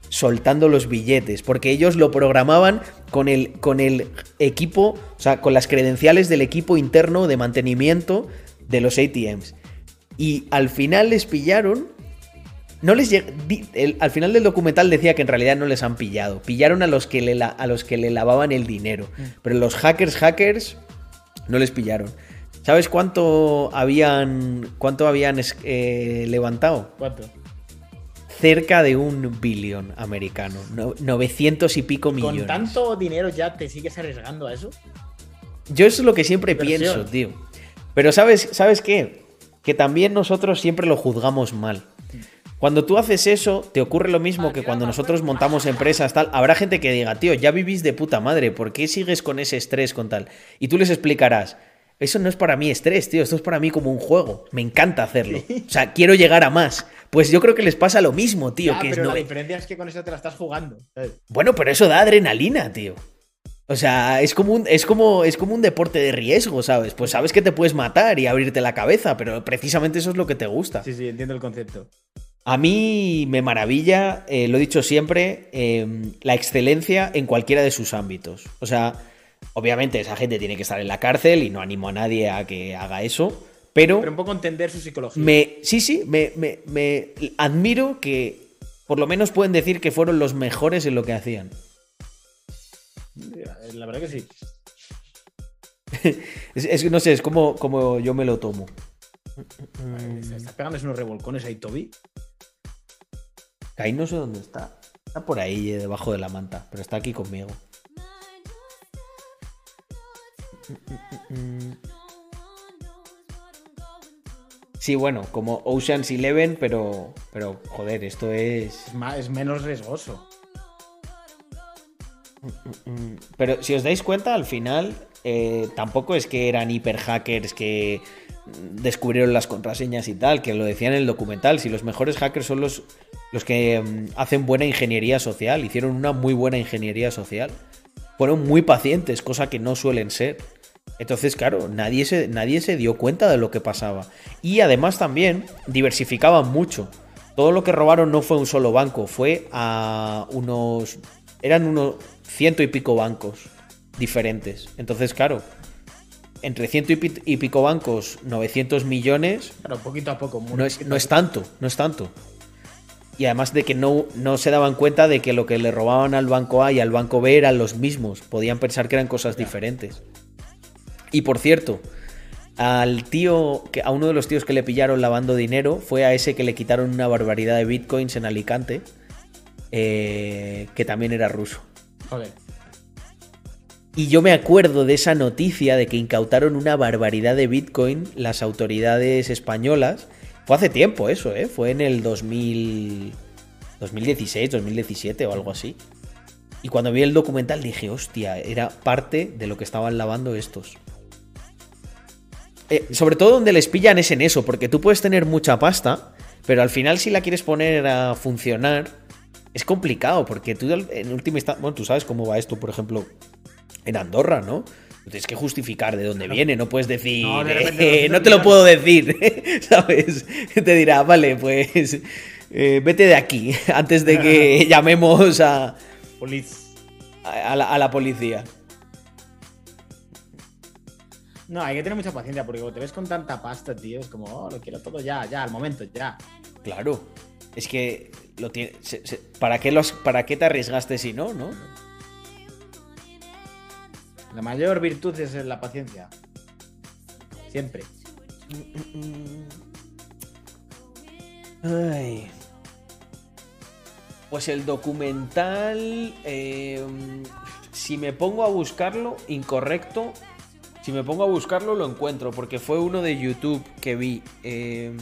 soltando los billetes, porque ellos lo programaban con el, con el equipo, o sea, con las credenciales del equipo interno de mantenimiento de los ATMs. Y al final les pillaron. No les al final del documental decía que en realidad no les han pillado. Pillaron a los que le, a los que le lavaban el dinero. Mm. Pero los hackers, hackers, no les pillaron. ¿Sabes cuánto habían, cuánto habían eh, levantado? ¿Cuánto? Cerca de un billón americano. 900 y pico millones. ¿Con tanto dinero ya te sigues arriesgando a eso? Yo eso es lo que siempre pienso, tío. Pero ¿sabes, ¿sabes qué? Que también nosotros siempre lo juzgamos mal. Cuando tú haces eso, te ocurre lo mismo que cuando nosotros montamos empresas, tal. Habrá gente que diga, tío, ya vivís de puta madre, ¿por qué sigues con ese estrés con tal? Y tú les explicarás, eso no es para mí estrés, tío, esto es para mí como un juego. Me encanta hacerlo. O sea, quiero llegar a más. Pues yo creo que les pasa lo mismo, tío. que pero la diferencia es que con eso te la estás jugando. Bueno, pero eso da adrenalina, tío. O sea, es como, un, es, como, es como un deporte de riesgo, ¿sabes? Pues sabes que te puedes matar y abrirte la cabeza, pero precisamente eso es lo que te gusta. Sí, sí, entiendo el concepto. A mí me maravilla, eh, lo he dicho siempre, em, la excelencia en cualquiera de sus ámbitos. O sea, obviamente esa gente tiene que estar en la cárcel y no animo a nadie a que haga eso, pero... Pero un poco entender su psicología. Me, sí, sí, me, me, me admiro que por lo menos pueden decir que fueron los mejores en lo que hacían. La verdad que sí. <laughs> es, no sé, es como, como yo me lo tomo. Se está pegando unos revolcones ahí, Toby. Ahí no sé dónde está. Está por ahí, eh, debajo de la manta, pero está aquí conmigo. Sí, bueno, como Ocean's Eleven, pero, pero joder, esto es... es menos riesgoso. Pero si os dais cuenta, al final eh, tampoco es que eran hiper hackers que descubrieron las contraseñas y tal, que lo decían en el documental. Si los mejores hackers son los, los que mm, hacen buena ingeniería social, hicieron una muy buena ingeniería social. Fueron muy pacientes, cosa que no suelen ser. Entonces, claro, nadie se, nadie se dio cuenta de lo que pasaba. Y además también diversificaban mucho. Todo lo que robaron no fue un solo banco, fue a unos... Eran unos ciento y pico bancos diferentes. Entonces, claro, entre ciento y pico bancos, 900 millones. Claro, poquito a poco. no, es, no es tanto, no es tanto. Y además de que no, no se daban cuenta de que lo que le robaban al banco A y al banco B eran los mismos. Podían pensar que eran cosas diferentes. Y por cierto, al tío, que, a uno de los tíos que le pillaron lavando dinero, fue a ese que le quitaron una barbaridad de bitcoins en Alicante, eh, que también era ruso. Y yo me acuerdo de esa noticia de que incautaron una barbaridad de Bitcoin las autoridades españolas. Fue hace tiempo eso, ¿eh? Fue en el 2000... 2016, 2017 o algo así. Y cuando vi el documental dije, hostia, era parte de lo que estaban lavando estos. Eh, sobre todo donde les pillan es en eso, porque tú puedes tener mucha pasta, pero al final si la quieres poner a funcionar, es complicado porque tú en última instancia, bueno, tú sabes cómo va esto, por ejemplo, en Andorra, ¿no? Tienes que justificar de dónde viene, no puedes decir, no, eh, no te lo puedo decir, <laughs> ¿sabes? Te dirá, vale, pues eh, vete de aquí <laughs> antes de que <laughs> llamemos a, a, la, a la policía. No, hay que tener mucha paciencia porque te ves con tanta pasta, tío, es como, oh, lo quiero todo ya, ya, al momento, ya. Claro. Es que lo tiene, ¿para, qué los, ¿para qué te arriesgaste si no, no? La mayor virtud es la paciencia. Siempre. Ay. Pues el documental, em, si me pongo a buscarlo, incorrecto. Si me pongo a buscarlo, lo encuentro, porque fue uno de YouTube que vi. Eh,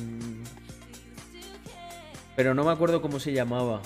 pero no me acuerdo cómo se llamaba.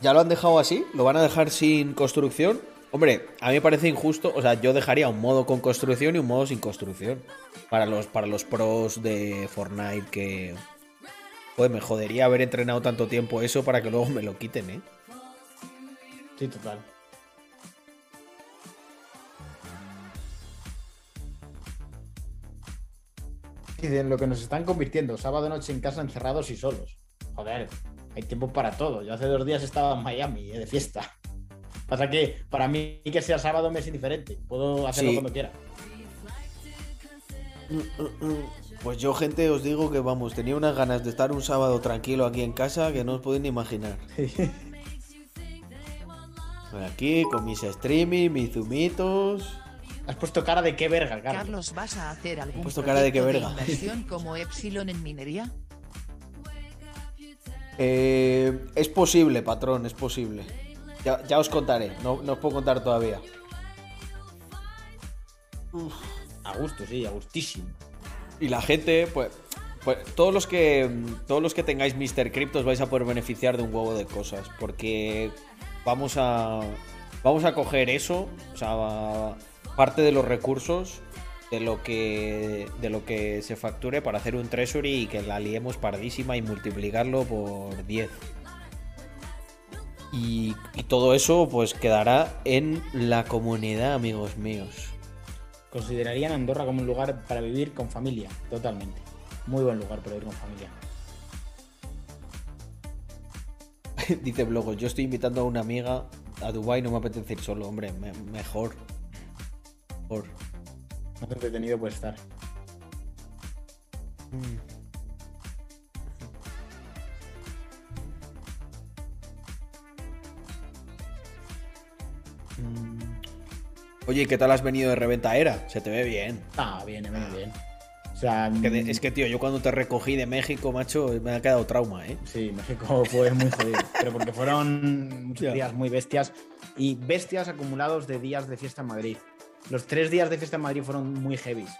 ¿Ya lo han dejado así? ¿Lo van a dejar sin construcción? Hombre, a mí me parece injusto. O sea, yo dejaría un modo con construcción y un modo sin construcción. Para los, para los pros de Fortnite que. Pues me jodería haber entrenado tanto tiempo eso para que luego me lo quiten, ¿eh? Sí, total. Dicen lo que nos están convirtiendo, sábado noche en casa encerrados y solos. Joder, hay tiempo para todo. Yo hace dos días estaba en Miami, eh, de fiesta. Pasa que para mí que sea sábado me es indiferente. Puedo hacerlo Sí. cuando quiera. Pues yo, gente, os digo que vamos, tenía unas ganas de estar un sábado tranquilo aquí en casa que no os podéis ni imaginar. <laughs> Aquí con mis streaming, mis zumitos. Has puesto cara de qué verga, Carlos. Carlos, ¿vas a hacer algún puesto cara de qué verga. inversión como Epsilon en minería? Eh, es posible, patrón, es posible. Ya, ya os contaré, no, no os puedo contar todavía. A gusto, sí, a gustísimo. Y la gente, pues, pues todos los que todos los que tengáis Mr. Crypto os vais a poder beneficiar de un huevo de cosas, porque vamos a vamos a coger eso, o sea, parte de los recursos de lo que de lo que se facture para hacer un treasury y que la liemos pardísima y multiplicarlo por 10. Y, y todo eso pues quedará en la comunidad, amigos míos. Considerarían Andorra como un lugar para vivir con familia, totalmente. Muy buen lugar para vivir con familia. <laughs> Dice Blogo, yo estoy invitando a una amiga a Dubai no me apetece ir solo, hombre, me- mejor. Mejor. Más entretenido puede estar. Oye, ¿qué tal has venido de reventa era? Se te ve bien. Ah, viene, viene bien. O sea, Que de- es que, tío, yo cuando te recogí de México, macho, me ha quedado trauma, ¿eh? Sí, México fue muy jodido. <laughs> pero porque fueron muchos días muy bestias y bestias acumulados de días de fiesta en Madrid. Los tres días de fiesta en Madrid fueron muy heavies.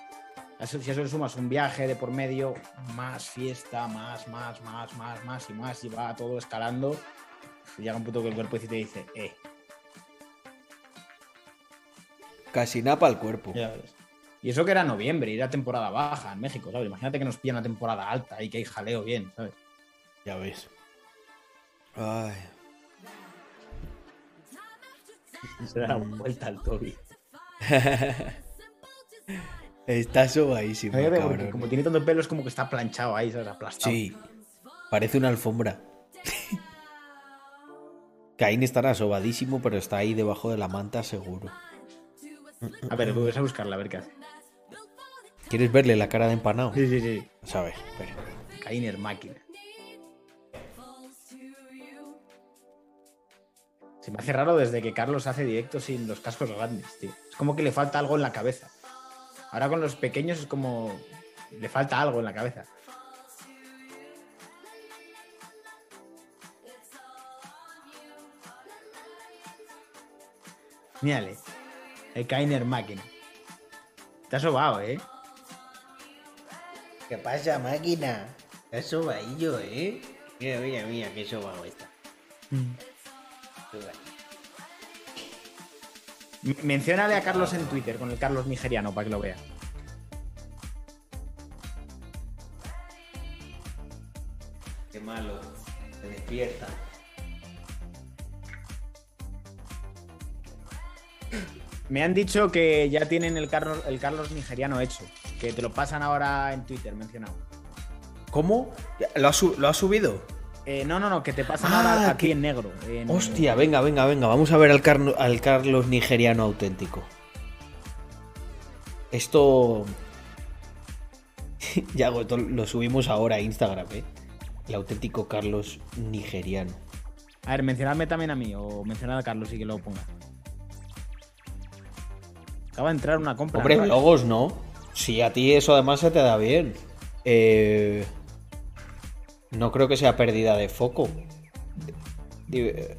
Eso- Si a eso le sumas un viaje de por medio, más fiesta, más, más, más, más, más y más, y va todo escalando, llega un punto que el cuerpo te dice, eh, Casi napa al cuerpo. ya ves. Y eso que era noviembre, y era temporada baja en México, ¿sabes? Imagínate que nos pilla una temporada alta y que hay jaleo bien, ¿sabes? Ya ves. Ay. <laughs> Se da vuelta al Toby. <laughs> Está sobadísimo, cabrón. como tiene tanto pelo, es como que está planchado ahí, ¿sabes? Aplastado. Sí. Parece una alfombra. <laughs> Caín estará sobadísimo, pero está ahí debajo de la manta seguro. A ver, voy a buscarla, a ver qué hace. ¿Quieres verle la cara de empanado? Sí, sí, sí. Ver, espera. Kainer máquina. Se me hace raro desde que Carlos hace directo sin los cascos grandes, tío. Como que le falta algo en la cabeza. Ahora con los pequeños es como. Le falta algo en la cabeza. Mírale. El Kainer máquina. Te has sobado, ¿eh? ¿Qué pasa, máquina? Es sobadillo, ¿eh? Mira, mira, mira, qué sobado está. M- Menciónale a Carlos en Twitter con el Carlos nigeriano para que lo vea. Qué malo. Se despierta. Me han dicho que ya tienen el Carlos, el Carlos nigeriano hecho. Que te lo pasan ahora en Twitter, mencionado. ¿Cómo? ¿Lo has, su- lo has subido? Eh, no, no, no, que te pasan Ah, ahora aquí que- en negro. en- Hostia, venga, venga, venga. Vamos a ver al, Carno- al Carlos nigeriano auténtico. Esto. <laughs> ya esto lo subimos ahora a Instagram, ¿eh? El auténtico Carlos nigeriano. A ver, mencionadme también a mí o mencionad a Carlos y que lo ponga. Acaba de entrar una compra. Hombre, ¿no? logos no. Si a ti eso además se te da bien. Eh, no creo que sea pérdida de foco. De-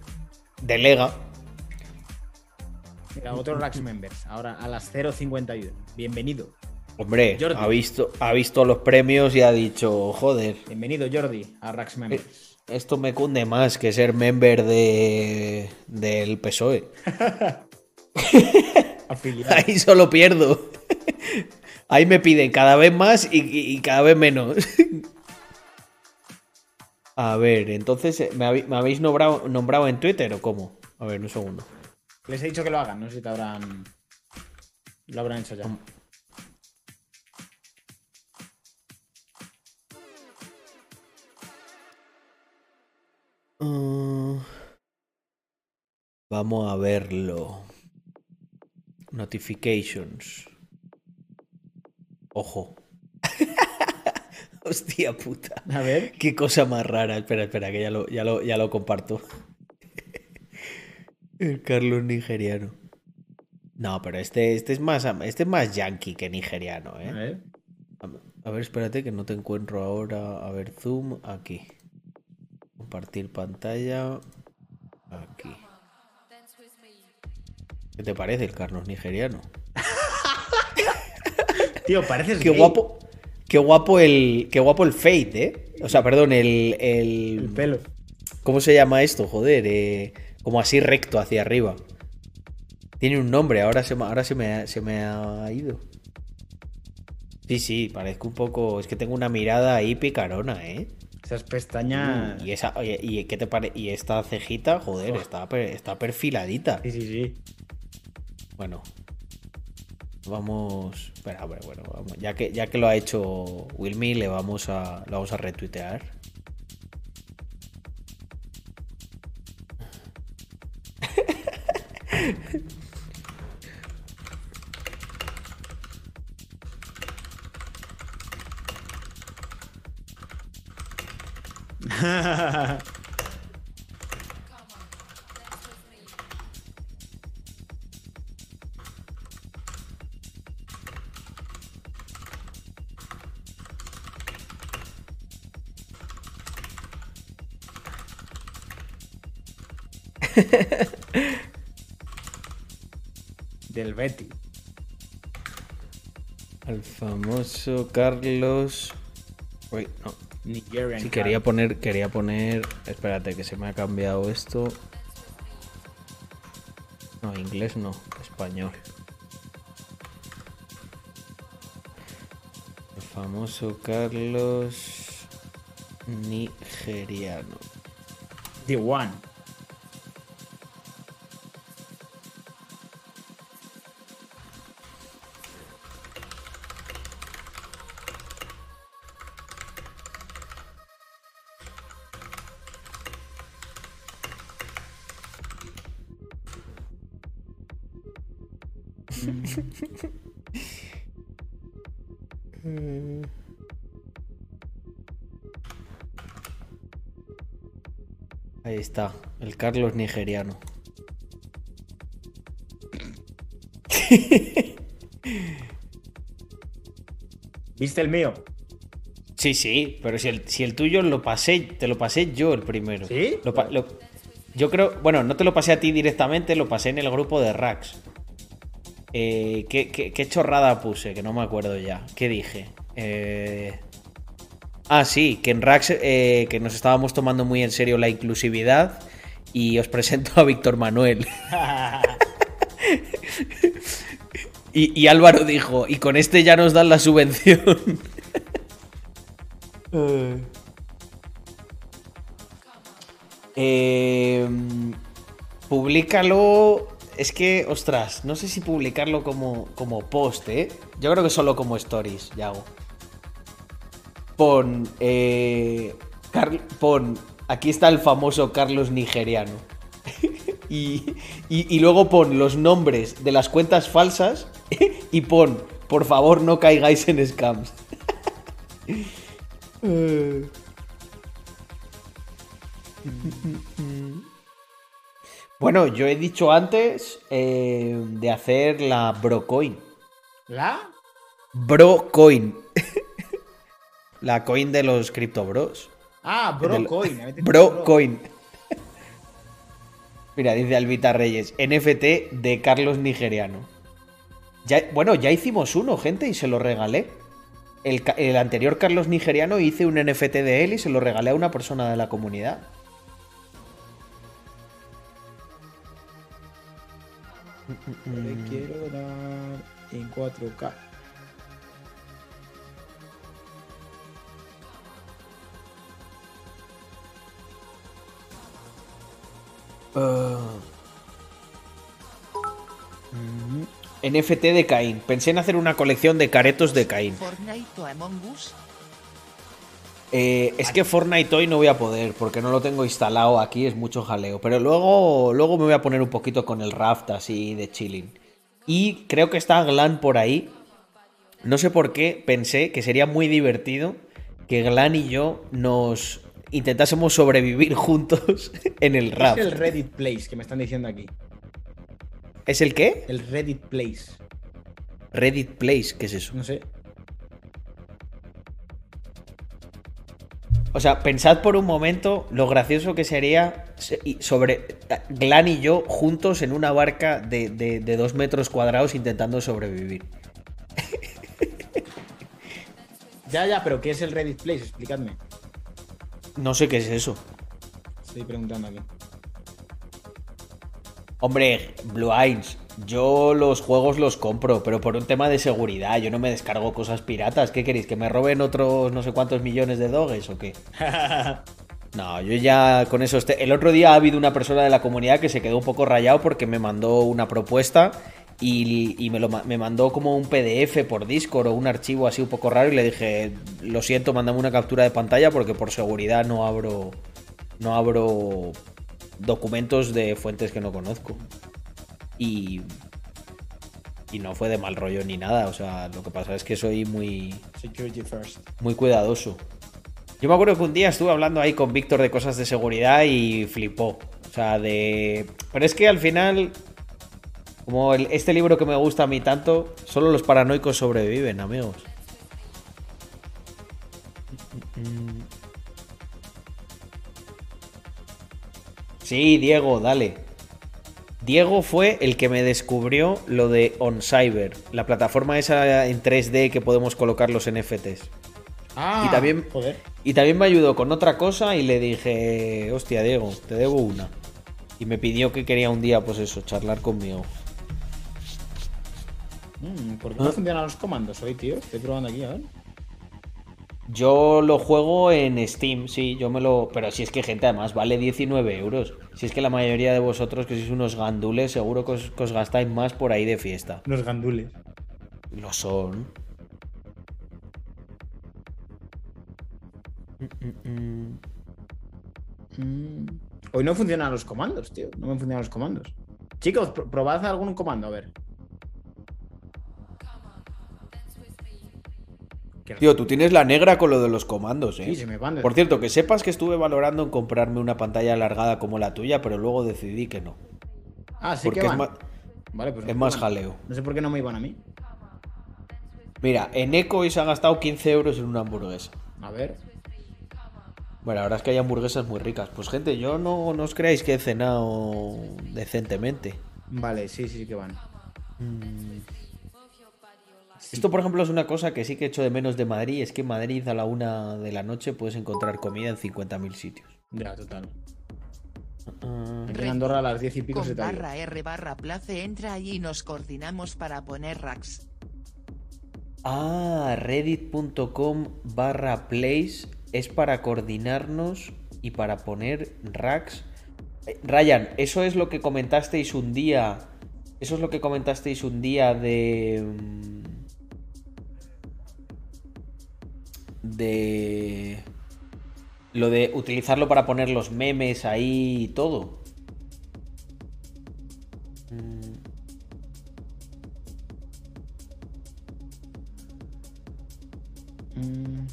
Delega. Mira, otro Rax Members. Ahora a las 0.51. Bienvenido. Hombre, Jordi. ha visto, ha visto los premios y ha dicho, joder. Bienvenido, Jordi, a Rax Members. esto me cunde más que ser member de, del PSOE. <laughs> Ahí solo pierdo. Ahí me piden cada vez más y, y- y cada vez menos. A ver, entonces, eh, ¿me, habéis- me habéis nombrado, nombrado en Twitter o cómo? A ver, un segundo. Les he dicho que lo hagan, no sé si te habrán. Lo habrán hecho ya. Mm, vamos a verlo. Notifications. Ojo. Hostia puta. A ver. Qué cosa más rara. Espera, espera, que ya lo, ya lo, ya lo comparto. El Carlos nigeriano. No, pero este, este es más este es más yankee que nigeriano, A ¿eh? ver. A ver, espérate que no te encuentro ahora. A ver, zoom aquí. Compartir pantalla. Aquí. ¿Qué te parece el Carlos nigeriano? <laughs> Tío, pareces Qué gay. guapo. Qué guapo el. Qué guapo el fade, ¿eh? O sea, perdón, el. el, El pelo. ¿Cómo se llama esto? Joder, eh, como así recto hacia arriba. Tiene un nombre, ahora se me, ahora se me, ha- se me ha ido. Sí, sí, parezco un poco. Es que tengo una mirada ahí picarona, ¿eh? Esas pestañas. Y esa, oye, ¿y qué te pare- Y esta cejita, joder, Oh. está, per- está perfiladita. Sí, sí, sí. Bueno. Vamos. Espera, bueno, bueno, vamos. Ya que, ya que lo ha hecho Wilmy, le vamos a. Lo vamos a retuitear. <laughs> Betty. Al famoso Carlos. Uy, no. Nigerian. Sí, quería poner, quería poner. Espérate, que se me ha cambiado esto. No, inglés no, español. El famoso Carlos nigeriano. The One. Está, el Carlos nigeriano. ¿Viste el mío? Sí, sí, pero si el, si el tuyo lo pasé, te lo pasé yo el primero. ¿Sí? Lo pa- lo- yo creo, bueno, no te lo pasé a ti directamente, lo pasé en el grupo de Rax. Eh, ¿qué, qué, qué chorrada puse? Que no me acuerdo ya. ¿Qué dije? Eh, Ah, sí, que en Rax eh, que nos estábamos tomando muy en serio la inclusividad y os presento a Víctor Manuel. <laughs> Y, y Álvaro dijo, y con este ya nos dan la subvención. <laughs> Eh, públicalo. Es que, ostras, no sé si publicarlo como, como post, ¿eh? Yo creo que solo como stories, ya hago. Pon, eh, Carl- pon, aquí está el famoso Carlos nigeriano. <laughs> y, y- y luego pon los nombres de las cuentas falsas <laughs> y pon, por favor no caigáis en scams. <laughs> Eh. Bueno, yo he dicho antes eh, de hacer la Brocoin. ¿La? Brocoin. La coin de los Crypto Bros. Ah, me he entendido Brocoin. Mira, dice Albita Reyes, NFT de Carlos Nigeriano. Ya, bueno, ya hicimos uno, gente, y se lo regalé. El, el anterior Carlos nigeriano hice un NFT de él y se lo regalé a una persona de la comunidad. Le quiero dar en 4K. NFT de Caín. Pensé en hacer una colección de caretos de Caín. Fortnite o Among Us. Eh, es que Fortnite hoy no voy a poder porque no lo tengo instalado aquí, es mucho jaleo. Pero luego, luego me voy a poner un poquito con el raft así de chilling. Y creo que está Glan por ahí. No sé por qué pensé que sería muy divertido que Glan y yo nos intentásemos sobrevivir juntos <laughs> en el Es raft. el Reddit Place que me están diciendo aquí. ¿Es el qué? El Reddit Place. Reddit Place, ¿qué es eso? No sé. O sea, pensad por un momento lo gracioso que sería sobre Glan y yo juntos en una barca de, de- de dos metros cuadrados intentando sobrevivir. <laughs> Ya, ya, pero ¿qué es el Reddit Place? Explicadme. No sé qué es eso. Estoy preguntando aquí. Hombre, Blue Eyes, yo los juegos los compro, pero por un tema de seguridad. Yo no me descargo cosas piratas. ¿Qué queréis? ¿Que me roben otros no sé cuántos millones de doges o qué? <laughs> No, yo ya con eso... este- El otro día ha habido una persona de la comunidad que se quedó un poco rayado porque me mandó una propuesta y, y me, lo, me mandó como un PDF por Discord o un archivo así un poco raro y le dije, lo siento, mándame una captura de pantalla porque por seguridad no abro, no abro documentos de fuentes que no conozco. Y, y no fue de mal rollo ni nada, o sea, lo que pasa es que soy muy Security first. muy cuidadoso. Yo me acuerdo que un día estuve hablando ahí con Víctor de cosas de seguridad y flipó. O sea, de... Pero es que al final, como el- este libro que me gusta a mí tanto, solo los paranoicos sobreviven, amigos. Sí, Diego, dale. Diego fue el que me descubrió lo de OnCyber, la plataforma esa en 3D que podemos colocar los NFTs. Ah, Y también- Joder. Y también me ayudó con otra cosa y le dije, hostia, Diego, te debo una. Y me pidió que quería un día, pues eso, charlar conmigo. Mm, ¿Por qué Ah. no funcionan los comandos hoy, tío? Estoy probando aquí, a ver. Yo lo juego en Steam, sí, yo me lo... Pero si es que, gente, además vale 19 euros. Si es que la mayoría de vosotros, que sois unos gandules, seguro que os, que os gastáis más por ahí de fiesta. Los gandules. Lo son. Mm, mm. Hoy no funcionan los comandos, tío. No me funcionan los comandos. Chicos, pr- probad algún comando, a ver. Tío, tú tienes la negra con lo de los comandos, ¿eh? Sí, se me van de- Por cierto, que sepas que estuve valorando en comprarme una pantalla alargada como la tuya, pero luego decidí que no. Ah, sí porque que es van. más, Vale, pues no es más van. jaleo. No sé por qué no me iban a mí. Mira, en Eco se ha gastado 15 euros en una hamburguesa. A ver. Bueno, ahora es que hay hamburguesas muy ricas. Pues gente, yo no, no os creáis que he cenado decentemente. Vale, sí, sí que van. Esto, por ejemplo, es una cosa que sí que echo de menos de Madrid. Es que en Madrid a la una de la noche puedes encontrar comida en 50.000 sitios. Ya, total. Aquí en Andorra a las 10 y pico se te barra R barra place entra ahí y nos coordinamos para poner racks. Ah, reddit.com barra place es para coordinarnos y para poner racks. Eh, Ryan, eso es lo que comentasteis un día. Eso es lo que comentasteis un día de. De. Lo de utilizarlo para poner los memes ahí y todo. Mm.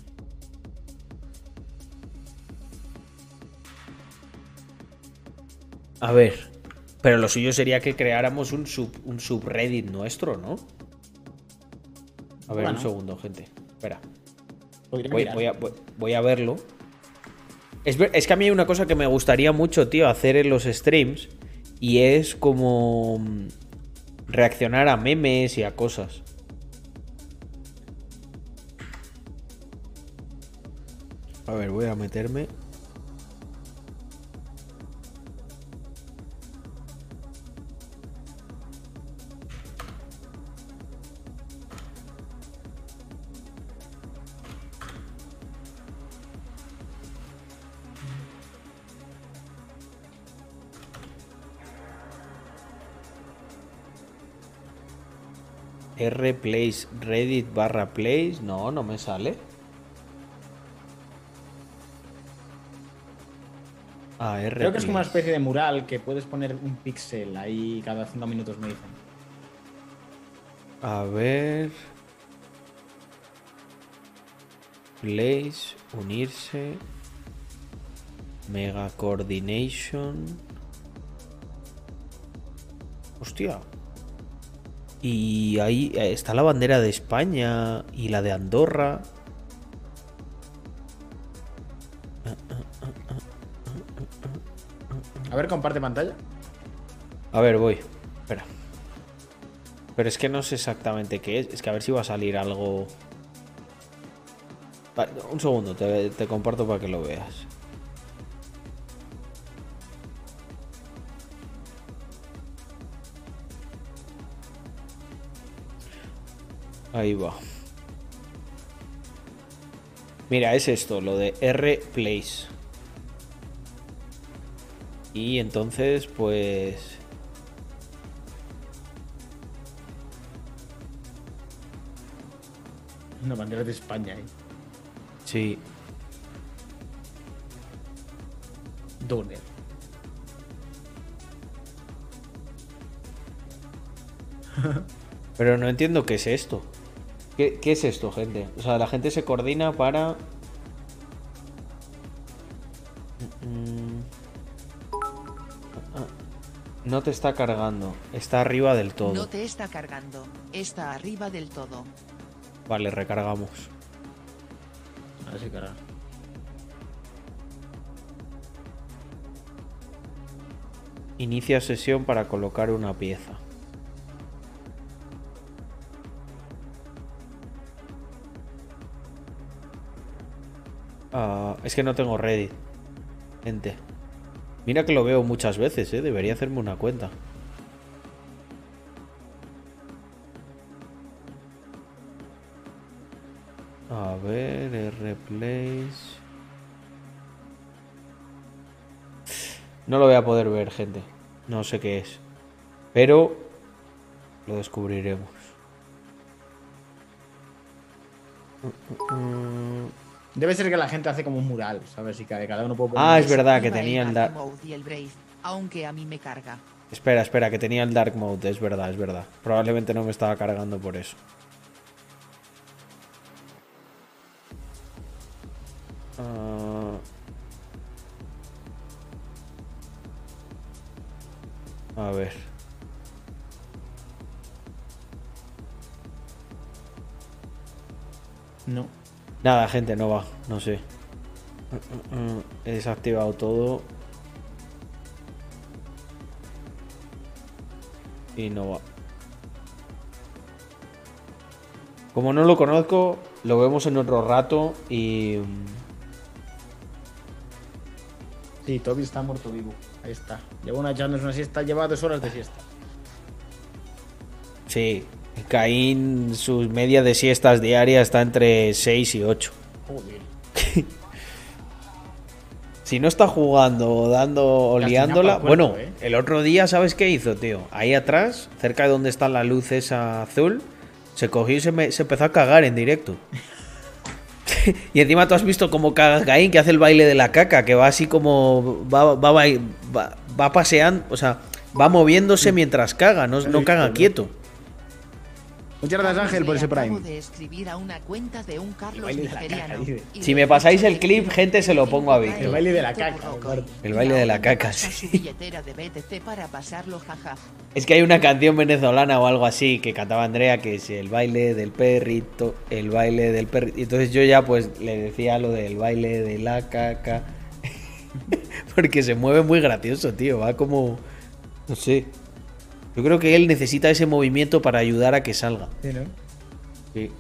A ver, pero lo suyo sería que creáramos un, sub, un subreddit nuestro, ¿no? A ver, Bueno. un segundo, gente. Espera. Voy, a, voy, a, verlo. Es, es, que a mí hay una cosa que me gustaría mucho, tío, hacer en los streams. Y es como mm, reaccionar a memes y a cosas. A ver, voy a meterme. R Place, Reddit barra Place. No, no me sale. Ah, R Creo que es como una especie de mural que puedes poner un píxel ahí cada cinco minutos, me dicen. A ver. Place, unirse. Mega Coordination. Hostia. Y ahí eh, está la bandera de España y la de Andorra. A ver, comparte pantalla. A ver, voy. Espera. Pero es que no sé exactamente qué es. Es que a ver si va a salir algo. Un segundo, te, te comparto para que lo veas. Ahí va. Mira, es esto, lo de R Place. Y entonces, pues... Una bandera de España ahí. Sí. Donner. Pero no entiendo qué es esto. ¿Qué, qué es esto, gente? O sea, la gente se coordina para... Mm. Ah, No te está cargando. Está arriba del todo. No te está cargando, está arriba del todo. Vale, recargamos. A ver si carga. Inicia sesión para colocar una pieza. Ah, es que no tengo Reddit. Gente. Mira que lo veo muchas veces, ¿eh? Debería hacerme una cuenta. A ver, Rplace. No lo voy a poder ver, gente. No sé qué es. Pero lo descubriremos. Debe ser que la gente hace como un mural, ¿sabes? Y cada, cada uno puede poner. Ah, es verdad que tenía el Dark Dark. Mode y el Brave, aunque a mí me carga. Espera, espera, que tenía el Dark Mode. Es verdad, es verdad. Probablemente no me estaba cargando por eso. Nada, gente, no va. No sé. He desactivado todo. Y no va. Como no lo conozco, lo vemos en otro rato y... Sí, Toby está muerto vivo. Ahí está. Lleva una echándose una siesta, lleva dos horas de siesta. Sí, Caín, su media de siestas diarias está entre 6 y 8. Joder. <laughs> Si no está jugando o dando o liándola. bueno, ¿eh? el otro día, ¿sabes qué hizo, tío? Ahí atrás, cerca de donde está la luz esa azul, se cogió y se, me- se empezó a cagar en directo. <laughs> y encima tú has visto cómo caga Caín, que hace el baile de la caca, que va así como. Va, va, va, va- va paseando, o sea, va moviéndose mientras caga, no, no caga quieto. Muchas gracias, Ángel, por ese Prime. Si me pasáis el clip, gente, se lo pongo a Víctor. El baile de la caca. El baile de la caca, sí. Es que hay una canción venezolana o algo así que cantaba Andrea que es el baile del perrito, el baile del perrito. Y entonces yo ya pues le decía lo del baile de la caca. <laughs> Porque se mueve muy gracioso, tío. Va como... No sé. Yo creo que él necesita ese movimiento para ayudar a que salga. Sí, ¿no? Sí.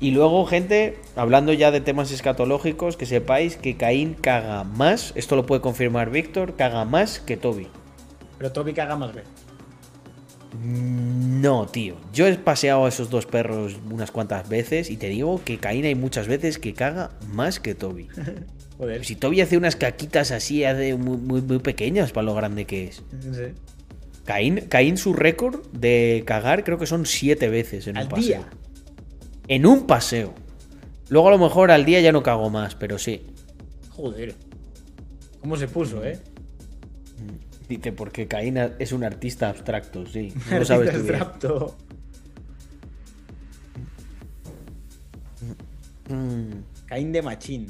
Y luego, gente, hablando ya de temas escatológicos, que sepáis que Caín caga más, esto lo puede confirmar Víctor, caga más que Toby. Pero Toby caga más veces. No, tío. Yo he paseado a esos dos perros unas cuantas veces y te digo que Caín hay muchas veces que caga más que Toby. <laughs> Joder. Si Toby hace unas caquitas así, hace muy, muy, muy pequeñas para lo grande que es. Sí. Caín, Caín su récord de cagar creo que son siete veces en Al un paseo. día. En un paseo. Luego a lo mejor al día ya no cago más, pero sí. Joder. ¿Cómo se puso, eh? Dice, porque Caín es un artista abstracto, sí. <laughs> No sabes. Abstracto. Mm. Caín de machín.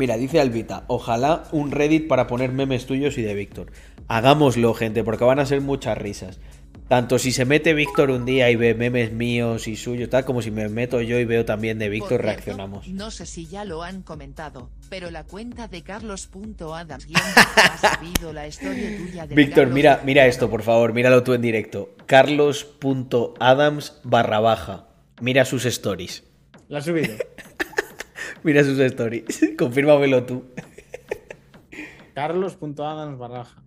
Mira, dice Albita, ojalá un Reddit para poner memes tuyos y de Víctor. Hagámoslo, gente, porque van a ser muchas risas. Tanto si se mete Víctor un día y ve memes míos y suyos, tal como si me meto yo y veo también de Víctor, cierto, reaccionamos. No sé si ya lo han comentado, pero la cuenta de carlos.adams <laughs> ha subido la historia tuya de Víctor, mira, mira esto, por favor, míralo tú en directo. Carlos.adams barra baja. Mira sus stories. La ha subido. <laughs> Mira sus stories. <laughs> Confírmamelo tú. Carlos.adams barraja.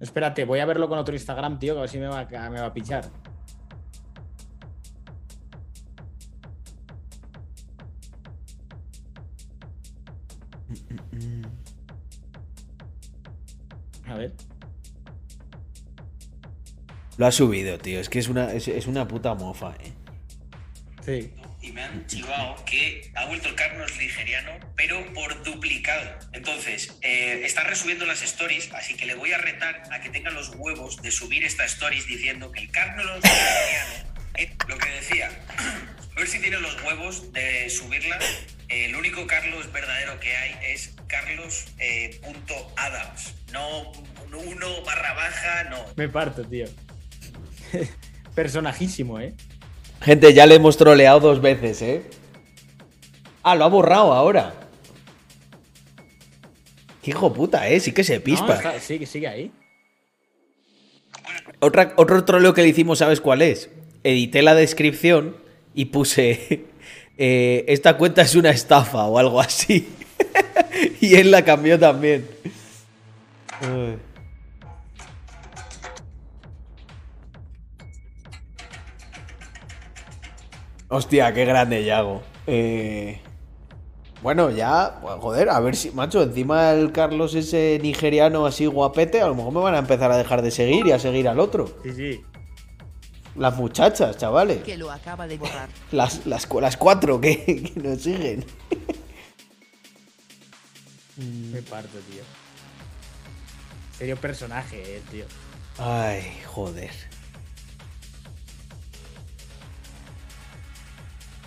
Espérate, voy a verlo con otro Instagram, tío, que a ver si me va a, me va a pichar. A ver. Lo ha subido, tío. Es que es una, es, es una puta mofa, eh. Sí. Y me han chivado que ha vuelto el Carlos nigeriano, pero por duplicado. Entonces, eh, está resubiendo las stories, así que le voy a retar a que tenga los huevos de subir esta stories diciendo que el Carlos nigeriano, <laughs> eh, lo que decía, <clears throat> a ver si tiene los huevos de subirla. Eh, el único Carlos verdadero que hay es Carlos eh, punto Adams, no uno barra baja, no. Me parto, tío. <laughs> Personajísimo, ¿eh? Gente, ya le hemos troleado dos veces, ¿eh? Ah, lo ha borrado ahora. Qué hijo puta, ¿eh? Sí que se No, pispa. está- sigue, sigue ahí. Otra, otro troleo que le hicimos, ¿sabes cuál es? Edité la descripción y puse. <laughs> eh, esta cuenta es una estafa o algo así. <laughs> y él la cambió también. Ay. Hostia, qué grande Yago. Eh, bueno, ya, pues, joder, a ver si, macho, encima el Carlos ese nigeriano así guapete, a lo mejor me van a empezar a dejar de seguir y a seguir al otro. Sí, sí. Las muchachas, chavales. que lo acaba de borrar. <laughs> Las, las, las cuatro que, <laughs> que nos siguen. Me parto, tío. Serio personaje, eh, tío. Ay, joder.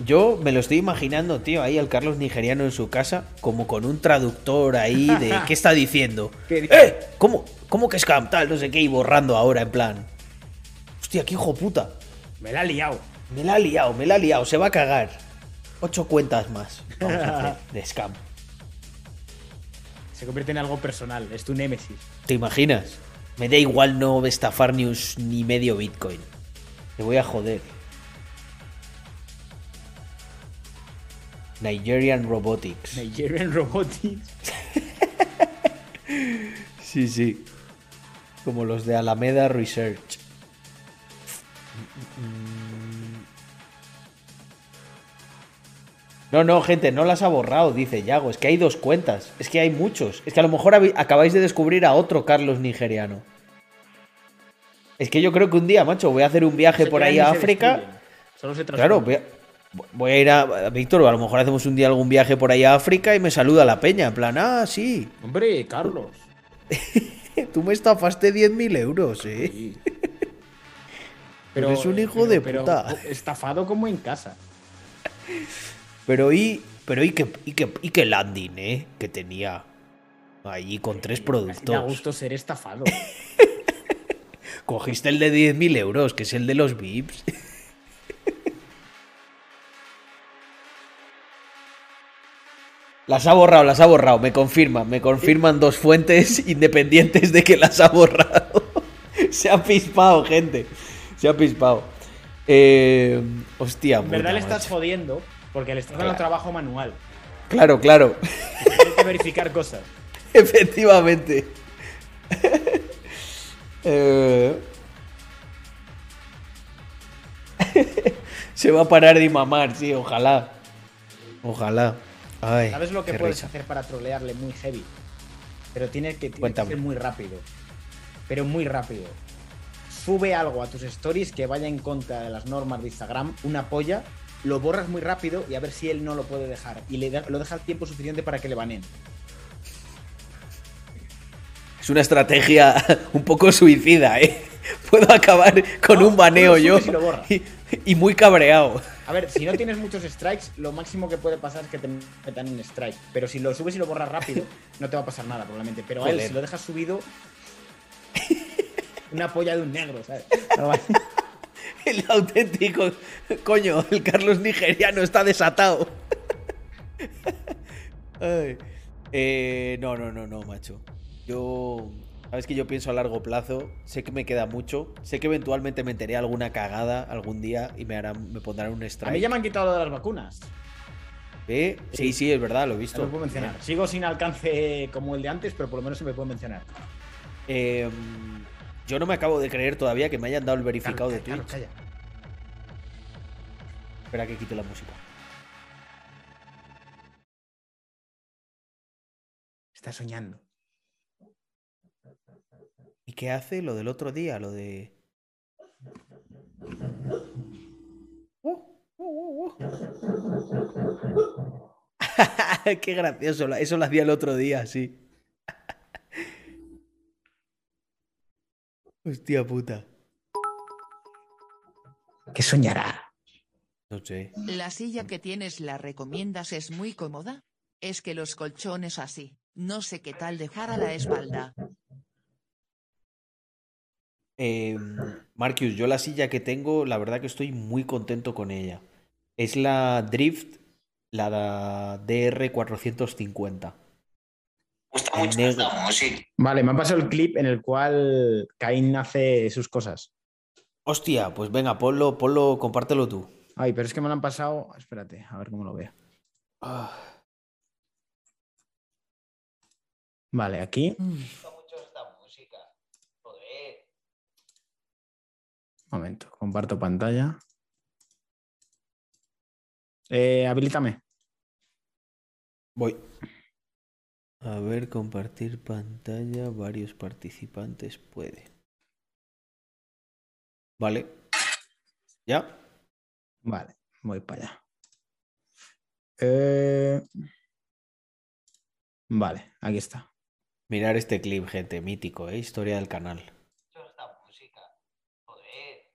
Yo me lo estoy imaginando, tío, ahí al Carlos nigeriano en su casa, como con un traductor ahí de <laughs> ¿qué está diciendo? ¿Qué dice? ¡Eh! ¿Cómo, ¿Cómo que scam tal? No sé qué, y borrando ahora, en plan. Hostia, qué hijo puta. Me la ha liado. Me la ha liado, me la ha liado, se va a cagar. Ocho cuentas más. <laughs> Vamos a hacer de scam. Se convierte en algo personal. Es tu némesis. ¿Te imaginas? Me da igual no estafar ni, un- ni medio Bitcoin. Te voy a joder. Nigerian Robotics. Nigerian Robotics. <laughs> Sí, sí. Como los de Alameda Research. No, no, gente, no las ha borrado, dice Yago. Es que hay dos cuentas. Es que hay muchos. Es que a lo mejor acabáis de descubrir a otro Carlos nigeriano. Es que yo creo que un día, macho, voy a hacer un viaje por ahí a África. Solo se Claro, voy a, voy a ir a. Víctor, a lo mejor hacemos un día algún viaje por ahí a África y me saluda la peña. En plan, ah, sí. Hombre, Carlos. <laughs> Tú me estafaste 10.000 euros, eh. Sí. <laughs> Eres un hijo de pero puta. estafado como en casa. <laughs> Pero y. Pero y que, y que, y que landing, eh. Que tenía. Allí con tres da productos. gusto ser estafado. Cogiste el de 10.000 euros, que es el de los VIPs. Las ha borrado, las ha borrado, me confirman, me confirman dos fuentes <laughs> independientes de que las ha borrado. <laughs> Se ha pispado, gente. Se ha pispado. Eh, hostia, En verdad le estás jodiendo porque le estás dando Claro. trabajo manual. Claro, claro. Hay que verificar cosas. <laughs> Efectivamente. Eh, Se va a parar de mamar, sí, ojalá. Ojalá. Ay, ¿Sabes lo que puedes risa. hacer para trolearle muy heavy? Pero tiene que, tiene que Cuéntame. ser muy rápido. Pero muy rápido. Sube algo a tus stories que vaya en contra de las normas de Instagram, una polla, lo borras muy rápido y a ver si él no lo puede dejar. Y le da- lo deja el tiempo suficiente para que le banen. Es una estrategia <laughs> un poco suicida, ¿eh? <laughs> Puedo acabar con No, un baneo yo. <laughs> y muy cabreado. A ver, si no tienes muchos strikes, lo máximo que puede pasar es que te metan un strike. Pero si lo subes y lo borras rápido, <laughs> no te va a pasar nada, probablemente. Pero a él, si lo dejas subido, una polla de un negro, ¿sabes? No El auténtico. Coño, el Carlos nigeriano está desatado. Ay. Eh, no, no, no, no, macho. Yo. Sabes que yo pienso a largo plazo. Sé que me queda mucho. Sé que eventualmente meteré alguna cagada algún día y me harán, me pondrán un A mí strike. ya me han quitado lo de las vacunas. ¿Eh? Sí, sí, es verdad, lo he visto. me puedo mencionar. Sigo sin alcance como el de antes, pero por lo menos se me puede mencionar. Eh, yo no me acabo de creer todavía que me hayan dado el verificado de Twitch. calla. Espera que quite la música. Está soñando. ¿Y qué hace lo del otro día? Lo de. <laughs> qué gracioso. Eso lo hacía el otro día, sí. <laughs> Hostia puta. ¿Qué soñará? No sé. La silla que tienes la recomiendas es muy cómoda. Es que los colchones así, no sé qué tal dejar a la espalda. Eh, Marcus, yo la silla que tengo, la verdad que estoy muy contento con ella. Es la Drift, la DR450. gusta mucho esta música. Vale, me ha pasado el clip en el cual Caín hace sus cosas. Hostia, pues venga, ponlo, ponlo, compártelo tú. Ay, pero es que me lo han pasado. Espérate, a ver cómo lo veo. Ah. Vale, aquí. gusta mucho esta música. Joder. Momento, comparto pantalla. Eh, habilítame. Voy. A ver, compartir pantalla, varios participantes puede. Vale. ¿Ya? Vale, voy para allá. Eh, Vale, aquí está. Mirar este clip, gente, mítico, ¿eh? Historia del canal. esta música. Joder.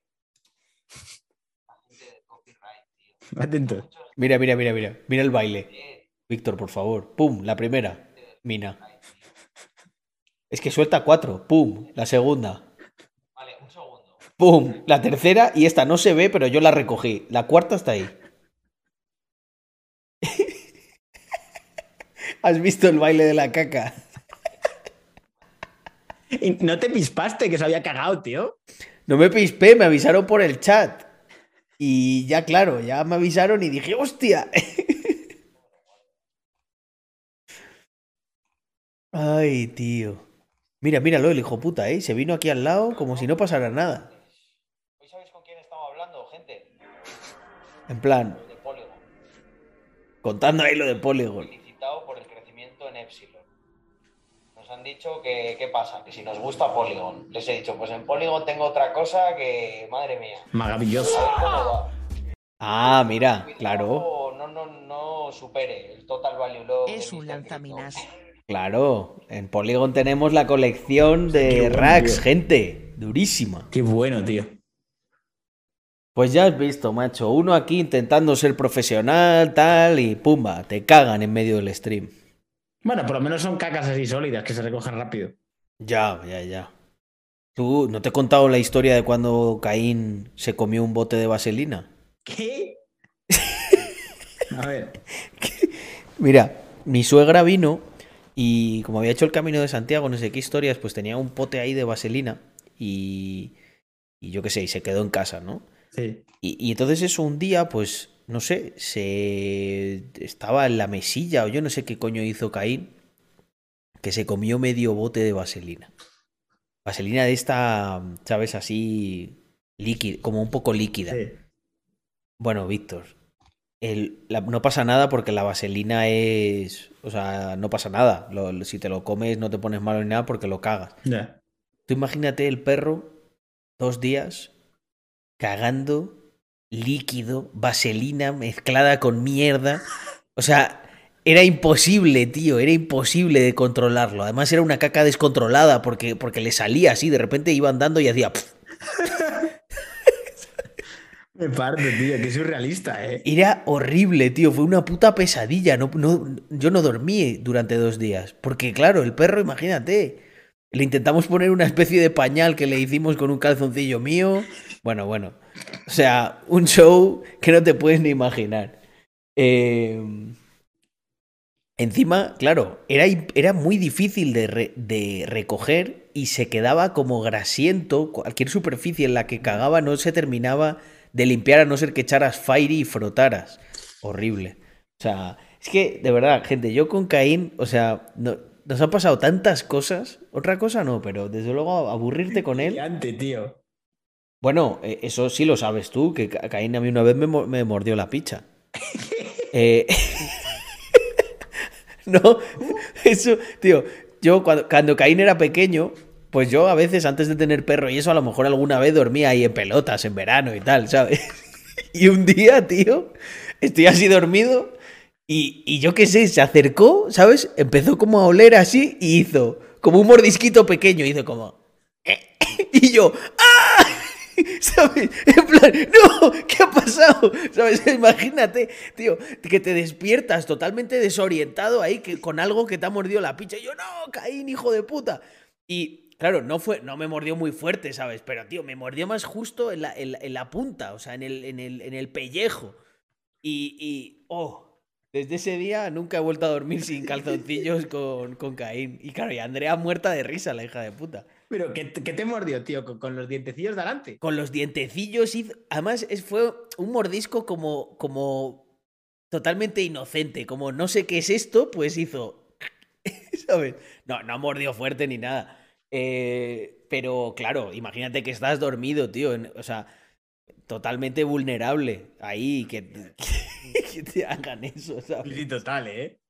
<laughs> Atento. Mira, mira, mira, mira. Mira el baile. Víctor, por favor. Pum, la primera. Mina. Es que suelta cuatro. Pum, la segunda. Vale, un segundo. Pum, la tercera y esta no se ve, pero yo la recogí. La cuarta está ahí. <laughs> ¿Has visto el baile de la caca? <laughs> Y no te pispaste que se había cagado, tío. No me pispé, me avisaron por el chat. Y ya, claro, ya me avisaron y dije, hostia. <laughs> Ay, tío. Mira, míralo, el hijo puta, ¿eh? Se vino aquí al lado como si no pasara nada. ¿Hoy sabéis con quién estamos hablando, gente? En plan, contando ahí lo de Polygon. Han dicho que qué pasa, que si nos gusta Polygon. Les he dicho, pues en Polygon tengo otra cosa que, madre mía, Maravilloso. Ah, mira, claro, No, no, no supere el Total Value Lock. Es un lanzaminas. Claro. En Polygon tenemos la colección de bueno, racks, tío. gente. Durísima. Qué bueno, tío. Pues ya has visto, macho. Uno aquí intentando ser profesional, tal, y pumba, te cagan en medio del stream. Bueno, por lo menos son cacas así sólidas que se recogen rápido. Ya, ya, ya. ¿Tú no te he contado la historia de cuando Caín se comió un bote de vaselina? ¿Qué? <laughs> A ver. Mira, mi suegra vino y como había hecho el camino de Santiago, no sé qué historias, pues tenía un pote ahí de vaselina y, y yo qué sé, y se quedó en casa, ¿no? Sí. Y, y entonces eso un día, pues, no sé, se estaba en la mesilla o yo no sé qué coño hizo Caín, que se comió medio bote de vaselina. Vaselina de esta, ¿sabes? Así líquida, como un poco líquida. sí. Bueno, Víctor, el- la- no pasa nada porque la vaselina es... O sea, no pasa nada. Lo- lo- si te lo comes no te pones malo ni nada porque lo cagas. Tú imagínate el perro dos días cagando líquido, vaselina mezclada con mierda. O sea, era imposible, tío, era imposible de controlarlo. Además era una caca descontrolada porque, porque le salía así, de repente iba andando y hacía... Me parto, tío, que surrealista, ¿eh? Era horrible, tío, fue una puta pesadilla. No, no, yo no dormí durante dos días. Porque claro, el perro, imagínate, le intentamos poner una especie de pañal que le hicimos con un calzoncillo mío. Bueno, bueno. O sea, un show que no te puedes ni imaginar. Eh, encima, claro, era, era muy difícil de, re- de recoger y se quedaba como grasiento. Cualquier superficie en la que cagaba no se terminaba de limpiar a no ser que echaras fire y frotaras. Horrible. O sea, es que, de verdad, gente, yo con Caín, o sea, no- nos han pasado tantas cosas. Otra cosa no, pero desde luego aburrirte <laughs> con él. Gigante, tío. Bueno, eh, eso sí lo sabes tú, que Ca- Caín a mí una vez me mordió la picha. <laughs> Eh, <laughs> no, eso, tío, yo cuando, cuando Caín era pequeño, pues yo a veces antes de tener perro y eso a lo mejor alguna vez dormía ahí en pelotas en verano y tal, ¿sabes? <laughs> Y un día, tío, estoy así dormido y, y yo qué sé, se acercó, ¿sabes? Empezó como a oler así y hizo como un mordisquito pequeño, hizo como... Y yo, ¡ah! <laughs> ¿Sabes? En plan, no, ¿qué ha pasado? ¿Sabes? <laughs> Imagínate, tío, que te despiertas totalmente desorientado ahí que, con algo que te ha mordido la picha. Y yo, no, Caín, hijo de puta. Y claro, no fue, no me mordió muy fuerte, ¿sabes? Pero, tío, me mordió más justo en la, en la- en la punta, o sea, en el, en el, en el pellejo. Y, y, oh, desde ese día nunca he vuelto a dormir sin <laughs> calzoncillos con, con Caín. Y claro, y Andrea muerta de risa, la hija de puta. Pero, ¿qué, qué te mordió, tío? ¿Con, con los dientecillos de adelante? Con los dientecillos hizo... Además, es, fue un mordisco como, como totalmente inocente. Como no sé qué es esto, pues hizo... <laughs> ¿Sabes? No, no mordió fuerte ni nada. Eh, pero claro, imagínate que estás dormido, tío. en- o sea, totalmente vulnerable. Ahí, que, <laughs> que te hagan eso, ¿sabes? Sí, total, ¿eh?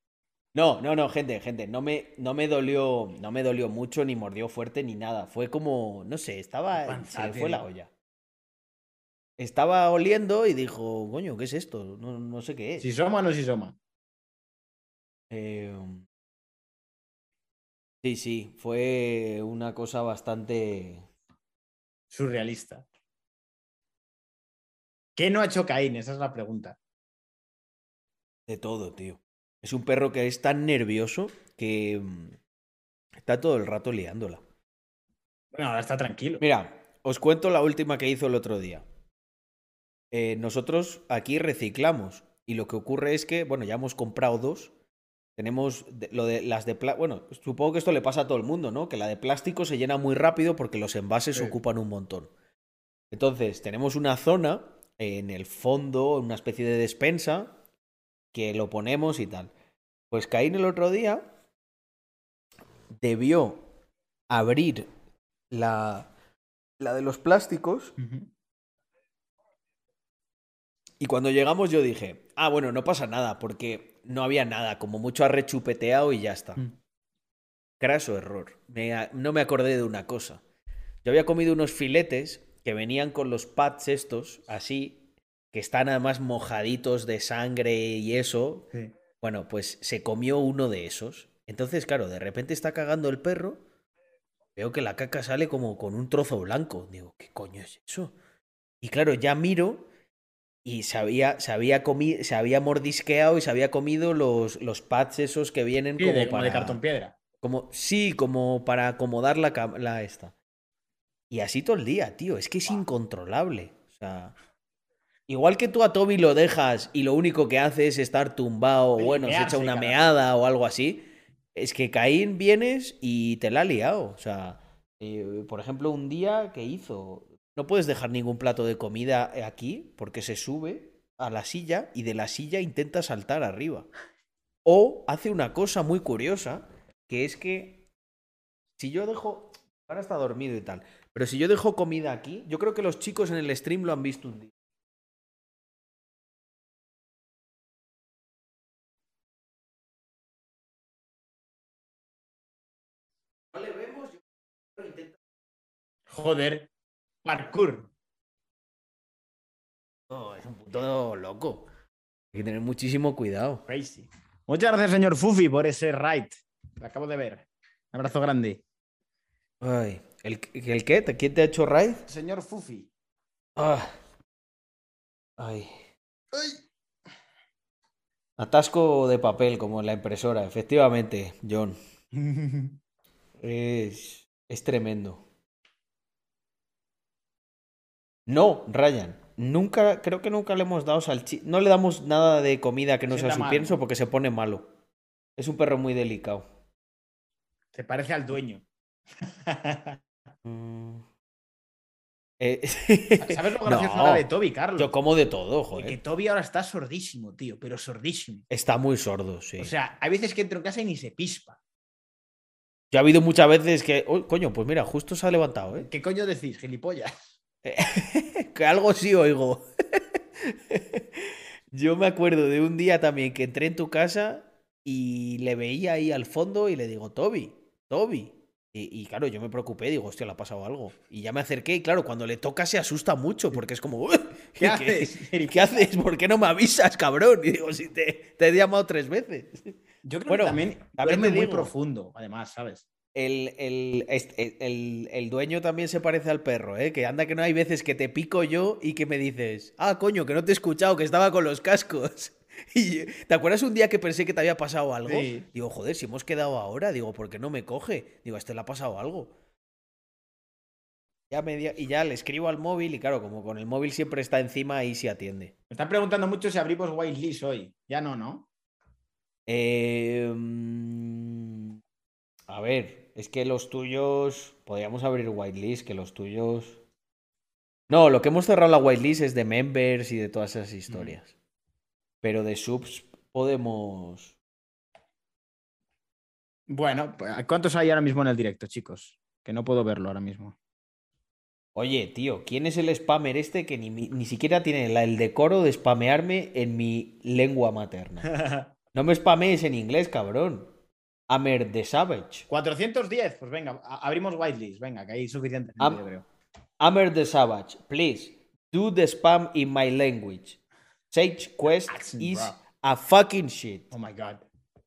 No, no, no, gente, gente, no me, no me dolió, no me dolió mucho, ni mordió fuerte, ni nada. Fue como, no sé, estaba, se Panza, le fue la olla. Estaba oliendo y dijo, coño, ¿qué es esto? No, no sé qué es. Si soma o no si soma. Eh, sí, sí, fue una cosa bastante... Surrealista. ¿Qué no ha hecho Caín? Esa es la pregunta. De todo, tío. Es un perro que es tan nervioso que mm, está todo el rato liándola. Bueno, ahora está tranquilo. Mira, os cuento la última que hizo el otro día. Eh, nosotros aquí reciclamos y lo que ocurre es que, bueno, ya hemos comprado dos. Tenemos lo de las de plástico. Bueno, supongo que esto le pasa a todo el mundo, ¿no? Que la de plástico se llena muy rápido porque los envases Sí. ocupan un montón. Entonces, tenemos una zona en el fondo, una especie de despensa, que lo ponemos y tal. Pues Caín el otro día debió abrir la, la de los plásticos y cuando llegamos yo dije, ah, bueno, no pasa nada porque no había nada, como mucho ha rechupeteado y ya está. Mm. Craso error. Me no me acordé de una cosa. Yo había comido unos filetes que venían con los pads estos, así, que están además mojaditos de sangre y eso. Sí. Bueno, pues se comió uno de esos. Entonces, claro, de repente está cagando el perro. Veo que la caca sale como con un trozo blanco. Digo, ¿qué coño es eso? Y claro, ya miro y se había, se había, comi- se había mordisqueado y se había comido los, los pads esos que vienen como, para, de cartón piedra. como, sí, como para acomodar la, la esta. Y así todo el día, tío. Es que es incontrolable. O sea. Igual que tú a Toby lo dejas y lo único que hace es estar tumbado, o bueno, se echa una meada o algo así. Es que Caín vienes y te la ha liado. O sea, Eh, por ejemplo, un día que hizo. No puedes dejar ningún plato de comida aquí porque se sube a la silla y de la silla intenta saltar arriba. O hace una cosa muy curiosa, que es que si yo dejo. Ahora está dormido y tal. Pero si yo dejo comida aquí, yo creo que los chicos en el stream lo han visto un día. Joder. Parkour. No, es un puto loco. Hay que tener muchísimo cuidado. Crazy. Muchas gracias, señor Fufi, por ese raid. Lo acabo de ver. Un abrazo grande. Ay, ¿el, el qué? ¿Quién te ha hecho raid? Señor Fufi. Ah. Ay. Atasco de papel, como en la impresora, efectivamente, John. <laughs> Es, es tremendo. No, Ryan. Nunca, creo que nunca le hemos dado salchicha. No le damos nada de comida que no sea su pienso porque se pone malo. Es un perro muy delicado. Se parece al dueño. Mm. Eh, <laughs> ¿Sabes lo gracioso No, de Toby, Carlos? Yo como de todo, Que joder. Toby ahora está sordísimo, tío, pero sordísimo. Está muy sordo, sí. O sea, hay veces que entro en casa y ni se pispa. Yo ha habido muchas veces que. Oh, coño, pues mira, justo se ha levantado, ¿eh? ¿Qué coño decís, gilipollas? Que <laughs> algo sí oigo. <laughs> Yo me acuerdo de un día también que entré en tu casa y le veía ahí al fondo y le digo, Toby, Toby. Y, y claro, yo me preocupé, digo, hostia, le ha pasado algo. Y ya me acerqué y claro, cuando le toca se asusta mucho porque es como, "Uy, <laughs> ¿Qué haces? ¿Qué haces? ¿Por qué no me avisas, cabrón? Y digo, si te, te he llamado tres veces. Yo creo Bueno, que también también duerme muy profundo, además, ¿sabes? El, el, el- dueño también se parece al perro, ¿eh? Que anda que no hay veces que te pico yo y que me dices, ah, coño, que no te he escuchado, que estaba con los cascos. <laughs> Y, ¿Te acuerdas un día que pensé que te había pasado algo? Sí. Digo, joder, si hemos quedado ahora, digo, ¿por qué no me coge? Digo, a este le ha pasado algo. Ya me di- y ya le escribo al móvil y claro, como con el móvil siempre está encima, ahí sí atiende. Me están preguntando mucho si abrimos whitelist hoy. Ya no, ¿no? Eh, a ver, es que los tuyos. Podríamos abrir whitelist, que los tuyos. No, lo que hemos cerrado la whitelist es de members y de todas esas historias. Pero de subs podemos. Bueno, pues, ¿cuántos hay ahora mismo en el directo, chicos? Que no puedo verlo ahora mismo. Oye, tío, ¿quién es el spammer este que ni, ni siquiera tiene la- el decoro de spamearme en mi lengua materna? <laughs> No me spamees en inglés, cabrón. Amer the Savage. 410, pues venga, abrimos whitelist. Venga, que hay suficiente. Am- yo creo. Amer the Savage, please do the spam in my language. Sage Quest Accent, is bro. a fucking shit. Oh my god.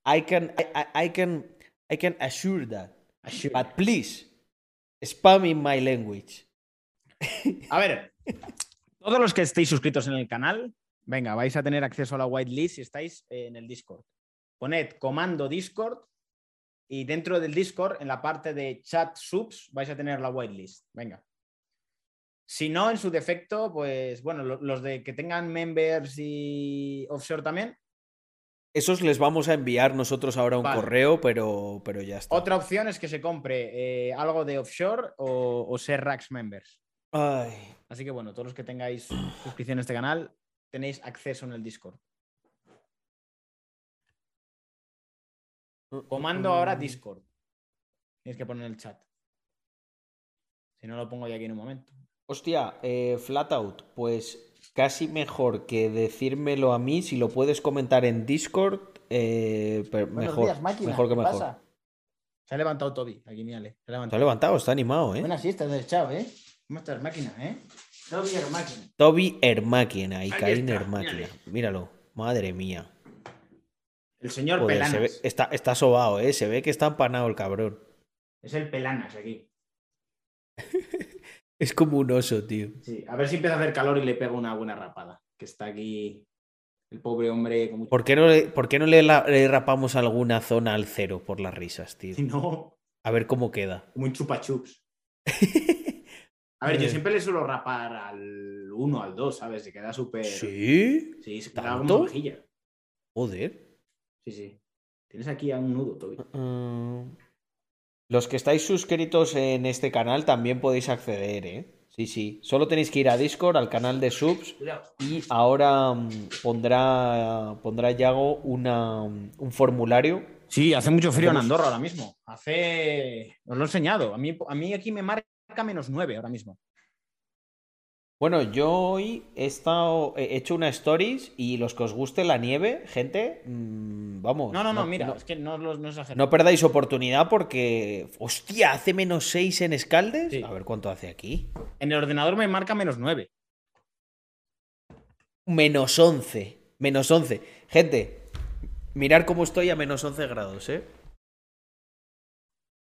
I can I, I- I can I can assure that. Assure. But please spam in my language. A ver, <laughs> todos los que estéis suscritos en el canal, venga, vais a tener acceso a la whitelist si estáis en el Discord. Poned comando Discord y dentro del Discord, en la parte de chat subs, vais a tener la whitelist. Venga. Si no, en su defecto, pues bueno, lo- los de que tengan members y offshore también. Esos les vamos a enviar nosotros ahora un Vale. correo, pero, pero ya está. Otra opción es que se compre eh, algo de offshore o, o ser Rax members. Ay, Así que bueno, todos los que tengáis suscripción a este canal, tenéis acceso en el Discord. Comando ahora Discord. Tienes que poner el chat. Si no lo pongo ya aquí en un momento. Hostia, eh, Flatout, pues casi mejor que decírmelo a mí, si lo puedes comentar en Discord, eh, pero mejor, días, máquina. mejor que ¿Qué mejor. pasa? Se ha levantado Toby, aquí mírale. Se ha Se ha levantado. levantado, está animado, ¿eh? Buenas siestas del chao, ¿eh? ¿Cómo estás, máquina, eh? Toby era máquina. Toby Hermáquina y Caín mírale. Míralo, madre mía. El señor Joder, Pelanas. se ve- está, está sobado, ¿eh? Se ve que está empanado el cabrón. Es el Pelanas aquí. <laughs> Es como un oso, tío. Sí, a ver si empieza a hacer calor y le pego una buena rapada. Que está aquí el pobre hombre con mucho... ¿Por qué no le, por qué no le, la- le rapamos alguna zona al cero por las risas, tío? No, A ver cómo queda. como un chupa chups. <laughs> A ver, yo siempre le suelo rapar al 1, al 2, ¿sabes? Se queda súper. ¿Sí? Sí, se queda ¿Tanto? como mejilla. Joder. Sí, sí. Tienes aquí a un nudo, Toby. Mm. Los que estáis suscritos en este canal también podéis acceder, ¿eh? Sí, sí. Solo tenéis que ir a Discord, al canal de subs, y ahora mm, pondrá, pondrá Yago una, un formulario. Sí, hace mucho frío en Andorra ahora mismo. Hace. Os lo he enseñado. A mí, a mí aquí me marca menos 9 ahora mismo. Bueno, yo hoy he estado, he hecho una stories y los que os guste la nieve, gente, mm, vamos. No, no, no, mira, No, es que no, no no perdáis oportunidad porque, hostia, hace menos 6 en Escaldes. Sí. A ver cuánto hace aquí. En el ordenador me marca menos 9. Menos 11. Menos 11. Gente, mirar cómo estoy a menos 11 grados, ¿eh?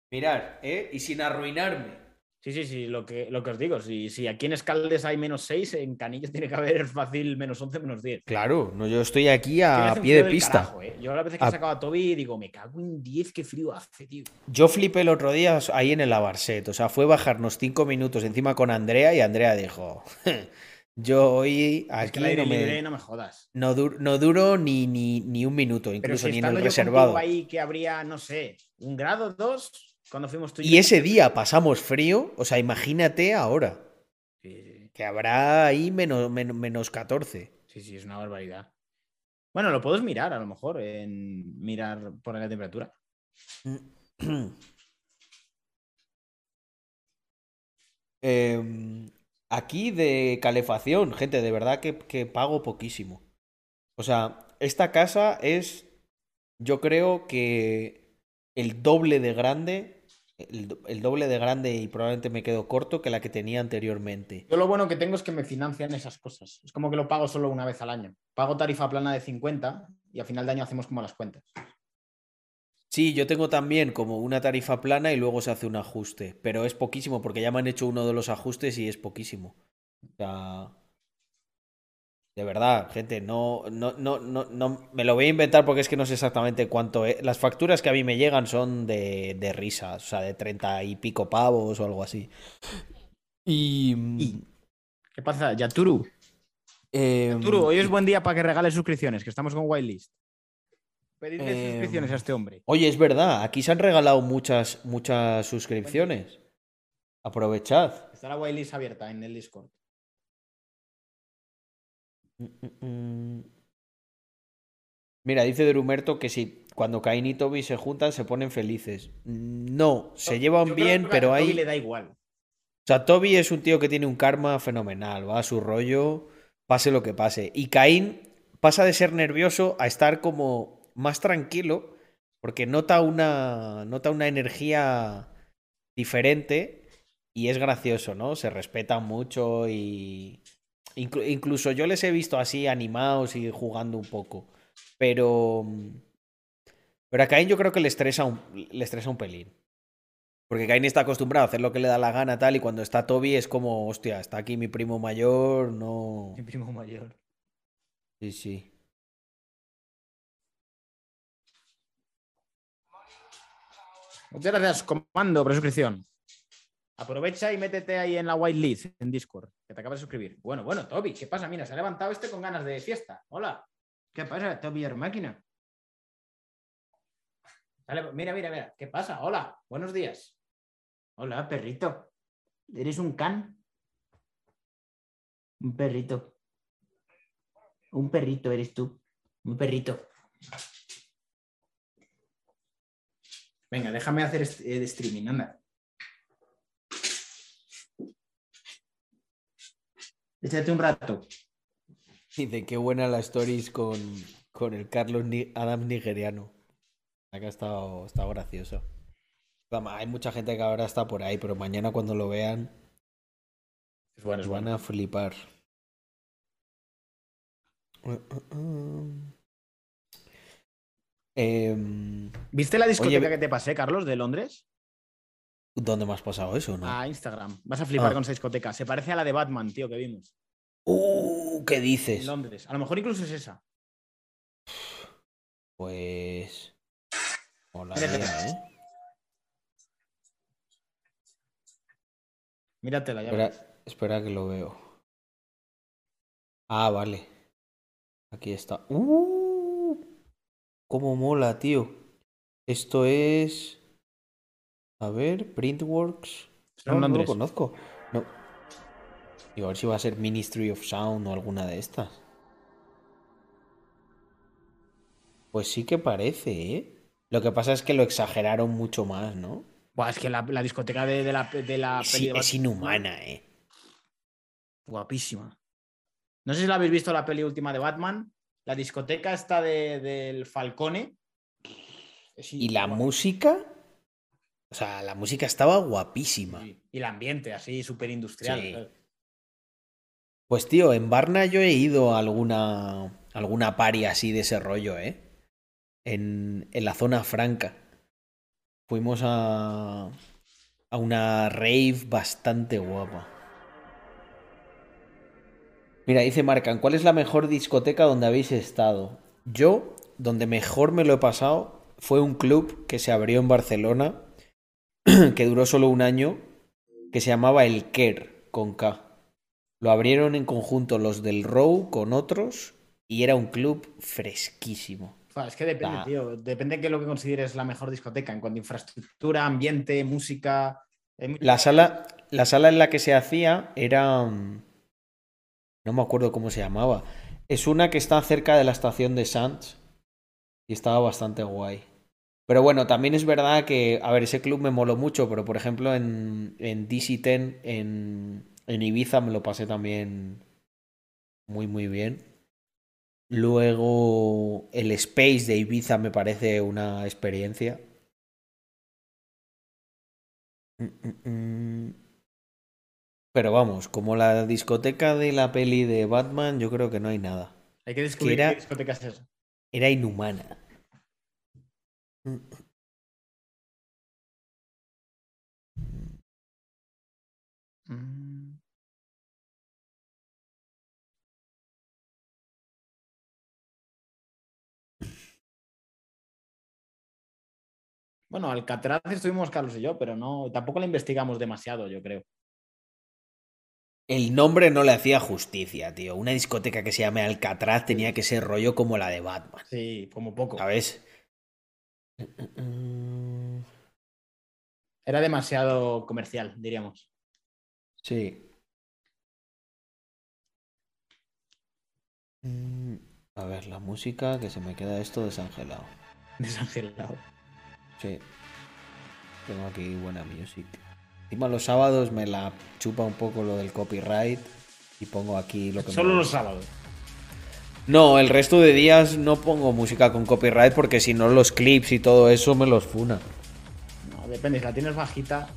Mirar, ¿eh? Y sin arruinarme. Sí, sí, sí, lo que, lo que os digo. Si, si aquí en Escaldes hay menos 6, en Canillas tiene que haber <laughs> fácil menos 11, menos 10. Claro, no, yo estoy aquí a pie de pista. carajo, ¿eh? Yo a la vez que he A- sacado a Toby digo, me cago en 10, qué frío hace, tío. Yo flipé el otro día ahí en el Abarset. O sea, fue bajarnos 5 minutos encima con Andrea y Andrea dijo: Yo hoy es que aquí no, me- no me jodas. no, dur- no duro ni, ni, ni un minuto, Pero incluso si ni en el yo reservado. ahí que habría, no sé, un grado, dos, cuando fuimos tú y ese día pasamos frío, o sea, imagínate ahora, Sí, sí, que habrá ahí menos, menos, menos 14. sí, sí, es una barbaridad. Bueno, lo puedes mirar a lo mejor, en mirar, poner la temperatura. <clears throat> Em, aquí de calefacción, gente, de verdad que, que pago poquísimo. O sea, esta casa es, yo creo que el doble de grande, el, do- el doble de grande y probablemente me quedo corto que la que tenía anteriormente. Yo lo bueno que tengo es que me financian esas cosas. Es como que lo pago solo una vez al año. Pago tarifa plana de 50 y a final de año hacemos como las cuentas. Sí, yo tengo también como una tarifa plana y luego se hace un ajuste, pero es poquísimo porque ya me han hecho uno de los ajustes y es poquísimo. O sea, de verdad, gente, no, no, no, no, no, me lo voy a inventar porque es que no sé exactamente cuánto es. Las facturas que a mí me llegan son de, de risas, o sea, de treinta y pico pavos o algo así. Y... Y- ¿Qué pasa, Yaturu? em, Yaturu, hoy es buen día para que regales suscripciones, que estamos con whitelist. Pedidle Em, suscripciones a este hombre. Oye, es verdad, aquí se han regalado muchas, muchas suscripciones. Aprovechad. Está la whitelist abierta en el Discord. Mira, dice Drumerto que si cuando Cain y Toby se juntan se ponen felices. No, se llevan bien, pero Toby hay... le da igual. O sea, Toby es un tío que tiene un karma fenomenal, va a su rollo, pase lo que pase. Y Caín pasa de ser nervioso a estar como más tranquilo, porque nota una, nota una energía diferente y es gracioso, ¿no? Se respetan mucho y... inclu- incluso yo les he visto así animados y jugando un poco. Pero... Pero a Caín yo creo que le estresa un, le estresa un pelín. Porque Cain está acostumbrado a hacer lo que le da la gana, tal, y cuando está Toby es como, hostia, está aquí mi primo mayor, no. Mi primo mayor. Sí, sí. Muchas gracias, comando, por suscripción. Aprovecha y métete ahí en la whitelist, en Discord, que te acabas de suscribir. Bueno, bueno, Toby, ¿qué pasa? Mira, se ha levantado este con ganas de fiesta. Hola. ¿Qué pasa, Toby máquina? Mira, mira, mira. ¿Qué pasa? Hola, buenos días. Hola, perrito. ¿Eres un can? Un perrito. Un perrito eres tú. Un perrito. Venga, déjame hacer est- eh, de streaming, anda. Échate un rato. Dice, qué buena la stories con, con el Carlos Ni- Adams nigeriano. Acá ha estado, ha estado gracioso. Hay mucha gente que ahora está por ahí, pero mañana cuando lo vean, Es bueno, es van bueno. a flipar. Em, ¿Viste la discoteca Oye, que te pasé, Carlos, de Londres? ¿Dónde me has pasado eso, no? A Instagram. Vas a flipar Ah. con esa discoteca. Se parece a la de Batman, tío, que vimos. Uh, ¿qué En dices? Londres. A lo mejor incluso es esa. Pues. Hola, Mírate. ¿eh? Míratela, ya. Espera, espera que lo veo. Ah, vale. Aquí está. ¡Uh! ¡Cómo mola, tío! Esto es. A ver, Printworks. No, no lo conozco. No. Digo, a ver si va a ser Ministry of Sound o alguna de estas. Pues sí que parece, ¿eh? Lo que pasa es que lo exageraron mucho más, ¿no? Buah, es que la, la discoteca de, de la, de la Es, peli de es inhumana, ¿eh? Guapísima. No sé si la habéis visto la peli última de Batman. La discoteca está de, del Falcone. Es Y la música. O sea, la música estaba guapísima. Sí, Y el ambiente, así, súper industrial. Sí. Pues tío, en Varna yo he ido a alguna, alguna pari así de ese rollo, ¿eh? En, en la zona franca. Fuimos a, a una rave bastante guapa. Mira, dice Marcan, ¿cuál es la mejor discoteca donde habéis estado? Yo, donde mejor me lo he pasado, fue un club que se abrió en Barcelona, <clears throat> que duró solo un año, que se llamaba El Ker, con K. Lo abrieron en conjunto los del Row con otros y era un club fresquísimo. Es que depende, Ah. tío. Depende de lo que consideres la mejor discoteca en cuanto a infraestructura, ambiente, música. La sala, la sala en la que se hacía era... mm, No me acuerdo cómo se llamaba. Es una que está cerca de la estación de Sants y estaba bastante guay. Pero bueno, también es verdad que, a ver, ese club me moló mucho, pero por ejemplo en, en DC-10, en, en Ibiza, me lo pasé también muy, muy bien. Luego, el Space de Ibiza me parece una experiencia. Mm, mm, mm. Pero vamos, como la discoteca de la peli de Batman, yo creo que no hay nada. Hay que descubrir era- qué discoteca es esa. Era inhumana. Mm. Bueno, Alcatraz estuvimos Carlos y yo, pero no, tampoco la investigamos demasiado, yo creo. El nombre no le hacía justicia, tío. Una discoteca que se llame Alcatraz tenía que ser rollo como la de Batman. Sí, como poco. ¿Sabes? Mm, Era demasiado comercial, diríamos. Sí. Mm, A ver, la música, que se me queda esto desangelado. <laughs> Desangelado. Sí. Tengo aquí buena music. Encima los sábados me la chupa un poco lo del copyright y pongo aquí lo que me Solo los sábados. No, el resto de días no pongo música con copyright porque si no los clips y todo eso me los funa. No, depende, si la tienes bajita.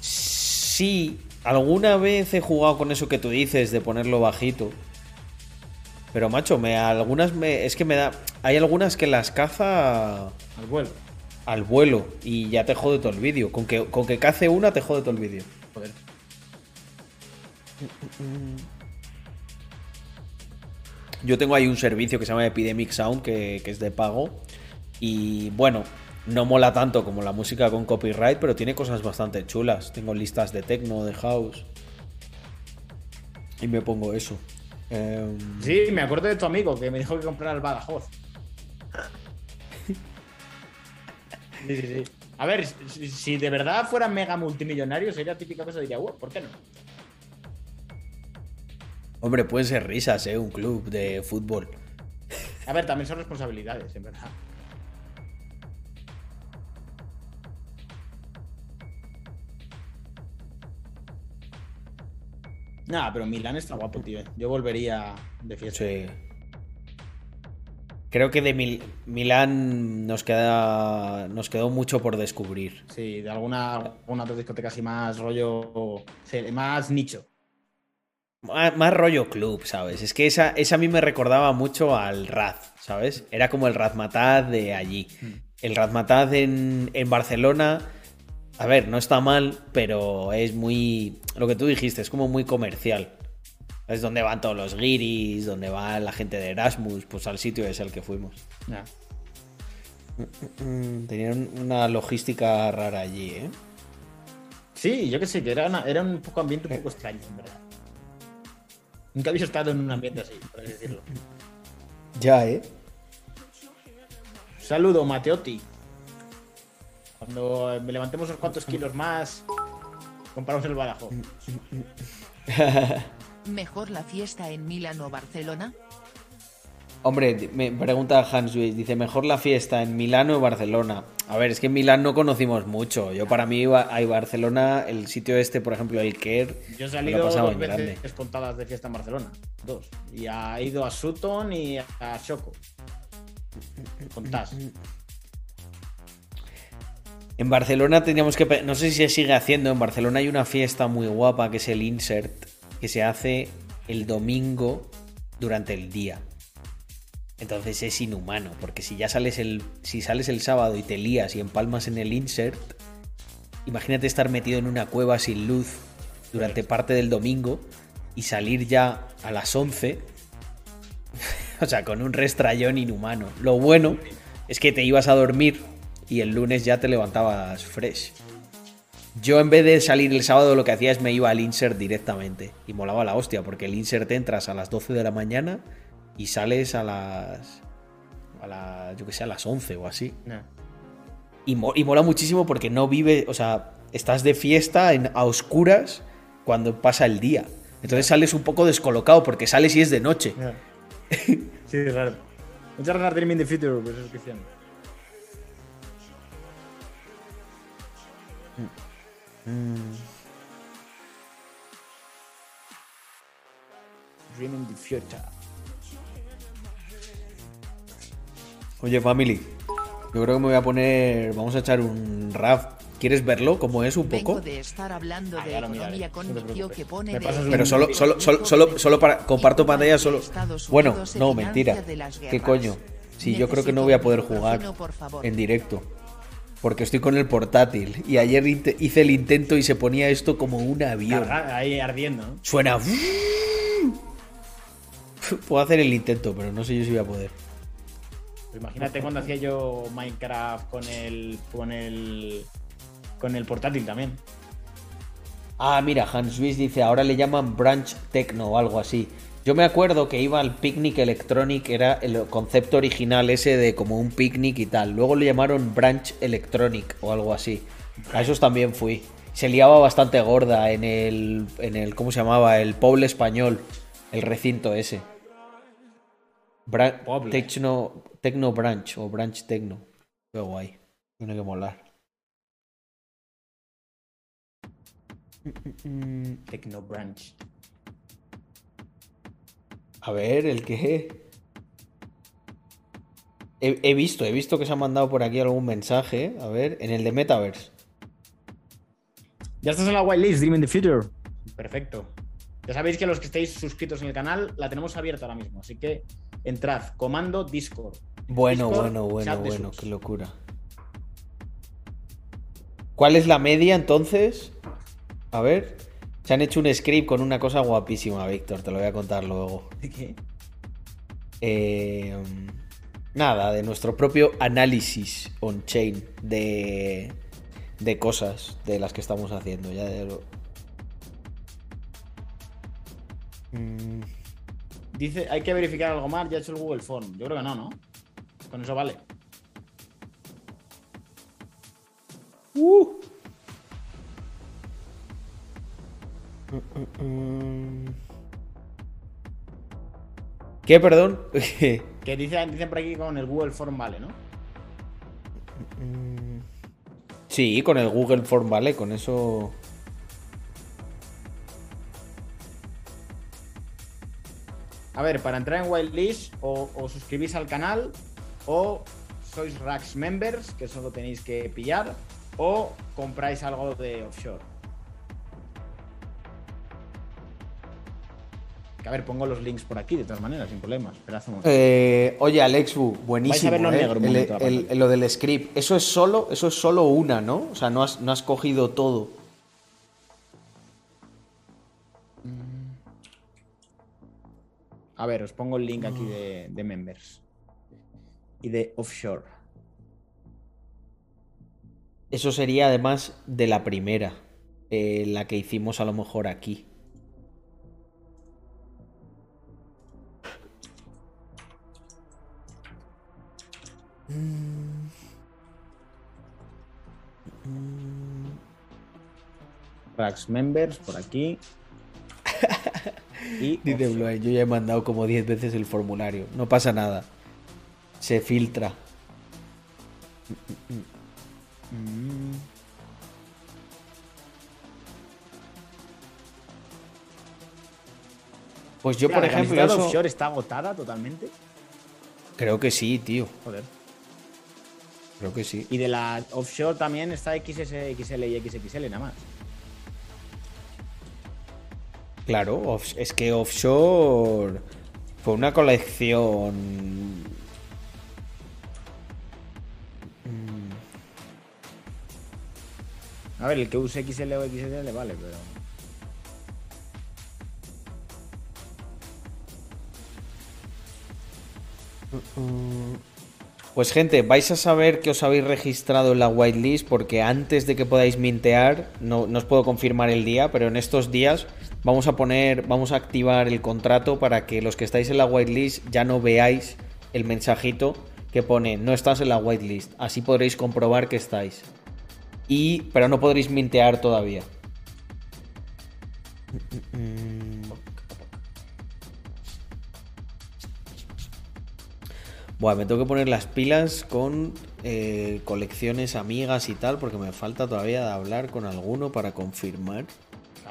Sí, alguna vez he jugado con eso que tú dices de ponerlo bajito. Pero macho, me algunas me es que me da hay algunas que las caza Al vuelo. al vuelo y ya te jode todo el vídeo. Con que con que cace una te jode todo el vídeo. Joder. Yo tengo ahí un servicio que se llama Epidemic Sound, que, que es de pago. Y bueno, no mola tanto como la música con copyright, pero tiene cosas bastante chulas. Tengo listas de techno, de house. Y me pongo eso. Em, Sí, me acuerdo de tu amigo que me dijo que comprara el Badajoz. Sí, sí, sí. A ver, si, de verdad fuera mega multimillonario, sería típica cosa, diría, "Uh, ¿por qué no? Hombre, pueden ser risas, ¿eh? Un club de fútbol. A ver, también son responsabilidades, en verdad. Nada, pero Milán está guapo, tío. Yo volvería de fiesta. Sí. Creo que de Mil- Milán nos queda. Nos quedó mucho por descubrir. Sí, de alguna, alguna otra discoteca así más rollo. más nicho. Más, más rollo club, ¿sabes? Es que esa, esa a mí me recordaba mucho al Raz, ¿sabes? Era como el Razmataz de allí. El Razmataz en, en Barcelona, a ver, no está mal, pero es muy. Lo que tú dijiste, es como muy comercial. Es donde van todos los guiris, donde va la gente de Erasmus, pues al sitio es el que fuimos. Mm, Tenían una logística rara allí, ¿eh? Sí, yo que sé, que era, una- era un poco ambiente un poco extraño, en verdad. Nunca había estado en un ambiente así, por así decirlo. Ya, ¿eh? Saludo, Mateotti. Cuando me levantemos unos cuantos kilos más, compramos el Badajoz. <laughs> Mejor la fiesta en Milán o Barcelona. Hombre, me pregunta Hans Luis, dice, mejor la fiesta en Milano o Barcelona. A ver, es que en Milán no conocimos mucho. Yo para mí a Barcelona, el sitio este, por ejemplo, el Kerr. Yo he salido dos veces grande. contadas de fiesta en Barcelona. Dos. Y ha ido a Sutton y a Choco. Contás. En Barcelona teníamos que... No sé si se sigue haciendo. En Barcelona hay una fiesta muy guapa que es el Insert, que se hace el domingo durante el día. Entonces es inhumano, porque si ya sales el, si sales el sábado y te lías y empalmas en el insert, imagínate estar metido en una cueva sin luz durante parte del domingo y salir ya a las 11, <laughs> o sea, con un restrayón inhumano. Lo bueno es que te ibas a dormir y el lunes ya te levantabas fresh. Yo en vez de salir el sábado lo que hacía es me iba al insert directamente y molaba la hostia, porque el insert entras a las 12 de la mañana y sales a las. a las. yo que sé, a las 11 o así. No. Y, mo- y mola muchísimo porque no vive. O sea, estás de fiesta en, a oscuras cuando pasa el día. Entonces sales un poco descolocado porque sales y es de noche. <laughs> sí, es raro. Muchas gracias, Dream in the Future, por esa suscripción. Dream in the Future. Oye, family. Yo creo que me voy a poner. Vamos a echar un rap. ¿Quieres verlo? ¿Cómo es un Vengo poco? de estar hablando Ah, de economía con mi tío que pone Pero solo, solo, solo, solo, solo para. Comparto pantalla solo. Bueno, no, mentira. ¿Qué coño? Sí, yo creo que no voy a poder jugar en directo. Porque estoy con el portátil. Y ayer hice el intento y se ponía esto como un avión. Ahí ardiendo. ¿no? Suena. <laughs> Puedo hacer el intento, pero no sé yo si voy a poder. Pues imagínate cuando hacía yo Minecraft con el. con el. con el portátil también. Ah, mira, Hans Luis dice, ahora le llaman Branch Techno o algo así. Yo me acuerdo que iba al Picnic Electronic, era el concepto original ese de como un picnic y tal. Luego le llamaron Branch Electronic o algo así. A esos también fui. Se liaba bastante gorda en el, en el ¿cómo se llamaba? El Poble español, el recinto ese. Bra- Poble. Techno, Techno Branch o Branch Techno. Qué guay. Tiene que molar. Techno Branch. A ver, el que. He, he visto, he visto que se ha mandado por aquí algún mensaje. A ver, en el de Metaverse. Ya estás en la whitelist, Dream in the Future. Perfecto. Ya sabéis que los que estéis suscritos en el canal la tenemos abierta ahora mismo, así que entrad, comando Discord. Bueno, Discord, bueno, bueno, bueno, qué locura. ¿Cuál es la media entonces? A ver. Se han hecho un script con una cosa guapísima, Víctor. Te lo voy a contar luego. ¿De qué? Eh, nada, de nuestro propio análisis on-chain de, de cosas de las que estamos haciendo. Ya de lo- Mm, Dice, hay que verificar algo más, ya he hecho el Google Form. Yo creo que no, ¿no? Con eso vale. Uh. ¿Qué, perdón? <laughs> Que dice, dicen por aquí con el Google Form vale, ¿no? sí, con el Google Form, vale, con eso. A ver, para entrar en whitelist o, o suscribís al canal o sois Rax members, que solo tenéis que pillar, o compráis algo de offshore. Que a ver, pongo los links por aquí de todas maneras, sin problemas. Eh, oye, Alexbu, buenísimo. Vais a verlo en ¿eh? negro un El- lo del script. Eso es solo, eso es solo una, ¿no? O sea, no has, no has cogido todo. A ver, os pongo el link aquí de, de members. Y de offshore. Eso sería además de la primera, eh, la que hicimos a lo mejor aquí. Rax Members por aquí. <laughs> y <laughs> Dice offshore. Blue, yo ya he mandado como 10 veces el formulario. No pasa nada. Se filtra. Pues yo, Mira, por la ejemplo, de eso- offshore está agotada totalmente. creo que sí, tío. Joder. Creo que sí. Y de la offshore también está XS, XL y XXL nada más. Claro, off- es que offshore fue una colección. A ver, el que use XL o XL le vale, pero. Pues gente, vais a saber que os habéis registrado en la whitelist porque antes de que podáis mintear, no, no os puedo confirmar el día, pero en estos días vamos a poner, vamos a activar el contrato para que los que estáis en la whitelist ya no veáis el mensajito que pone no estás en la whitelist. Así podréis comprobar que estáis. Y, pero no podréis mintear todavía. Bueno, me tengo que poner las pilas con eh, colecciones amigas y tal, porque me falta todavía hablar con alguno para confirmar.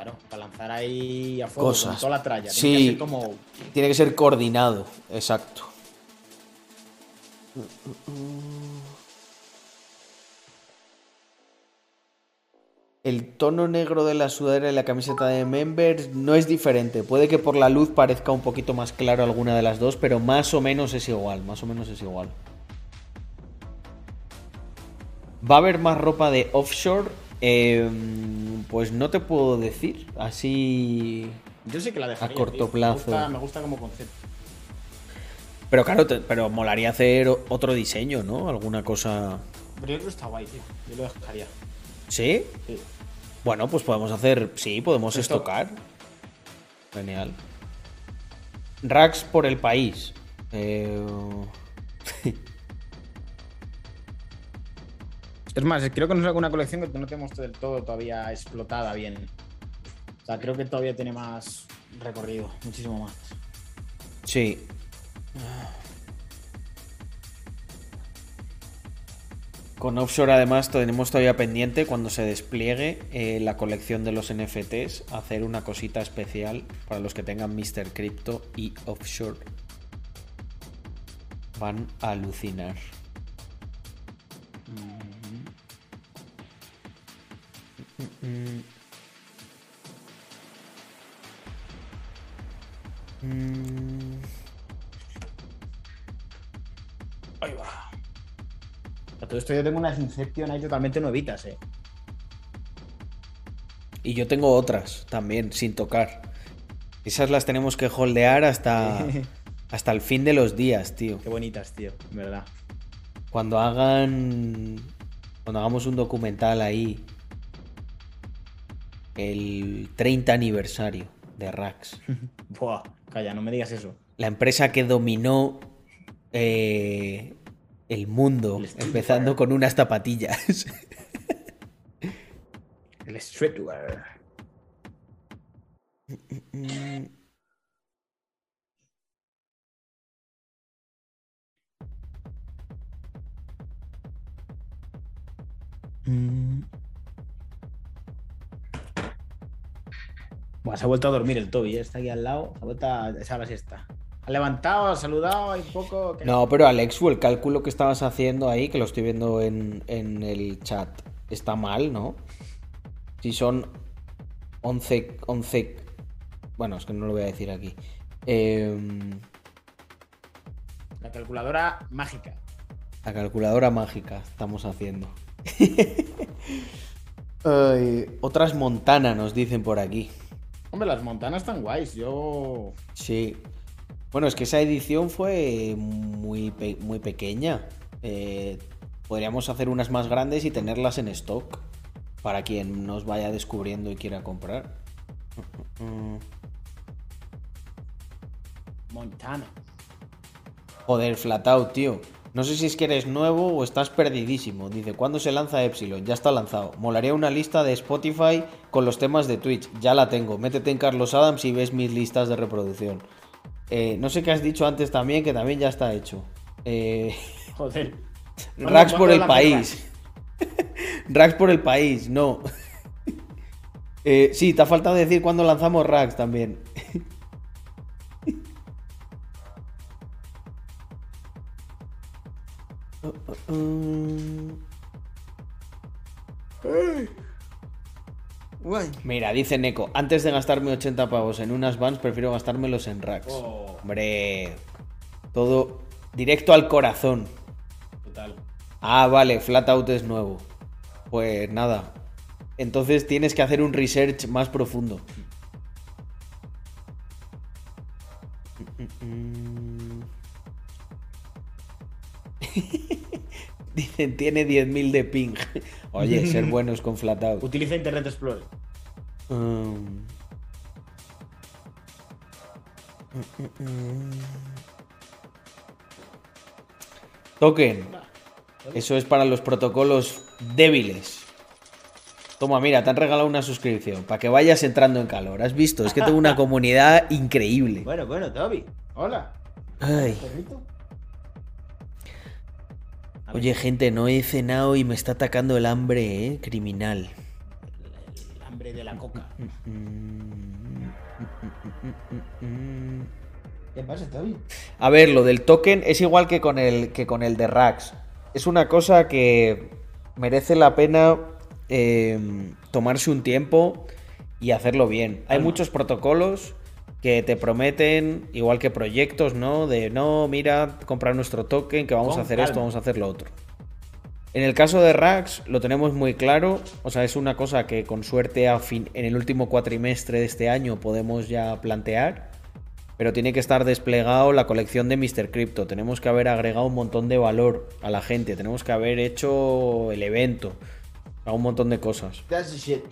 Claro, para lanzar ahí a fuego Cosas. con toda la tralla. Tiene Sí. que ser como. Tiene que ser coordinado, exacto. El tono negro de la sudadera y la camiseta de members no es diferente. Puede que por la luz parezca un poquito más claro alguna de las dos, pero más o menos es igual. Más o menos es igual. ¿Va a haber más ropa de offshore? Eh, pues no te puedo decir. Así. Yo sé que la dejaría. A corto tío. plazo. Me gusta, me gusta como concepto. Pero claro, te- pero molaría hacer otro diseño, ¿no? Alguna cosa. Pero yo creo que está guay, tío. Yo lo dejaría. ¿Sí? Sí. Bueno, pues podemos hacer. Sí, podemos Esto- estocar. Genial. Racks por el país. Eh, Es más, creo que no es alguna colección que no tenemos del todo todavía explotada bien. O sea, creo que todavía tiene más recorrido, muchísimo más. Sí. Con Offshore además tenemos todavía pendiente cuando se despliegue eh, la colección de los NFTs hacer una cosita especial para los que tengan Mr. Crypto y Offshore. Van a alucinar. Mm. Mm. Ahí va. A todo esto yo tengo unas Inception ahí totalmente nuevitas, eh. Y yo tengo otras también, sin tocar. Esas las tenemos que holdear hasta, <laughs> hasta el fin de los días, tío. Qué bonitas, tío, en verdad. Cuando hagan. Cuando hagamos un documental ahí. El 30 aniversario de Rax. <laughs> Buah, calla, no me digas eso. La empresa que dominó eh, el mundo, El empezando con unas zapatillas. <laughs> El streetwear. Buah, se ha vuelto a dormir el Toby, ¿eh? está aquí al lado, se ha vuelto a echar la siesta. Ha levantado, ha saludado, hay poco. que- No, pero Alexu, el cálculo que estabas haciendo ahí, que lo estoy viendo en, en el chat, está mal, ¿no? Si son 11, 11... Bueno, es que no lo voy a decir aquí. Em, La calculadora mágica. la calculadora mágica estamos haciendo. <laughs> Ay, otras montanas nos dicen por aquí. Hombre, las montanas están guays. Yo. Sí. Bueno, es que esa edición fue muy, pe- muy pequeña. Eh, podríamos hacer unas más grandes y tenerlas en stock para quien nos vaya descubriendo y quiera comprar. Montana. Joder, Flatout, tío. No sé si es que eres nuevo o estás perdidísimo. Dice, ¿cuándo se lanza Epsilon? Ya está lanzado. Molaría una lista de Spotify con los temas de Twitch. Ya la tengo. Métete en Carlos Adams y ves mis listas de reproducción. Eh, no sé qué has dicho antes también, que también ya está hecho. Eh, <laughs> Joder. <laughs> Racks por el país. <laughs> Racks por el país, no. Eh, sí, te ha faltado decir cuándo lanzamos Racks también. Mira, dice Neko, antes de gastarme 80 pavos en unas vans, prefiero gastármelos en racks. Oh. Hombre, todo directo al corazón. Total. Ah, vale, Flatout es nuevo. Pues nada. Entonces tienes que hacer un research más profundo. <laughs> <laughs> Dicen, tiene 10.000 de ping. <laughs> Oye, ser buenos con Flatout. Utiliza Internet Explorer. Um. Token. Eso es para los protocolos débiles. Toma, mira, te han regalado una suscripción para que vayas entrando en calor. ¿Has visto? Es que tengo una <laughs> comunidad increíble. Bueno, bueno, Toby. Hola. Ay. Oye, gente, no he cenado y me está atacando el hambre, ¿eh? Criminal. El hambre de la coca. ¿Qué pasa, Toby? A ver, lo del token es igual que con el, que con el de Rax. Es una cosa que merece la pena eh, tomarse un tiempo y hacerlo bien. Hay muchos protocolos que te prometen, igual que proyectos, ¿no? De no, mira, comprar nuestro token, que vamos a hacer esto, vamos a hacer lo otro. En el caso de Rax lo tenemos muy claro, o sea, es una cosa que con suerte a fin, en el último cuatrimestre de este año podemos ya plantear, pero tiene que estar desplegado la colección de Mr. Crypto, tenemos que haber agregado un montón de valor a la gente, tenemos que haber hecho el evento, a un montón de cosas. That's the shit.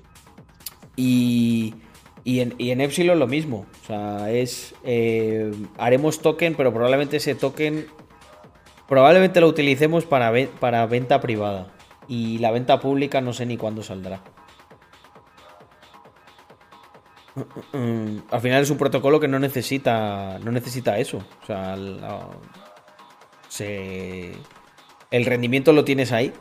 Y, y, en, y en Epsilon lo mismo. O sea, es. eh, haremos token, pero probablemente ese token. Probablemente lo utilicemos para, para venta privada. Y la venta pública no sé ni cuándo saldrá. Mm, Al final es un protocolo que no necesita. No necesita eso. O sea, el rendimiento lo tienes ahí.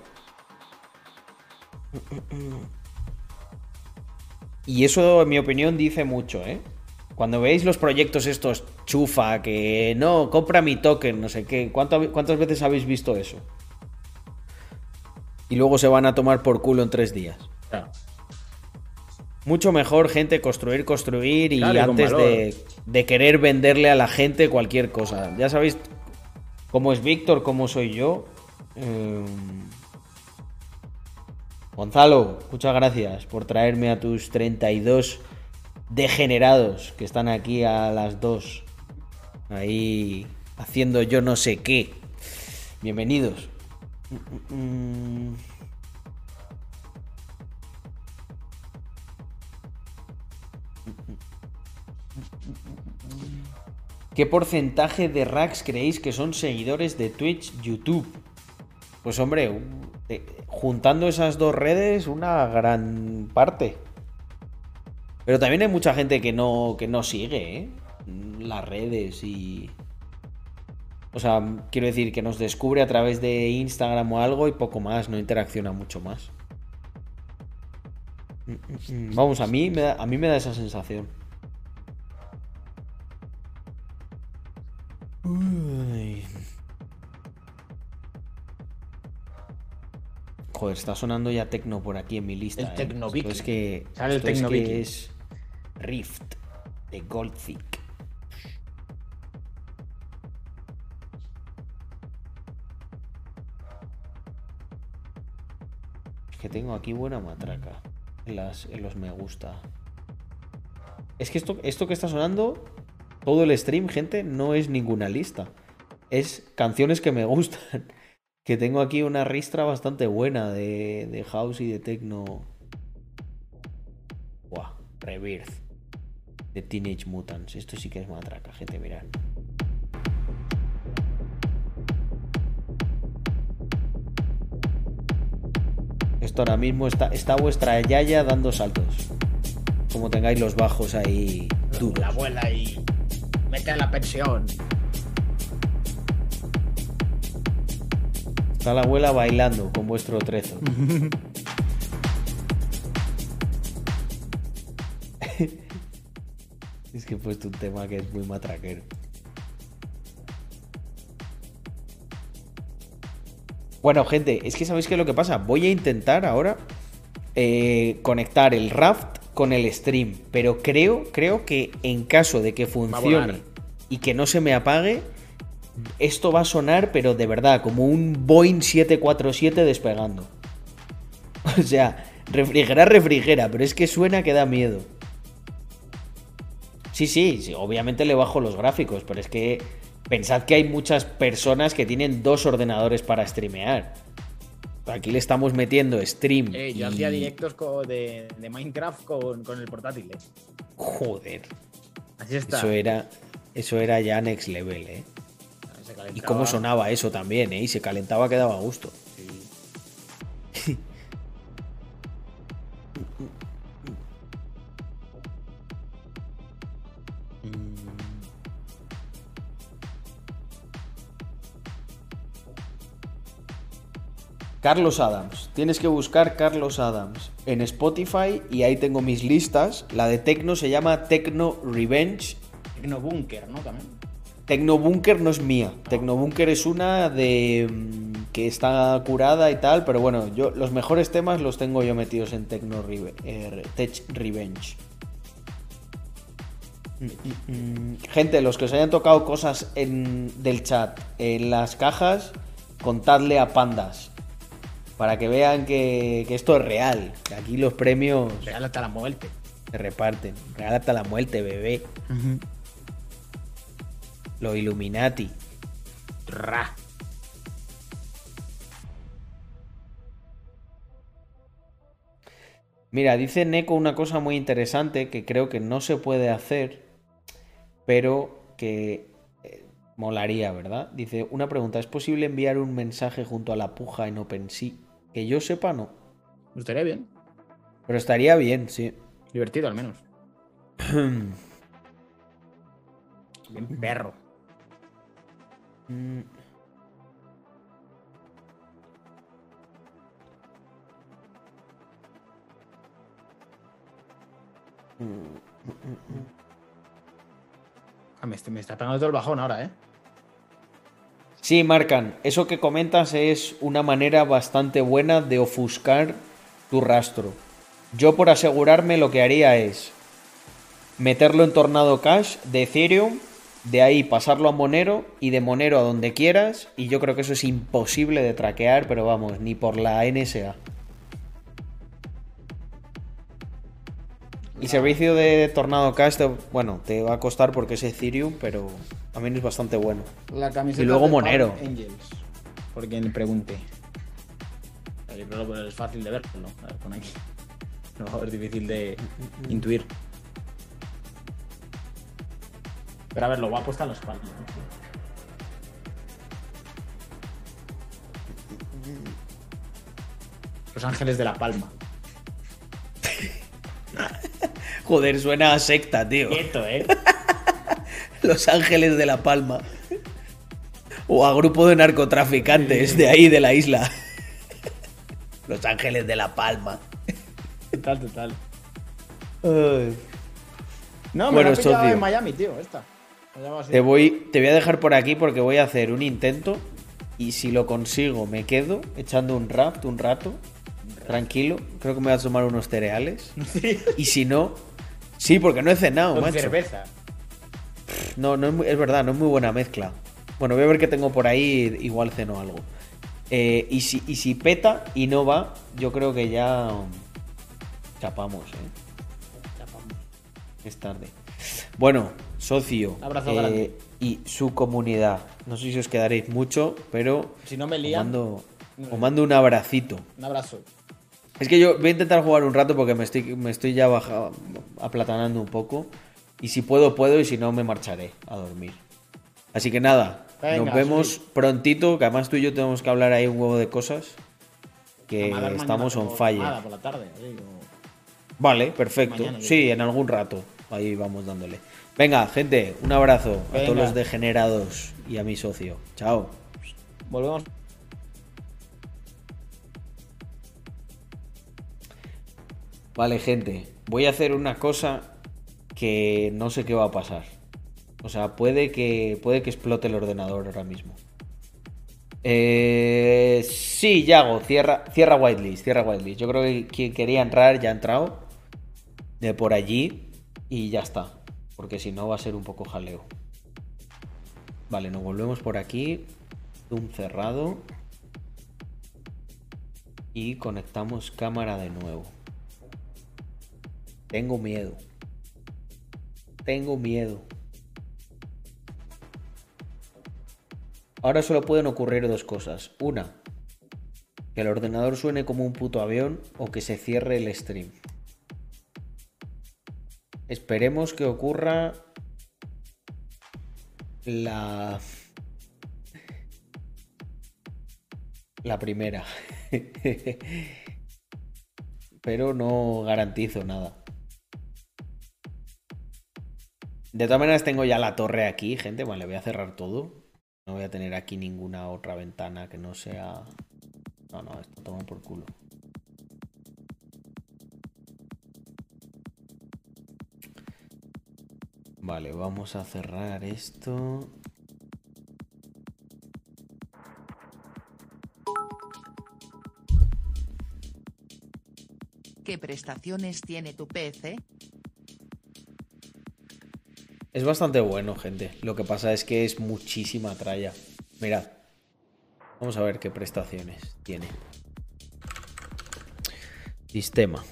Y eso, en mi opinión, dice mucho, ¿eh? Cuando veis los proyectos estos chufa, que no, compra mi token, no sé qué, ¿cuánto- ¿cuántas veces habéis visto eso? Y luego se van a tomar por culo en tres días. Mucho mejor, gente, construir, construir y Claro, antes de, de querer venderle a la gente cualquier cosa. Ya sabéis cómo es Víctor, cómo soy yo. Eh, Gonzalo, muchas gracias por traerme a tus 32 degenerados que están aquí a las 2. Ahí haciendo yo no sé qué. Bienvenidos. ¿Qué porcentaje de racks creéis que son seguidores de Twitch, YouTube? Pues hombre, eh, juntando esas dos redes, una gran parte. Pero también hay mucha gente que no, que no sigue, ¿eh? Las redes y... O sea, quiero decir que nos descubre a través de Instagram o algo y poco más, no interacciona mucho más. Vamos, a mí me da, a mí me da esa sensación. Uy. Joder, está sonando ya tecno por aquí en mi lista. El ¿eh? tecno Esto viking. es que, Sale el es que es Rift de Goldthick. Es que tengo aquí buena matraca en, las, en los me gusta. Es que esto, esto que está sonando, todo el stream, gente, no es ninguna lista. Es canciones que me gustan. <laughs> Que tengo aquí una ristra bastante buena de, de house y de techno. Buah, Rebirth. De Teenage Mutants. Esto sí que es matraca, gente, mirad. Esto ahora mismo está, está vuestra yaya dando saltos. Como tengáis los bajos ahí duros. La abuela y mete a la pensión. Está la abuela bailando con vuestro trezo. <laughs> es que he puesto un tema que es muy matraquero. Bueno, gente, es que sabéis qué es lo que pasa. Voy a intentar ahora eh, conectar el raft con el stream. Pero creo, creo que en caso de que funcione y que no se me apague, esto va a sonar, pero de verdad, como un Boeing 747 despegando. <laughs> O sea, refrigera, refrigera, pero es que suena que da miedo. Sí, sí, sí, obviamente le bajo los gráficos, pero es que pensad que hay muchas personas que tienen dos ordenadores para streamear. Aquí le estamos metiendo stream. Eh, yo y- hacía directos de Minecraft con, con el portátil. eh. Joder, Así está. eso era, eso era ya next level, ¿eh? Y cómo sonaba eso también, ¿eh? Y se calentaba que daba gusto. Sí. Carlos Adams. Tienes que buscar Carlos Adams en Spotify y ahí tengo mis listas. La de Tecno se llama Tecno Revenge. Tecnobunker, ¿no? También. Tecno Bunker no es mía. Tecno Bunker es una de mm, que está curada y tal, pero bueno, yo los mejores temas los tengo yo metidos en Tecno Reve- eh, Tech Revenge. Gente, los que os hayan tocado cosas en, del chat en las cajas, contadle a pandas. Para que vean que, que esto es real. Que aquí los premios Regálate a la muerte. se reparten. Regálate a la muerte, bebé. Los Illuminati. Ra. Mira, dice Neko una cosa muy interesante que creo que no se puede hacer, pero que eh, molaría, ¿verdad? Dice, una pregunta, ¿es posible enviar un mensaje junto a la puja en OpenSea? Que yo sepa, no. Estaría bien. Pero estaría bien, sí. Divertido al menos. <clears throat> Bien perro. Mm. Ah, me, me está pegando todo el bajón ahora, ¿eh? Sí, Marcan, eso que comentas es una manera bastante buena de ofuscar tu rastro. Yo por asegurarme lo que haría es meterlo en Tornado Cash de Ethereum, de ahí pasarlo a Monero y de Monero a donde quieras y yo creo que eso es imposible de traquear, pero vamos, ni por la NSA. El servicio de Tornado Cash, bueno, te va a costar porque es Ethereum, pero también es bastante bueno. La camiseta Y luego de Monero. Angels. Por quien le pregunte. Yo creo que es fácil de verlo. A ver, pon aquí. <laughs> No, es difícil de intuir. Pero a ver, lo guapo está en los palmas. Los ángeles de la palma. <laughs> Joder, suena a secta, tío. Quieto, ¿eh? <laughs> Los Ángeles de la Palma. O a grupo de narcotraficantes de ahí, de la isla. <laughs> Los Ángeles de la Palma. Total, total. No, me Bueno, lo he pillado socio. en Miami, tío. Esta. Te voy, te voy a dejar por aquí porque voy a hacer un intento y si lo consigo me quedo echando un raft un rato, tranquilo. Creo que me voy a tomar unos cereales <laughs> y si no, sí, porque no he cenado, Con macho. cerveza. No, no es, muy- es verdad, no es muy buena mezcla. Bueno, voy a ver qué tengo por ahí, igual ceno algo. Eh, y, si, y si peta y no va, yo creo que ya um, chapamos, ¿eh? Es tarde. Bueno, socio abrazo eh, y su comunidad. No sé si os quedaréis mucho, pero Si no me os mando, os mando un abracito. un abrazo. Es que yo voy a intentar jugar un rato porque me estoy, me estoy ya baja- aplatanando un poco. Y si puedo, puedo, y si no, me marcharé a dormir. Así que nada, Venga, nos vemos prontito, que además tú y yo tenemos que hablar ahí un huevo de cosas. que estamos on fire. por la tarde. Vale, perfecto. Mañana, sí, en algún rato. Ahí vamos dándole. Venga, gente, un abrazo a todos los degenerados y a mi socio. Chao. Volvemos. Vale, gente, voy a hacer una cosa que no sé qué va a pasar. O sea, puede que, puede que explote el ordenador ahora mismo. Eh, sí, Yago, cierra, cierra whitelist, cierra whitelist. Yo creo que quien quería entrar ya ha entrado de por allí y ya está. Porque si no va a ser un poco jaleo. Vale, nos volvemos por aquí. Zoom cerrado. Y conectamos cámara de nuevo. Tengo miedo. Tengo miedo. Ahora solo pueden ocurrir dos cosas. Una, que el ordenador suene como un puto avión o que se cierre el stream. Esperemos que ocurra la... La primera. <laughs> Pero no garantizo nada. De todas maneras tengo ya la torre aquí, gente. Vale, voy a cerrar todo. No voy a tener aquí ninguna otra ventana que no sea... No, no, esto toma por culo. Vale, vamos a cerrar esto. ¿Qué prestaciones tiene tu PC? Es bastante bueno, gente. Lo que pasa es que es muchísima tralla. Mirad. Vamos a ver qué prestaciones tiene. Sistema.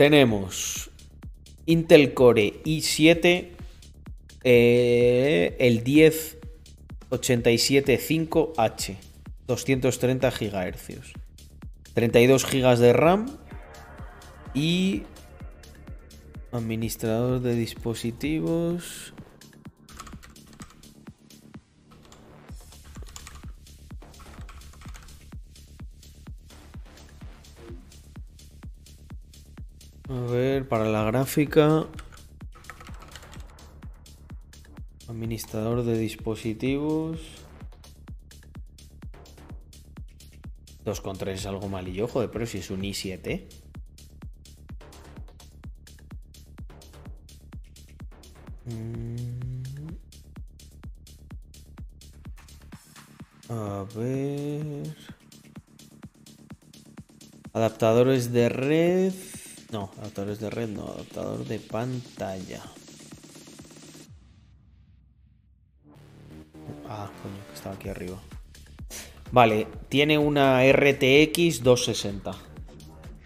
Tenemos Intel Core i7, eh, el 1087.5H, 230 GHz, 32 GB de RAM y administrador de dispositivos. A ver, para la gráfica. Administrador de dispositivos. 2,3 es algo malillo, joder, pero si es un i7. Mm. A ver. Adaptadores de red. No, adaptadores de red, no, adaptador de pantalla. Ah, coño, estaba aquí arriba. Vale, tiene una RTX 260.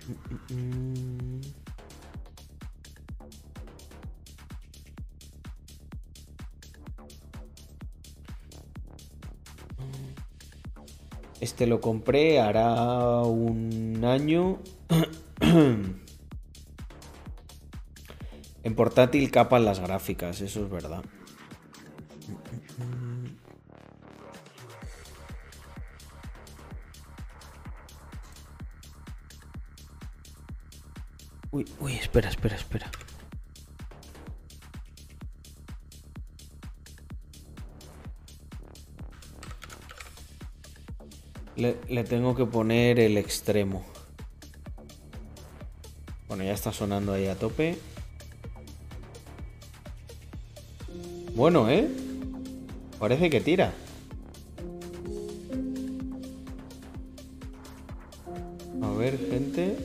Mm, mm, mm. Este lo compré hará un año. <clears throat> en portátil capan las gráficas, eso es verdad. Uy, uy, espera, espera, espera. Le, le tengo que poner el extremo. Bueno, ya está sonando ahí a tope. Bueno, ¿eh? Parece que tira. A ver, gente.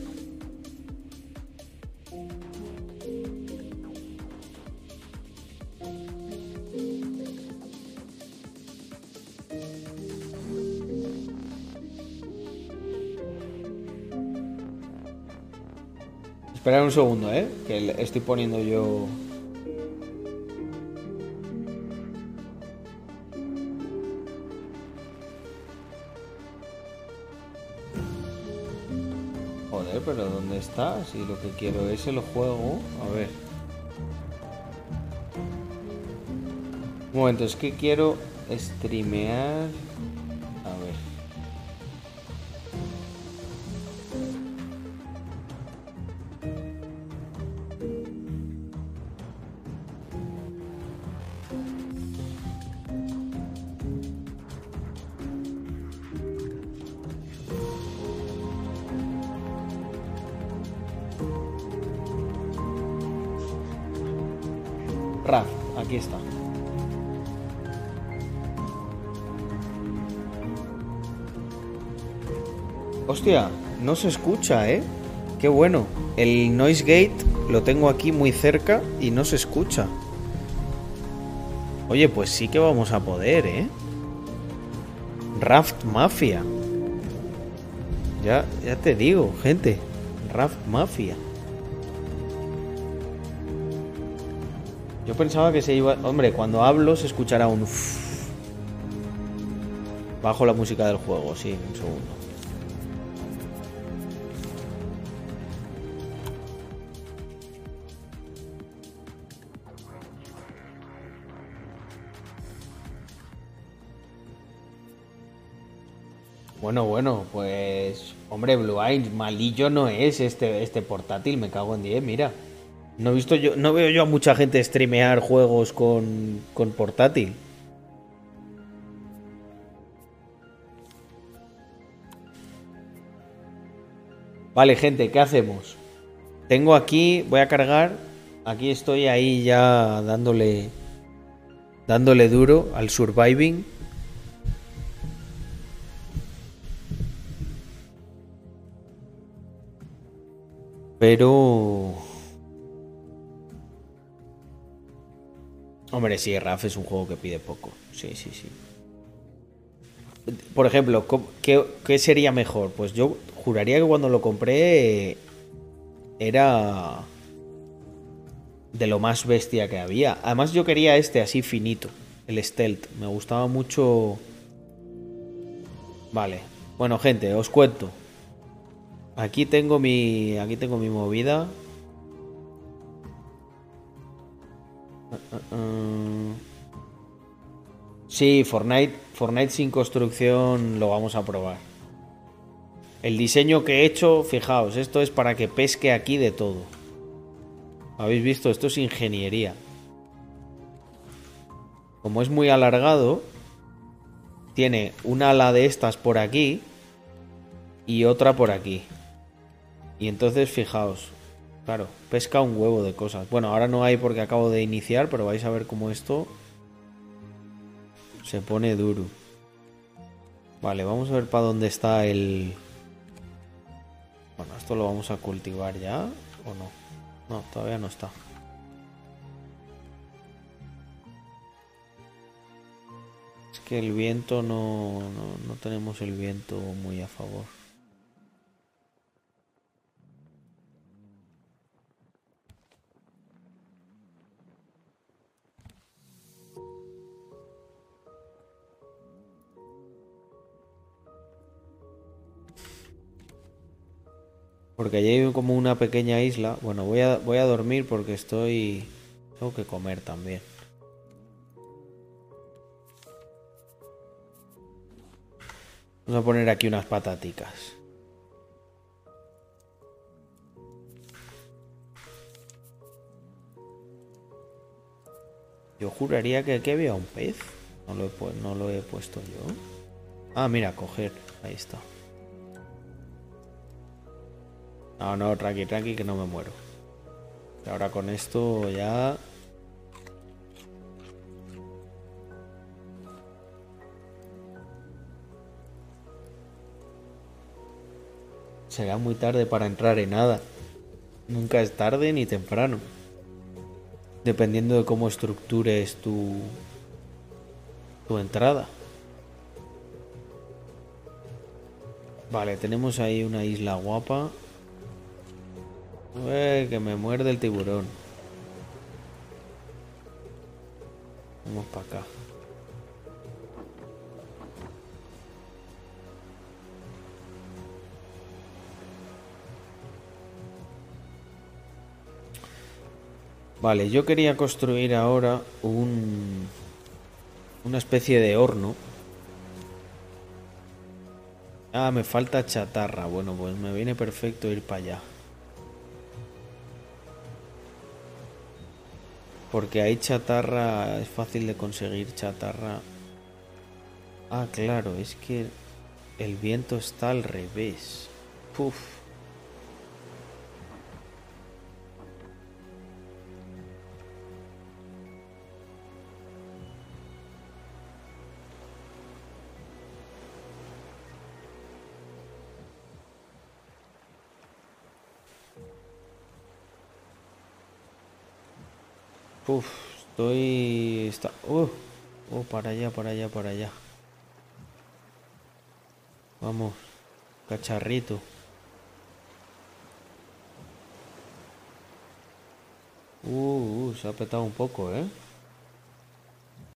Esperad un segundo, ¿eh? Que estoy poniendo yo... Pero ¿dónde está? Si lo que quiero es el juego. A ver. Un momento, es que quiero streamear... no se escucha, ¿eh? Qué bueno. El noise gate lo tengo aquí muy cerca y no se escucha. Oye, pues sí que vamos a poder, ¿eh? Raft Mafia. Ya, ya te digo, gente. Raft Mafia. Yo pensaba que se iba... Hombre, cuando hablo se escuchará un... Bajo la música del juego, sí, un segundo. Hombre, Blue Eyes, malillo no es este, este portátil, me cago en 10, mira. No he visto yo, no veo yo a mucha gente streamear juegos con, con portátil. Vale, gente, ¿qué hacemos? Tengo aquí, voy a cargar. Aquí estoy ahí ya dándole. Dándole duro al surviving. Pero... Hombre, sí, RAF es un juego que pide poco. Sí, sí, sí. Por ejemplo, ¿qué, qué sería mejor? Pues yo juraría que cuando lo compré era de lo más bestia que había. Además yo quería este así finito, el stealth. Me gustaba mucho... Vale. Bueno, gente, os cuento. Aquí tengo mi. Aquí tengo mi movida. Sí, Fortnite, Fortnite sin construcción lo vamos a probar. El diseño que he hecho, fijaos, esto es para que pesque aquí de todo. ¿Habéis visto? Esto es ingeniería. Como es muy alargado, tiene una ala de estas por aquí y otra por aquí. Y entonces fijaos, claro, pesca un huevo de cosas. Bueno, ahora no hay porque acabo de iniciar, pero vais a ver cómo esto se pone duro. Vale, vamos a ver para dónde está el... Bueno, esto lo vamos a cultivar ya o no. No, todavía no está. Es que el viento no, no, no tenemos el viento muy a favor. Porque allí hay como una pequeña isla. Bueno, voy a, voy a dormir porque estoy... Tengo que comer también. Vamos a poner aquí unas pataticas. Yo juraría que aquí había un pez. No lo, he, no lo he puesto yo. Ah, mira, coger. Ahí está. No, no, tranqui, tranqui, que no me muero. Ahora con esto ya... Será muy tarde para entrar en nada. Nunca es tarde ni temprano. Dependiendo de cómo estructures tu, tu entrada. Vale, tenemos ahí una isla guapa. Uy, que me muerde el tiburón. Vamos para acá. Vale, yo quería construir ahora un una especie de horno. Ah, me falta chatarra. Bueno, pues me viene perfecto ir para allá. Porque hay chatarra, es fácil de conseguir chatarra. Ah, claro, es que el viento está al revés. Puf. Uf, estoy... Está... Uh, oh, para allá, para allá, para allá. Vamos, cacharrito. Uh, uh, se ha petado un poco, ¿eh?